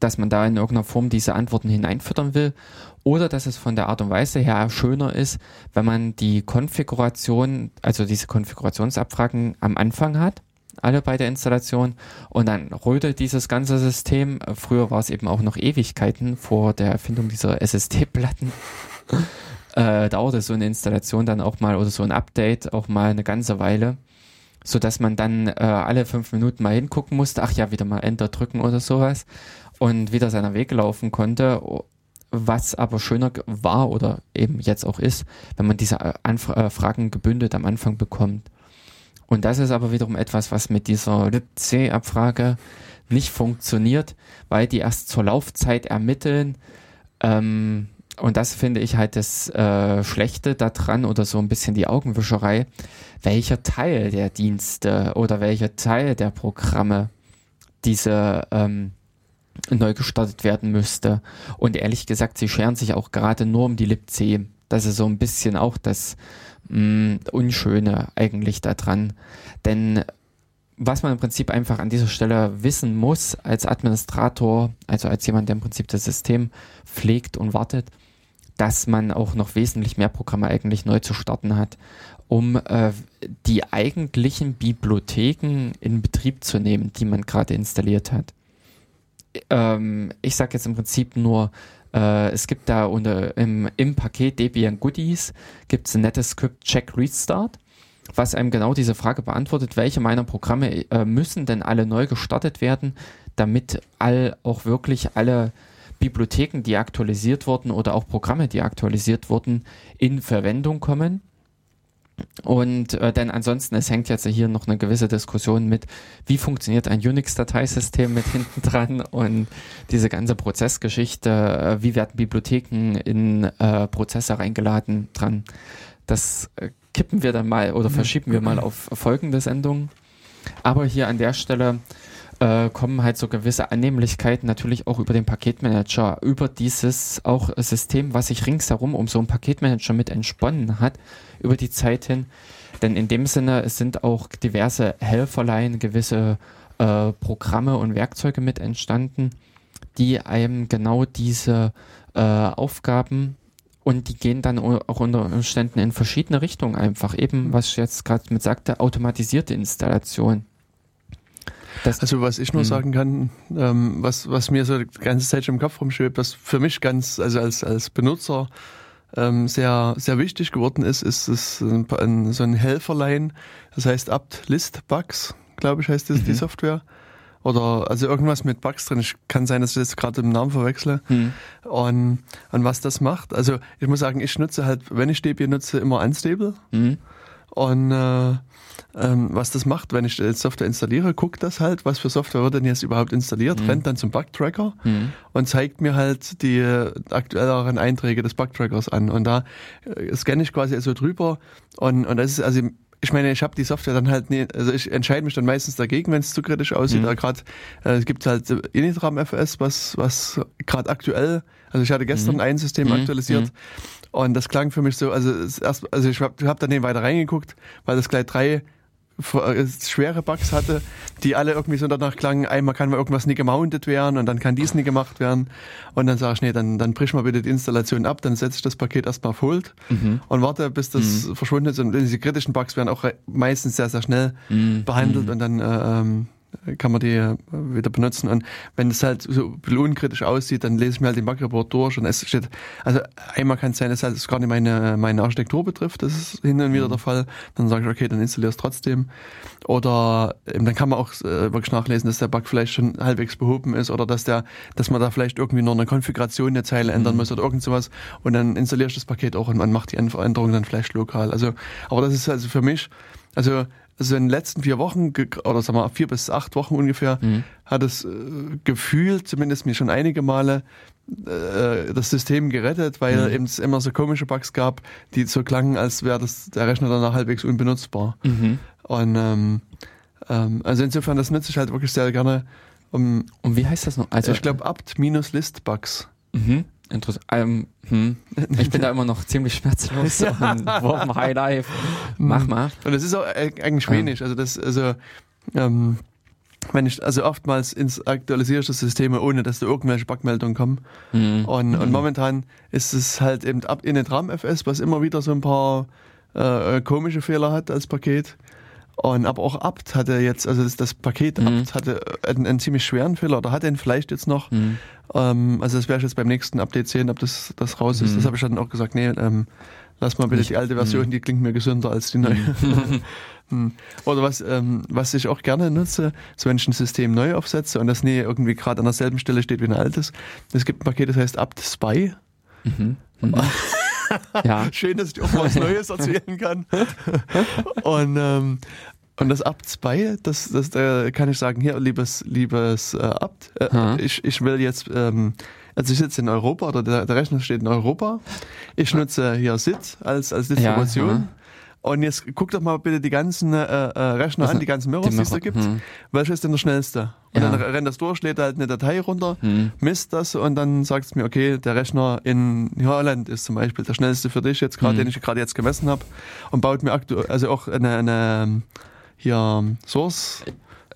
Speaker 2: dass man da in irgendeiner Form diese Antworten hineinfüttern will oder dass es von der Art und Weise her schöner ist, wenn man die Konfiguration, also diese Konfigurationsabfragen am Anfang hat alle bei der Installation und dann rödelt dieses ganze System. Früher war es eben auch noch Ewigkeiten vor der Erfindung dieser SSD-Platten. *laughs* äh, dauerte so eine Installation dann auch mal oder so ein Update auch mal eine ganze Weile, so dass man dann äh, alle fünf Minuten mal hingucken musste, ach ja, wieder mal Enter drücken oder sowas und wieder seiner Weg laufen konnte. Was aber schöner war oder eben jetzt auch ist, wenn man diese äh, äh, Fragen gebündelt am Anfang bekommt. Und das ist aber wiederum etwas, was mit dieser libc-Abfrage nicht funktioniert, weil die erst zur Laufzeit ermitteln. Ähm, und das finde ich halt das äh, Schlechte daran oder so ein bisschen die Augenwischerei, welcher Teil der Dienste oder welcher Teil der Programme diese ähm, neu gestartet werden müsste. Und ehrlich gesagt, sie scheren sich auch gerade nur um die libc. Das ist so ein bisschen auch das mh, mm, Unschöne eigentlich daran. Denn was man im Prinzip einfach an dieser Stelle wissen muss als Administrator, also als jemand, der im Prinzip das System pflegt und wartet, dass man auch noch wesentlich mehr Programme eigentlich neu zu starten hat, um äh, die eigentlichen Bibliotheken in Betrieb zu nehmen, die man gerade installiert hat. Ähm, ich sage jetzt im Prinzip nur äh, es gibt da unter, im, im Paket Debian Goodies gibt es ein nettes Skript Check Restart, was einem genau diese Frage beantwortet, welche meiner Programme äh, müssen denn alle neu gestartet werden, damit all auch wirklich alle Bibliotheken, die aktualisiert wurden oder auch Programme, die aktualisiert wurden, in Verwendung kommen. Und äh, denn ansonsten, es hängt jetzt hier noch eine gewisse Diskussion mit, wie funktioniert ein Unix-Dateisystem mit hinten dran und diese ganze Prozessgeschichte, äh, wie werden Bibliotheken in äh, Prozesse reingeladen dran. Das äh, kippen wir dann mal oder verschieben wir mal auf folgende Sendung. Aber hier an der Stelle äh, kommen halt so gewisse Annehmlichkeiten natürlich auch über den Paketmanager, über dieses auch System, was sich ringsherum um so einen Paketmanager mit entsponnen hat, über die Zeit hin. Denn in dem Sinne sind auch diverse Helferlein, gewisse äh, Programme und Werkzeuge mit entstanden, die einem genau diese äh, Aufgaben und die gehen dann auch unter Umständen in verschiedene Richtungen einfach. Eben, was ich jetzt gerade mit sagte, automatisierte Installation.
Speaker 1: Das also was ich nur mh. sagen kann, ähm, was, was mir so die ganze Zeit schon im Kopf rumschwebt, was für mich ganz, also als, als Benutzer ähm, sehr, sehr wichtig geworden ist, ist, ist ein, ein, so ein Helferlein, das heißt apt list bugs, glaube ich heißt das, mhm. die Software. Oder also irgendwas mit Bugs drin. Ich kann sein, dass ich das gerade im Namen verwechsle. Mhm. Und, und was das macht. Also ich muss sagen, ich nutze halt, wenn ich Debian nutze, immer Unstable. Mhm. Und äh, ähm, was das macht, wenn ich Software installiere, guckt das halt, was für Software wird denn jetzt überhaupt installiert, mhm. rennt dann zum Bugtracker mhm. und zeigt mir halt die aktuelleren Einträge des Bugtrackers an. Und da äh, scanne ich quasi so drüber und, und das ist also ich meine, ich habe die Software dann halt nie, also ich entscheide mich dann meistens dagegen, wenn es zu kritisch aussieht. Mhm. gerade äh, es gibt halt Initram FS, was was gerade aktuell, also ich hatte gestern mhm. ein System mhm. aktualisiert mhm. und das klang für mich so, also erst, also ich habe hab dann weiter reingeguckt, weil das gleich drei äh, schwere Bugs hatte, die alle irgendwie so danach klangen, einmal kann mal irgendwas nie gemountet werden und dann kann dies nie gemacht werden. Und dann sage ich, nee, dann, dann brisch mal bitte die Installation ab, dann setze ich das Paket erstmal auf Hold mhm. und warte, bis das mhm. verschwunden ist. Und diese kritischen Bugs werden auch meistens sehr, sehr schnell mhm. behandelt mhm. und dann äh, ähm, kann man die äh, wieder benutzen. Und wenn es halt so unkritisch aussieht, dann lese ich mir halt den Bug-Report durch und es steht, also einmal kann es sein, dass halt es gar nicht meine, meine Architektur betrifft, das ist hin und wieder mhm. der Fall. Dann sage ich, okay, dann installiere es trotzdem. Oder ähm, dann kann man auch äh, wirklich nachlesen, dass der Bug vielleicht schon halbwegs behoben ist oder dass der, dass man da vielleicht irgendwie nur eine Konfiguration der Zeile ändern mhm. muss oder irgend sowas. Und dann installiere ich das Paket auch und man macht die Änderung dann vielleicht lokal. Also, aber das ist also für mich, also also in den letzten vier Wochen, oder sagen wir vier bis acht Wochen ungefähr, mhm. hat es äh, gefühlt, zumindest mir schon einige Male, äh, das System gerettet, weil mhm. eben es immer so komische Bugs gab, die so klangen, als wäre das der Rechner dann halbwegs unbenutzbar. Mhm. Und ähm, ähm, also insofern, das nutze ich halt wirklich sehr gerne.
Speaker 2: Um, Und wie heißt das noch?
Speaker 1: Also ich glaube apt-list-bugs.
Speaker 2: Mhm. Interessant. Ähm, hm. Ich bin da immer noch ziemlich schmerzlos. ja. Warm High Life. Mach hm. mal.
Speaker 1: Und das ist auch eigentlich wenig. Also das, also ähm, wenn ich, also oftmals ins aktualisiere ich das Systeme, ohne dass da irgendwelche Backmeldungen kommen. Mhm. Und, mhm. und momentan ist es halt eben ab in den RAM-FS, was immer wieder so ein paar äh, komische Fehler hat als Paket. Und aber auch Abt hatte jetzt, also das, das Paket mhm. Abt hatte einen, einen, ziemlich schweren Fehler oder hat den vielleicht jetzt noch. Mhm. Ähm, also das werde ich jetzt beim nächsten Update sehen, ob das, das raus ist. Mhm. Das habe ich dann auch gesagt, nee, ähm, lass mal bitte ich, die alte Version, mhm. die klingt mir gesünder als die neue. Mhm. *laughs* Hm. Oder was, ähm, was ich auch gerne nutze, so wenn ich ein System neu aufsetze und das nie irgendwie gerade an derselben Stelle steht wie ein altes. Es gibt ein Paket, das heißt Apt Spy. Mhm. *laughs* ja. *laughs* Schön, dass ich auch mal was *laughs* Neues erzählen kann. Und, ähm, und das Abt 2, das, das da kann ich sagen, hier, liebes, liebes äh, Abt, äh, ich, ich will jetzt, ähm, also ich sitze in Europa oder der, der Rechner steht in Europa. Ich nutze hier SIT als, als Distribution. Ja, und jetzt guck doch mal bitte die ganzen äh, äh, Rechner an, die ganzen Mirrors, die, es da gibt. Hm. Welcher ist denn der schnellste? Und ja. dann rennt das durch, lädt halt eine Datei runter, hm. misst das und dann sagt es mir, okay, der Rechner in Holland ist zum Beispiel der schnellste für dich jetzt gerade, hm. den ich gerade jetzt gemessen habe und baut mir aktuell, also auch eine, eine hier Source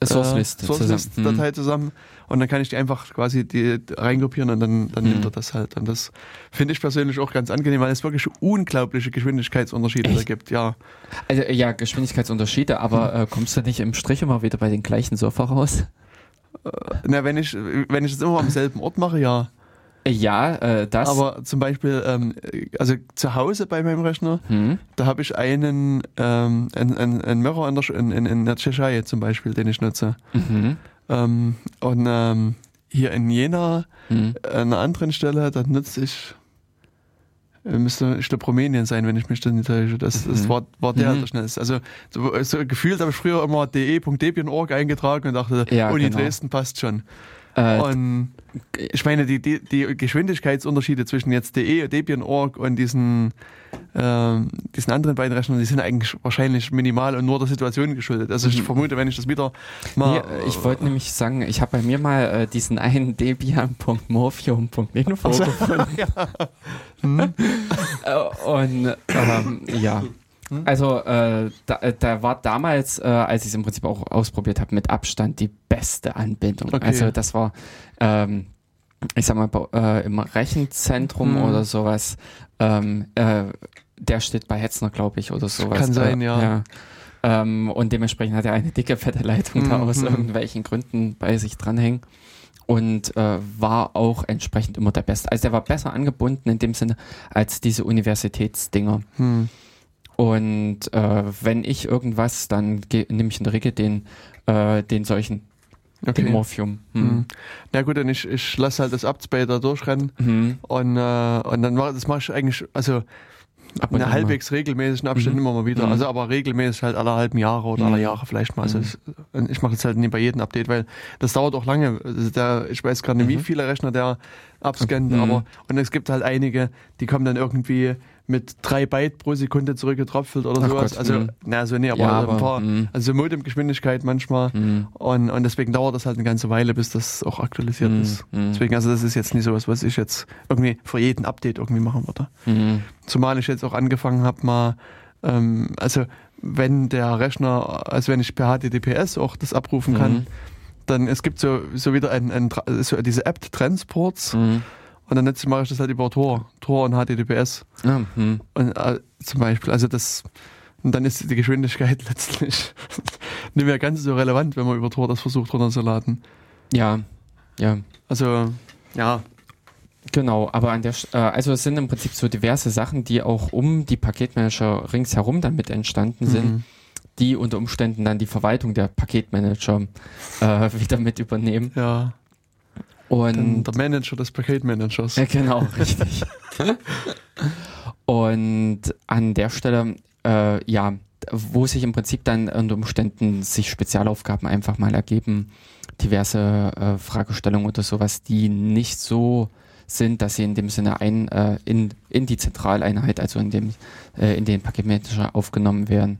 Speaker 2: Source List,
Speaker 1: äh, Source. Datei zusammen und dann kann ich die einfach quasi die reingruppieren und dann, dann mhm. nimmt er das halt. Und das finde ich persönlich auch ganz angenehm, weil es wirklich unglaubliche Geschwindigkeitsunterschiede Echt? da gibt, ja.
Speaker 2: Also ja, Geschwindigkeitsunterschiede, aber mhm. äh, kommst du nicht im Strich immer wieder bei den gleichen Surfer raus?
Speaker 1: Äh, na, wenn ich, wenn ich es immer am selben Ort mache, ja.
Speaker 2: Ja, äh, das.
Speaker 1: Aber zum Beispiel, ähm, also zu Hause bei meinem Rechner, hm. da habe ich einen, ähm, einen, einen, einen Mirror in der, in, in der Tschechei zum Beispiel, den ich nutze. Mhm. Ähm, und ähm, hier in Jena, mhm. an einer anderen Stelle, da nutze ich äh, müsste, ich glaube, Rumänien sein, wenn ich mich dann nicht täusche. Das, das
Speaker 2: Mhm.
Speaker 1: war, war der,
Speaker 2: Mhm.
Speaker 1: der schnellste. Also, so, so gefühlt habe ich früher immer de.debian.org eingetragen und dachte,
Speaker 2: Ja,
Speaker 1: Uni
Speaker 2: genau.
Speaker 1: Dresden passt schon.
Speaker 2: Äh,
Speaker 1: Und ich meine, die, die, die Geschwindigkeitsunterschiede zwischen jetzt DE, Debian.org und diesen, ähm, diesen anderen beiden Rechnern, die sind eigentlich wahrscheinlich minimal und nur der Situation geschuldet. Also ich
Speaker 2: Mhm.
Speaker 1: vermute, wenn ich das wieder mal...
Speaker 2: Nee, ich wollte nämlich sagen, ich habe bei mir mal äh, diesen einen debian.morphium.info
Speaker 1: Ach so, *laughs*
Speaker 2: gefunden.
Speaker 1: Hm?
Speaker 2: Äh, und ähm, ja. Also äh, da, äh, da war damals, äh, als ich es im Prinzip auch ausprobiert habe, mit Abstand die beste Anbindung.
Speaker 1: Okay.
Speaker 2: Also das war, ähm, ich sag mal, äh, im Rechenzentrum
Speaker 1: Mhm.
Speaker 2: oder sowas. Ähm, äh, der steht bei Hetzner, glaube ich, oder sowas.
Speaker 1: Kann sein,
Speaker 2: äh,
Speaker 1: ja.
Speaker 2: Ähm, und dementsprechend hat er eine dicke, fette Leitung da
Speaker 1: Mhm.
Speaker 2: aus irgendwelchen Gründen bei sich dranhängen. Und äh, war auch entsprechend immer der Beste. Also der war besser angebunden in dem Sinne als diese Universitätsdinger.
Speaker 1: Hm.
Speaker 2: Und äh, wenn ich irgendwas, dann nehme ich in der Regel den, äh, den solchen, den
Speaker 1: Okay.
Speaker 2: Morphium.
Speaker 1: Hm.
Speaker 2: Hm.
Speaker 1: Na gut, dann ich, ich lasse halt das Upspace da durchrennen
Speaker 2: Hm.
Speaker 1: und, äh, und dann war das mache ich eigentlich, also
Speaker 2: Ab an
Speaker 1: halbwegs regelmäßigen Abständen
Speaker 2: Mhm.
Speaker 1: immer mal wieder.
Speaker 2: Mhm.
Speaker 1: Also aber regelmäßig halt alle halben Jahre oder
Speaker 2: Mhm.
Speaker 1: alle Jahre vielleicht mal. Also
Speaker 2: Mhm.
Speaker 1: ich mache das halt nie bei jedem Update, weil das dauert auch lange. Also der, ich weiß gerade nicht, wie
Speaker 2: Mhm.
Speaker 1: viele Rechner der abscannt,
Speaker 2: Mhm.
Speaker 1: aber und es gibt halt einige, die kommen dann irgendwie mit drei Byte pro Sekunde zurückgetröpfelt oder
Speaker 2: Ach
Speaker 1: sowas.
Speaker 2: Gott,
Speaker 1: also,
Speaker 2: mhm.
Speaker 1: na, so nee, aber,
Speaker 2: Ja,
Speaker 1: also ein
Speaker 2: aber,
Speaker 1: paar,
Speaker 2: mhm.
Speaker 1: also Modemgeschwindigkeit manchmal.
Speaker 2: Hm.
Speaker 1: Und, und deswegen dauert das halt eine ganze Weile, bis das auch aktualisiert
Speaker 2: Hm.
Speaker 1: ist.
Speaker 2: Hm.
Speaker 1: Deswegen, also das ist jetzt nicht sowas, was ich jetzt irgendwie für jeden Update irgendwie machen würde.
Speaker 2: Hm.
Speaker 1: Zumal ich jetzt auch angefangen habe, mal, ähm, also wenn der Rechner, also wenn ich per HTTPS auch das abrufen kann, dann es gibt so, so wieder ein, ein, so diese App Transports
Speaker 2: Hm.
Speaker 1: Und dann jetzt mache ich das halt über Tor, Tor und HTTPS
Speaker 2: Ah, hm.
Speaker 1: und, äh, zum Beispiel. Also das und dann ist die Geschwindigkeit *laughs* letztlich nicht mehr ganz so relevant, wenn man über Tor das versucht runterzuladen.
Speaker 2: Ja, ja.
Speaker 1: Also ja,
Speaker 2: Genau, aber an der, äh, also es sind im Prinzip so diverse Sachen, die auch um die Paketmanager ringsherum dann mit entstanden sind,
Speaker 1: Mhm.
Speaker 2: die unter Umständen dann die Verwaltung der Paketmanager äh, *laughs* wieder mit übernehmen.
Speaker 1: ja.
Speaker 2: Und
Speaker 1: der Manager des Paketmanagers.
Speaker 2: ja, genau, *laughs* richtig. Und an der Stelle, äh, ja, wo sich im Prinzip dann unter Umständen sich Spezialaufgaben einfach mal ergeben, diverse äh, Fragestellungen oder sowas, die nicht so sind, dass sie in dem Sinne ein, äh, in, in die Zentraleinheit, also in dem, äh, in den Paketmanager aufgenommen werden.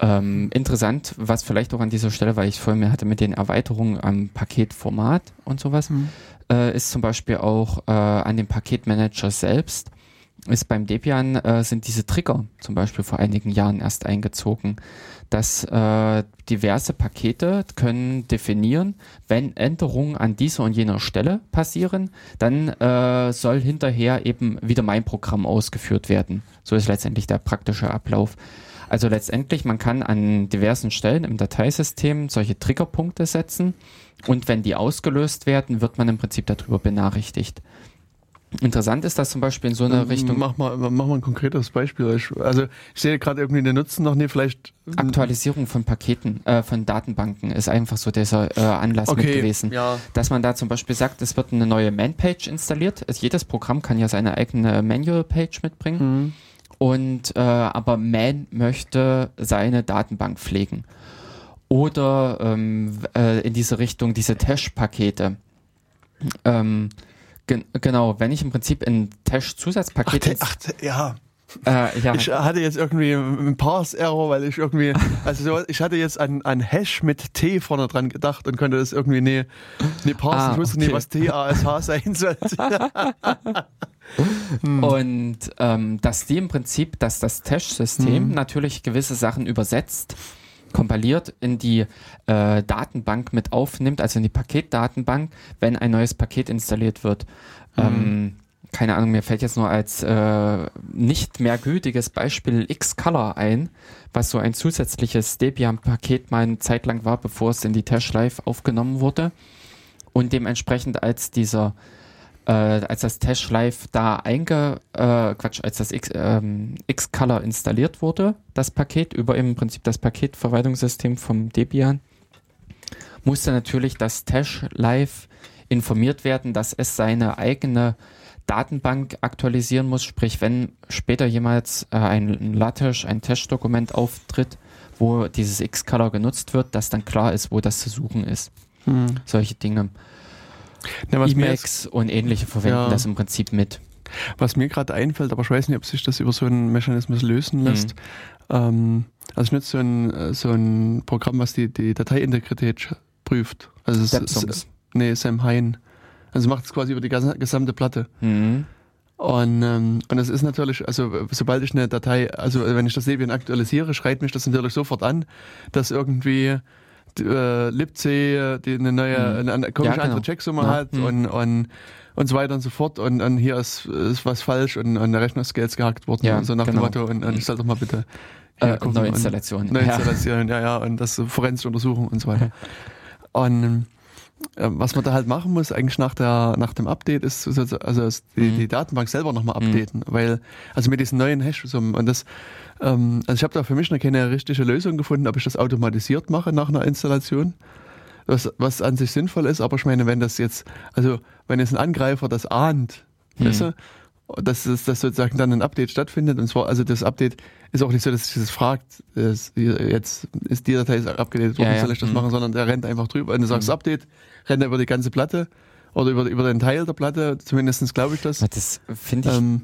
Speaker 2: Ähm, interessant, was vielleicht auch an dieser Stelle, weil ich vorhin mir hatte mit den Erweiterungen am Paketformat und sowas,
Speaker 1: Mhm.
Speaker 2: äh, ist zum Beispiel auch äh, an dem Paketmanager selbst, ist beim Debian äh, sind diese Trigger zum Beispiel vor einigen Jahren erst eingezogen, dass äh, diverse Pakete können definieren, wenn Änderungen an dieser und jener Stelle passieren, dann äh, soll hinterher eben wieder mein Programm ausgeführt werden. So ist letztendlich der praktische Ablauf. Also letztendlich, man kann an diversen Stellen im Dateisystem solche Triggerpunkte setzen und wenn die ausgelöst werden, wird man im Prinzip darüber benachrichtigt. Interessant ist das zum Beispiel in so einer
Speaker 1: Ähm,
Speaker 2: Richtung
Speaker 1: Mach mal, mach mal ein konkretes Beispiel. Also ich sehe gerade irgendwie den Nutzen noch nicht, vielleicht.
Speaker 2: Aktualisierung von Paketen, äh, von Datenbanken ist einfach so dieser äh, Anlass mit
Speaker 1: Okay,
Speaker 2: gewesen.
Speaker 1: ja.
Speaker 2: Dass man da zum Beispiel sagt, es wird eine neue Man-Page installiert. Also jedes Programm kann ja seine eigene Manual-Page mitbringen.
Speaker 1: Mhm.
Speaker 2: Und äh, aber Man möchte seine Datenbank pflegen. Oder ähm, äh, in diese Richtung diese Tash-Pakete. Ähm, gen genau, wenn ich im Prinzip ein
Speaker 1: Ach,
Speaker 2: Tash-Zusatzpaket
Speaker 1: ach, te- ja.
Speaker 2: äh, ja,
Speaker 1: Ich hatte jetzt irgendwie einen Parse-Error, weil ich irgendwie, also so, ich hatte jetzt an, an Hash mit T vorne dran gedacht und konnte das irgendwie nie, nie parsen.
Speaker 2: Ah,
Speaker 1: ich wusste
Speaker 2: okay.
Speaker 1: nie, was T-A-S-H sein sollte. *laughs* Hm.
Speaker 2: Und ähm, dass die im Prinzip, dass das Tash-System
Speaker 1: Mhm.
Speaker 2: natürlich gewisse Sachen übersetzt, kompiliert in die äh, Datenbank mit aufnimmt, also in die Paketdatenbank, wenn ein neues Paket installiert wird.
Speaker 1: Mhm.
Speaker 2: Ähm, keine Ahnung, mir fällt jetzt nur als äh, nicht mehr gültiges Beispiel Xcolor ein, was so ein zusätzliches Debian-Paket mal eine Zeit lang war, bevor es in die Tash Live aufgenommen wurde. Und dementsprechend als dieser äh, als das Tash Live da einge, äh, Quatsch, als das X, ähm, Xcolor installiert wurde, das Paket, über im Prinzip das Paketverwaltungssystem vom Debian, musste natürlich das Tash Live informiert werden, dass es seine eigene Datenbank aktualisieren muss, sprich wenn später jemals äh, ein LaTeX, ein Testdokument auftritt, wo dieses Xcolor genutzt wird, dass dann klar ist, wo das zu suchen ist. Hm. Solche Dinge. Emacs und ähnliche verwenden ja. das im Prinzip mit.
Speaker 1: Was mir gerade einfällt, aber ich weiß nicht, ob sich das über so einen Mechanismus lösen lässt. Mhm. Ähm, also ich nutze so ein, so ein Programm, was die, die Dateiintegrität prüft. Also es ist, nee, Sam Hein. Also macht es quasi über die gesamte Platte. Mhm. Und, ähm, und es ist natürlich, also sobald ich eine Datei, also wenn ich das Debian aktualisiere, schreit mich das natürlich sofort an, dass irgendwie äh, libc die eine neue, mhm. eine, komische ja, genau. andere Checksumme ja. hat mhm. und, und und so weiter und so fort und, und hier ist, ist was falsch und, und der Rechner ist Geld gehackt worden
Speaker 2: ja,
Speaker 1: und so nach
Speaker 2: genau.
Speaker 1: dem Motto und, und ich soll doch mal bitte
Speaker 2: äh, Neuinstallation.
Speaker 1: Neuinstallation, ja. ja, ja, und das forensische Untersuchung und so weiter. *laughs* Und was man da halt machen muss, eigentlich nach der nach dem Update, ist also die, mhm. die Datenbank selber nochmal mhm. updaten, mhm. weil also mit diesen neuen Hash-Summen und das, ähm, also ich habe da für mich noch keine richtige Lösung gefunden, ob ich das automatisiert mache nach einer Installation, was, was an sich sinnvoll ist, aber ich meine, wenn das jetzt, also wenn jetzt ein Angreifer das ahnt, mhm. weißt du, dass, dass, dass sozusagen dann ein Update stattfindet. Und zwar, also das Update ist auch nicht so, dass sich das fragt, ist, jetzt ist die Datei abgedatet worden, ja, ja. soll ich das mhm. machen, sondern der rennt einfach drüber. Wenn du sagst mhm. Update, rennt er über die ganze Platte oder über, über den Teil der Platte, zumindest glaube ich das.
Speaker 2: Das finde ich.
Speaker 1: Ähm,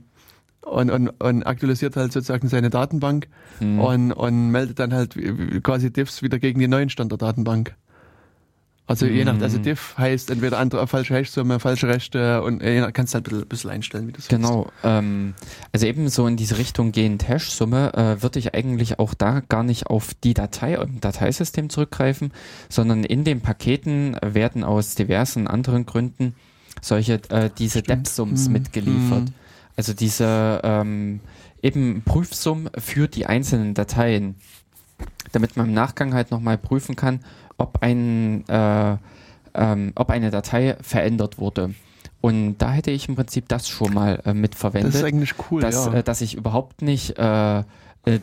Speaker 1: und, und, und aktualisiert halt sozusagen seine Datenbank mhm. und, und meldet dann halt quasi Diffs wieder gegen den neuen Stand der Datenbank. Also je nach, also mhm. diff heißt entweder andere falsche Hashsumme, falsche Rechte und äh, kannst halt ein bisschen, bisschen einstellen, wie
Speaker 2: das Genau, ähm, also eben so in diese Richtung gehend Hash-Summe äh, würde ich eigentlich auch da gar nicht auf die Datei im Dateisystem zurückgreifen, sondern in den Paketen werden aus diversen anderen Gründen solche äh, diese Depth-Sums mhm. mitgeliefert. Mhm. Also diese ähm, eben Prüfsum für die einzelnen Dateien, damit man im Nachgang halt nochmal prüfen kann, ob, ein, äh, ähm, ob eine Datei verändert wurde. Und da hätte ich im Prinzip das schon mal äh, mitverwendet. Das
Speaker 1: ist eigentlich cool,
Speaker 2: dass,
Speaker 1: ja.
Speaker 2: äh, dass ich überhaupt nicht äh, äh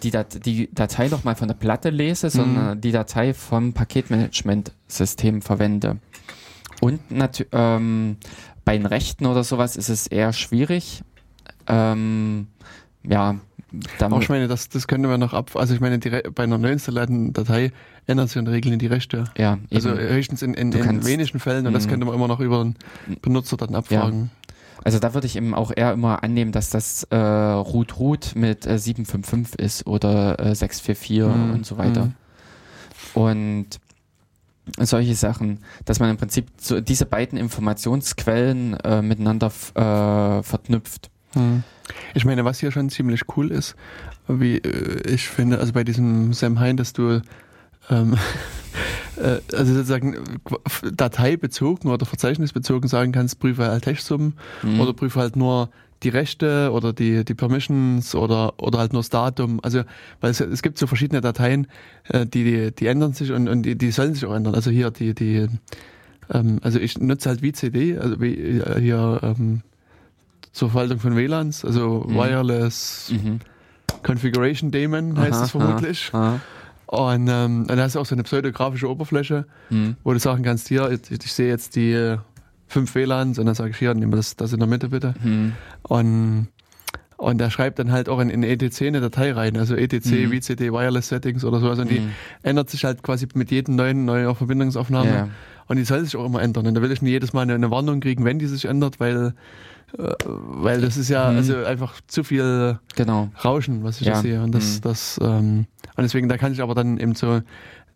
Speaker 2: die, Dat die Datei nochmal von der Platte lese, mhm. sondern die Datei vom Paketmanagement-System verwende. Und ähm, bei den Rechten oder sowas ist es eher schwierig. Ähm, ja,
Speaker 1: auch ich meine, das, das könnte man noch ab, also ich meine, die, bei einer neu installierten Datei ändern sich in der Regel die Rechte.
Speaker 2: Ja,
Speaker 1: also eben. höchstens in, in, in wenigen Fällen und das mhm. könnte man immer noch über den Benutzer dann abfragen. Ja.
Speaker 2: Also da würde ich eben auch eher immer annehmen, dass das äh, Root Root mit äh, 755 ist oder äh, 644 mhm. und so weiter. Mhm. Und solche Sachen, dass man im Prinzip so diese beiden Informationsquellen äh, miteinander äh, verknüpft.
Speaker 1: Mhm. Ich meine, was hier schon ziemlich cool ist, wie äh, ich finde, also bei diesem Sam Hein, dass du ähm, *laughs* äh, also sozusagen dateibezogen oder verzeichnisbezogen sagen kannst, prüfe halt Hashsummen mhm. oder prüfe halt nur die Rechte oder die, die Permissions oder, oder halt nur das Datum. Also, weil es, es gibt so verschiedene Dateien, äh, die, die, die ändern sich und, und die, die sollen sich auch ändern. Also hier die, die, ähm, also ich nutze halt VCD, also wie, äh, hier, ähm, zur Verwaltung von WLANs, also mhm. Wireless mhm. Configuration Daemon heißt aha, es vermutlich. Aha, aha. Und ähm, dann hast du auch so eine pseudografische Oberfläche, mhm. wo du sagen kannst, hier, ich, ich sehe jetzt die äh, fünf WLANs und dann sage ich hier, nimm das, das in der Mitte bitte. Mhm. Und und der schreibt dann halt auch in, in ETC eine Datei rein, also ETC, mhm. VCD, Wireless Settings oder so. Also die mhm. ändert sich halt quasi mit jedem neuen, neuen Verbindungsaufnahme. Ja. Und die soll sich auch immer ändern. Und da will ich nicht jedes Mal eine, eine Warnung kriegen, wenn die sich ändert, weil weil das ist ja mhm. also einfach zu viel
Speaker 2: genau.
Speaker 1: Rauschen, was ich ja. da sehe. Und das, mhm. das, ähm, und deswegen, da kann ich aber dann eben so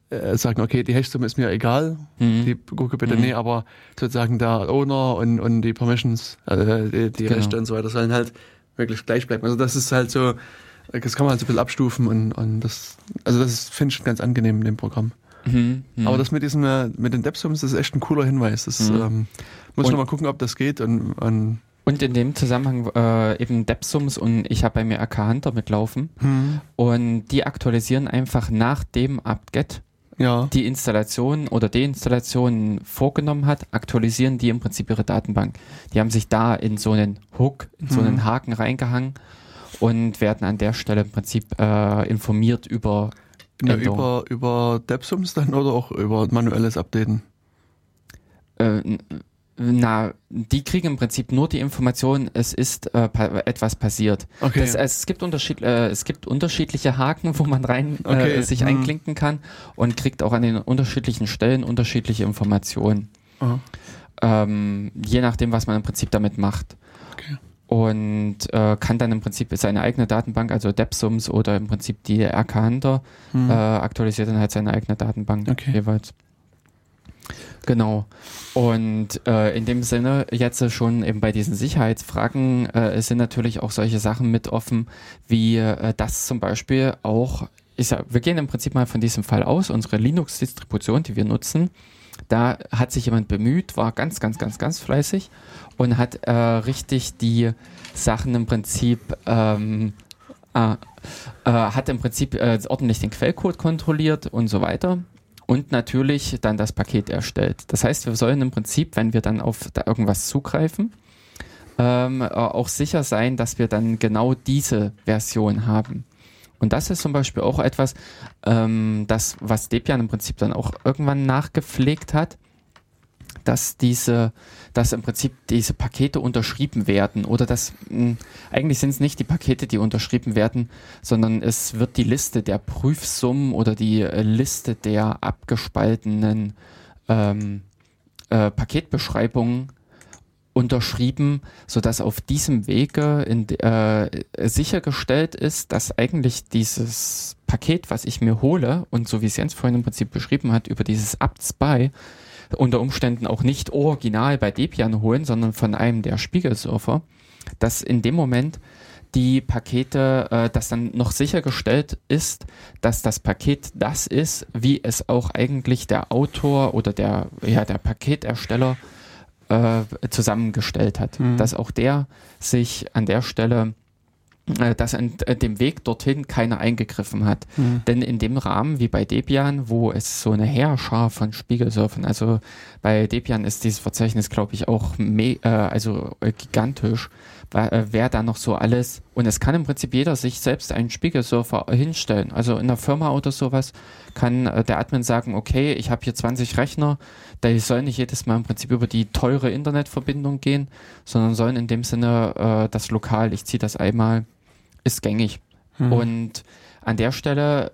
Speaker 1: äh, sagen, okay, die Hashsumme ist mir egal, mhm. die gucke bitte mhm. nee, aber sozusagen der Owner und, und die Permissions, äh, die, die genau. Rechte und so weiter sollen halt wirklich gleich bleiben. Also das ist halt so, das kann man halt so ein bisschen abstufen und, und das, also das finde ich ganz angenehm in dem Programm. Mhm, mh. Aber das mit diesem, äh, mit den Depsums, das ist echt ein cooler Hinweis. Das mhm. ähm, muss ich nochmal gucken, ob das geht und, und
Speaker 2: und in dem Zusammenhang äh, eben Depsums und ich habe bei mir AK Hunter mitlaufen hm. und die aktualisieren einfach nach dem Apt-Get ja. die Installation oder Deinstallation vorgenommen hat, aktualisieren die im Prinzip ihre Datenbank. Die haben sich da in so einen Hook, in so einen hm. Haken reingehangen und werden an der Stelle im Prinzip äh, informiert über
Speaker 1: ja, über über Depsums dann oder auch über manuelles Updaten?
Speaker 2: Äh, Na, die kriegen im Prinzip nur die Information, es ist äh, pa etwas passiert.
Speaker 1: Okay.
Speaker 2: Das, es, gibt Unterschied, äh, es gibt unterschiedliche Haken, wo man rein äh,
Speaker 1: Okay,
Speaker 2: sich
Speaker 1: hm.
Speaker 2: einklinken kann und kriegt auch an den unterschiedlichen Stellen unterschiedliche Informationen. Ähm, je nachdem, was man im Prinzip damit macht.
Speaker 1: Okay.
Speaker 2: Und äh, kann dann im Prinzip seine eigene Datenbank, also Depsums oder im Prinzip die RK Hunter,
Speaker 1: Hm.
Speaker 2: äh, aktualisiert dann halt seine eigene Datenbank jeweils. Genau. Und äh, in dem Sinne, jetzt schon eben bei diesen Sicherheitsfragen äh, sind natürlich auch solche Sachen mit offen, wie äh, das zum Beispiel auch, ich sag, wir gehen im Prinzip mal von diesem Fall aus, unsere Linux-Distribution, die wir nutzen, da hat sich jemand bemüht, war ganz, ganz, ganz, ganz fleißig und hat äh, richtig die Sachen im Prinzip ähm, äh, äh, hat im Prinzip äh, ordentlich den Quellcode kontrolliert und so weiter und natürlich dann das Paket erstellt. Das heißt, wir sollen im Prinzip, wenn wir dann auf da irgendwas zugreifen, ähm, äh, auch sicher sein, dass wir dann genau diese Version haben. Und das ist zum Beispiel auch etwas, ähm, das, was Debian im Prinzip dann auch irgendwann nachgepflegt hat, dass diese, dass im Prinzip diese Pakete unterschrieben werden oder dass mh, eigentlich sind es nicht die Pakete, die unterschrieben werden, sondern es wird die Liste der Prüfsummen oder die äh, Liste der abgespaltenen ähm, äh, Paketbeschreibungen unterschrieben, sodass auf diesem Wege in, äh, sichergestellt ist, dass eigentlich dieses Paket, was ich mir hole und so wie es Jens vorhin im Prinzip beschrieben hat, über dieses apt-spy unter Umständen auch nicht original bei Debian holen, sondern von einem der Spiegelsurfer, dass in dem Moment die Pakete, äh, dass dann noch sichergestellt ist, dass das Paket das ist, wie es auch eigentlich der Autor oder der, ja, der Paketersteller äh, zusammengestellt hat.
Speaker 1: Mhm.
Speaker 2: Dass auch der sich an der Stelle, dass an äh, dem Weg dorthin keiner eingegriffen hat.
Speaker 1: Hm.
Speaker 2: Denn in dem Rahmen wie bei Debian, wo es so eine Heerschar von Spiegelsurfern, also bei Debian ist dieses Verzeichnis, glaube ich, auch me äh, also äh, gigantisch, äh, wer da noch so alles und es kann im Prinzip jeder sich selbst einen Spiegelsurfer hinstellen. Also in der Firma oder sowas kann äh, der Admin sagen, okay, ich habe hier 20 Rechner, die sollen nicht jedes Mal im Prinzip über die teure Internetverbindung gehen, sondern sollen in dem Sinne äh, das lokal, ich ziehe das einmal, ist gängig.
Speaker 1: Hm.
Speaker 2: Und an der Stelle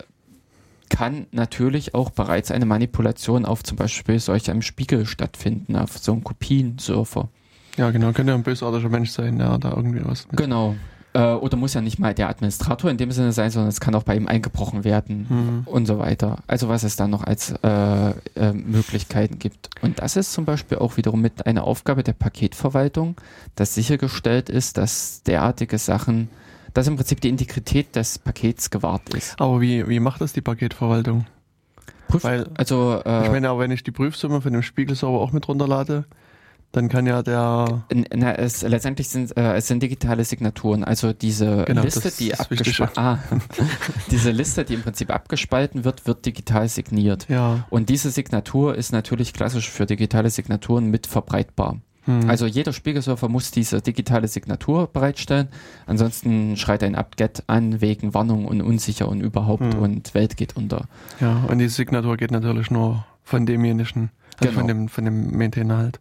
Speaker 2: kann natürlich auch bereits eine Manipulation auf zum Beispiel solch einem Spiegel stattfinden, auf so einem Kopiensurfer.
Speaker 1: Ja, genau. Könnte ja ein bösartiger Mensch sein, der da irgendwie was.
Speaker 2: Genau. Äh, oder muss ja nicht mal der Administrator in dem Sinne sein, sondern es kann auch bei ihm eingebrochen werden
Speaker 1: Hm.
Speaker 2: und so weiter. Also was es da noch als äh, äh, Möglichkeiten gibt. Und das ist zum Beispiel auch wiederum mit einer Aufgabe der Paketverwaltung, dass sichergestellt ist, dass derartige Sachen, dass im Prinzip die Integrität des Pakets gewahrt ist.
Speaker 1: Aber wie, wie macht das die Paketverwaltung?
Speaker 2: Prüf
Speaker 1: Weil-
Speaker 2: also äh,
Speaker 1: ich meine, aber wenn ich die Prüfsumme von dem Spiegelserver auch mit runterlade, dann kann ja der.
Speaker 2: na, es, letztendlich sind äh, es sind digitale Signaturen, also diese
Speaker 1: Genau,
Speaker 2: Liste, die abgespalten, *laughs* ah, *laughs* diese Liste, die im Prinzip abgespalten wird, wird digital signiert.
Speaker 1: Ja.
Speaker 2: Und diese Signatur ist natürlich klassisch für digitale Signaturen mit verbreitbar.
Speaker 1: Hm.
Speaker 2: Also jeder Spiegelsurfer muss diese digitale Signatur bereitstellen. Ansonsten schreit ein apt-get an wegen Warnung und unsicher und überhaupt
Speaker 1: Hm.
Speaker 2: und Welt geht unter.
Speaker 1: Ja, und die Signatur geht natürlich nur von demjenigen, also
Speaker 2: Genau.
Speaker 1: von dem, von dem Maintainer halt.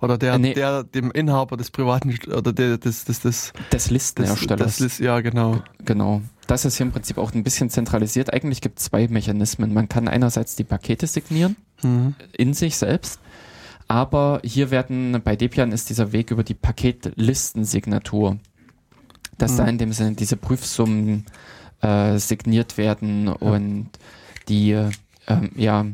Speaker 1: Oder der,
Speaker 2: nee.
Speaker 1: der, dem Inhaber des privaten, oder der, des, des, des,
Speaker 2: Des
Speaker 1: des,
Speaker 2: Listenerstellers.
Speaker 1: das ist, ja, genau.
Speaker 2: Genau. Das ist hier im Prinzip auch ein bisschen zentralisiert. Eigentlich gibt es zwei Mechanismen. Man kann einerseits die Pakete signieren
Speaker 1: Mhm.
Speaker 2: in sich selbst, aber hier werden bei Debian ist dieser Weg über die Paketlistensignatur, dass
Speaker 1: Mhm.
Speaker 2: da in dem Sinne diese Prüfsummen äh, signiert werden und die ähm, ja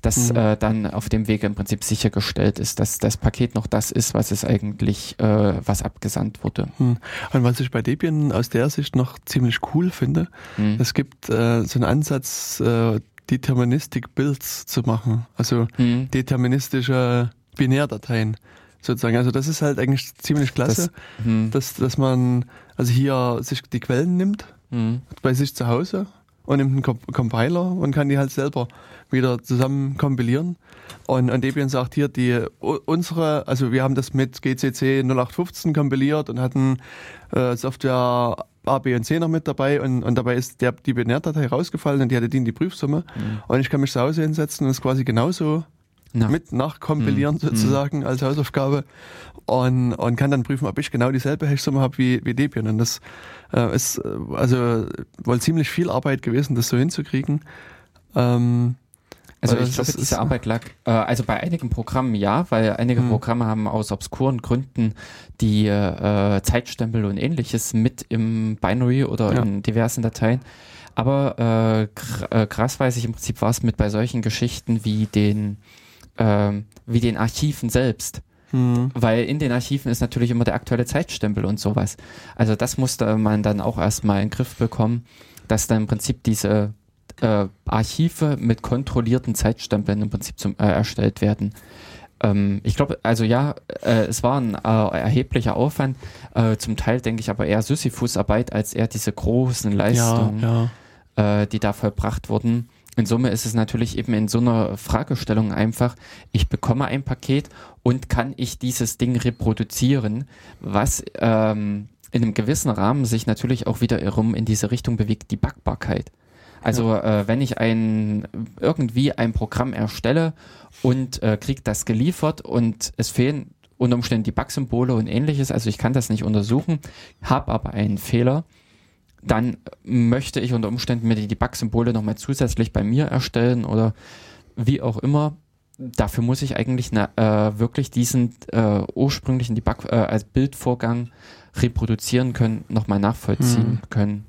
Speaker 2: dass
Speaker 1: Mhm.
Speaker 2: äh, dann auf dem Weg im Prinzip sichergestellt ist, dass das Paket noch das ist, was es eigentlich, äh, was abgesandt wurde.
Speaker 1: Hm. Und was ich bei Debian aus der Sicht noch ziemlich cool finde,
Speaker 2: Hm.
Speaker 1: es gibt äh, so einen Ansatz, äh, Deterministic Builds zu machen. Also
Speaker 2: Hm.
Speaker 1: deterministische Binärdateien sozusagen. Also das ist halt eigentlich ziemlich klasse,
Speaker 2: Das, hm.
Speaker 1: dass, dass man also hier sich die Quellen nimmt
Speaker 2: Hm.
Speaker 1: bei sich zu Hause und nimmt einen Comp Compiler und kann die halt selber wieder zusammen kompilieren. Und, und Debian sagt hier, die unsere, also wir haben das mit GCC 0815 kompiliert und hatten äh, Software A, B und C noch mit dabei und, und dabei ist der, die Binärdatei rausgefallen und die hatte die in die Prüfsumme.
Speaker 2: Hm.
Speaker 1: Und ich kann mich zu Hause hinsetzen und es quasi genauso Na. mit nachkompilieren mhm. sozusagen als Hausaufgabe und, und kann dann prüfen, ob ich genau dieselbe Hashsumme habe wie, wie Debian. Und das äh, ist äh, also wohl ziemlich viel Arbeit gewesen, das so hinzukriegen. Ähm,
Speaker 2: also ich glaube, diese Arbeit lag, äh, also bei einigen Programmen ja, weil einige hm. Programme haben aus obskuren Gründen die äh, Zeitstempel und ähnliches mit im Binary oder ja. in diversen Dateien. Aber äh, äh, krass weiß ich im Prinzip war es mit bei solchen Geschichten wie den, äh, wie den Archiven selbst. Hm. Weil in den Archiven ist natürlich immer der aktuelle Zeitstempel und sowas. Also das musste man dann auch erstmal in den Griff bekommen, dass dann im Prinzip diese äh, Archive mit kontrollierten Zeitstempeln im Prinzip zum, äh, erstellt werden. Ähm, ich glaube, also ja, äh, es war ein äh, erheblicher Aufwand, äh, zum Teil denke ich aber eher Sisyphus-Arbeit als eher diese großen Leistungen, ja, ja. Äh, die da vollbracht wurden. In Summe ist es natürlich eben in so einer Fragestellung einfach, ich bekomme ein Paket und kann ich dieses Ding reproduzieren, was ähm, in einem gewissen Rahmen sich natürlich auch wiederum in diese Richtung bewegt, die Backbarkeit. Also äh, wenn ich ein irgendwie ein Programm erstelle und äh, kriege das geliefert und es fehlen unter Umständen die Bug-Symbole und ähnliches, also ich kann das nicht untersuchen, habe aber einen Fehler, dann möchte ich unter Umständen mir die Bug-Symbole nochmal zusätzlich bei mir erstellen oder wie auch immer. Dafür muss ich eigentlich na, äh, wirklich diesen äh, ursprünglichen Debug äh, als Bildvorgang reproduzieren können, nochmal nachvollziehen mhm. können.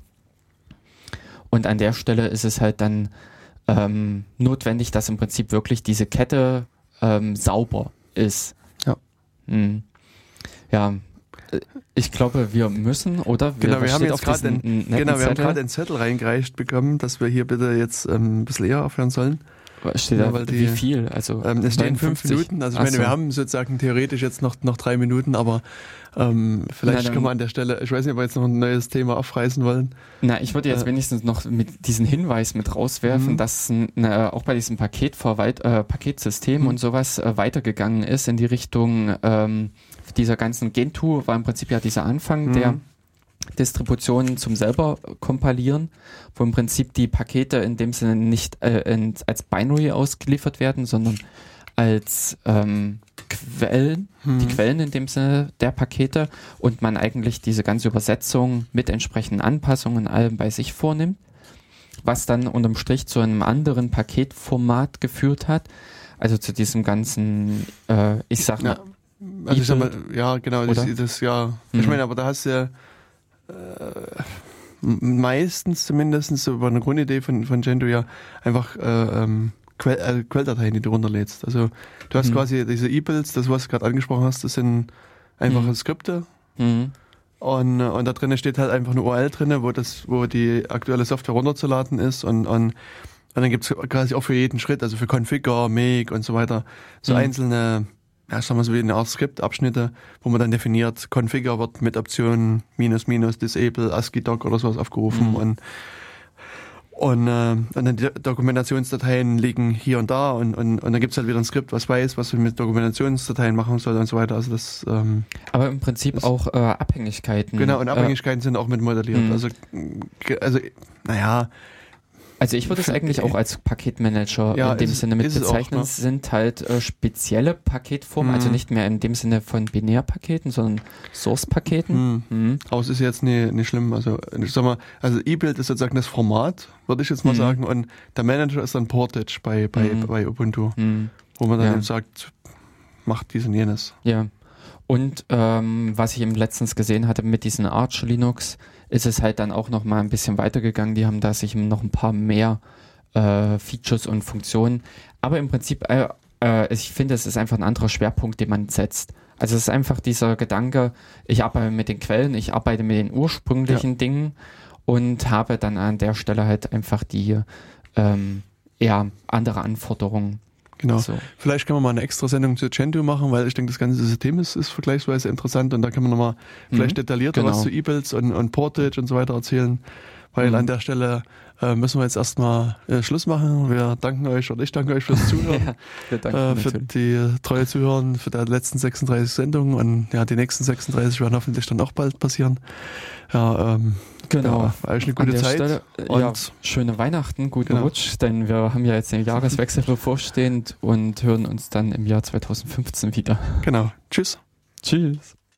Speaker 2: Und an der Stelle ist es halt dann ähm, notwendig, dass im Prinzip wirklich diese Kette ähm, sauber ist.
Speaker 1: Ja.
Speaker 2: Hm. Ja, ich glaube, wir müssen, oder?
Speaker 1: Wir genau, wir haben jetzt gerade den, genau, wir haben gerade den Zettel reingereicht bekommen, dass wir hier bitte jetzt ähm, ein bisschen eher aufhören sollen.
Speaker 2: Steht ja, da, die, wie viel? Also
Speaker 1: ähm, es stehen fünf Minuten. Also ich meine, so. wir haben sozusagen theoretisch jetzt noch noch drei Minuten, aber ähm, vielleicht können wir an der Stelle, ich weiß nicht, ob wir jetzt noch ein neues Thema aufreißen wollen.
Speaker 2: Na, ich würde jetzt äh, wenigstens noch mit diesen Hinweis mit rauswerfen, mhm. dass na, auch bei diesem Paketverwalt, äh, Paketsystem mhm. und sowas äh, weitergegangen ist in die Richtung ähm, dieser ganzen Gentoo war im Prinzip ja dieser Anfang mhm. der Distributionen zum selber kompilieren, wo im Prinzip die Pakete in dem Sinne nicht äh, in, als Binary ausgeliefert werden, sondern als ähm, Quellen, hm. die Quellen in dem Sinne der Pakete und man eigentlich diese ganze Übersetzung mit entsprechenden Anpassungen allem bei sich vornimmt, was dann unterm Strich zu einem anderen Paketformat geführt hat, also zu diesem ganzen, äh, ich sag mal,
Speaker 1: ja, also ich sag mal, ja genau, das, das ja, ich mhm. meine, aber da hast du ja meistens zumindest so über eine Grundidee von, von Gendo ja einfach äh, ähm, Quell, äh, Quelldateien, die du runterlädst. Also du hast mhm. quasi diese E-Builds, das was du gerade angesprochen hast, das sind einfache mhm. Skripte. Mhm. Und, und da drinnen steht halt einfach eine URL drinne, wo das, wo die aktuelle Software runterzuladen ist und, und, und dann gibt's quasi auch für jeden Schritt, also für Configure, Make und so weiter, so mhm. einzelne ja, sagen wir so wie eine Art Skriptabschnitte, wo man dann definiert, Configure wird mit Option minus minus disable ASCII-Doc oder sowas aufgerufen mhm. und und, äh, und dann die Dokumentationsdateien liegen hier und da und, und, und dann gibt's halt wieder ein Skript, was weiß, was man mit Dokumentationsdateien machen soll und so weiter. Also das, ähm,
Speaker 2: Aber im Prinzip auch äh, Abhängigkeiten.
Speaker 1: Genau, und Abhängigkeiten äh, sind auch mit modelliert. Mhm. Also, also, naja,
Speaker 2: also ich würde es eigentlich auch als Paketmanager ja, in dem Sinne mit bezeichnen. Auch, ne? sind halt äh, spezielle Paketformen, mhm. also nicht mehr in dem Sinne von Binärpaketen, sondern Source-Paketen. Mhm.
Speaker 1: Mhm. Aber es ist jetzt nicht, nicht schlimm. Also ich sag mal, also E-Build ist sozusagen das Format, würde ich jetzt mal mhm. sagen, und der Manager ist dann Portage bei, bei, mhm. bei Ubuntu, mhm. wo man dann ja. sagt, macht dies und jenes.
Speaker 2: Ja. Und ähm, was ich eben letztens gesehen hatte mit diesen Arch Linux, ist es halt dann auch noch mal ein bisschen weitergegangen. Die haben da sich noch ein paar mehr äh, Features und Funktionen. Aber im Prinzip, äh, äh, ich finde, es ist einfach ein anderer Schwerpunkt, den man setzt. Also es ist einfach dieser Gedanke, ich arbeite mit den Quellen, ich arbeite mit den ursprünglichen ja. Dingen und habe dann an der Stelle halt einfach die ähm, eher andere Anforderungen.
Speaker 1: Genau. So. Vielleicht können wir mal eine extra Sendung zu Gentoo machen, weil ich denke, das ganze System ist, ist vergleichsweise interessant und da können wir nochmal mhm. vielleicht detaillierter genau. was zu E-Builds und, und Portage und so weiter erzählen. Weil mhm. an der Stelle äh, müssen wir jetzt erstmal äh, Schluss machen. Wir danken euch und ich danke euch fürs *laughs* Zuhören. ja, äh, für die treue Zuhören für die letzten 36 Sendungen und ja, die nächsten 36 werden hoffentlich dann auch bald passieren. Ja, ähm,
Speaker 2: Genau.
Speaker 1: Ja, eine gute Zeit.
Speaker 2: Stelle, äh, ja, schöne Weihnachten, guten genau. Rutsch, denn wir haben ja jetzt den Jahreswechsel *laughs* bevorstehend und hören uns dann im Jahr 2015 wieder.
Speaker 1: Genau. Tschüss.
Speaker 2: Tschüss.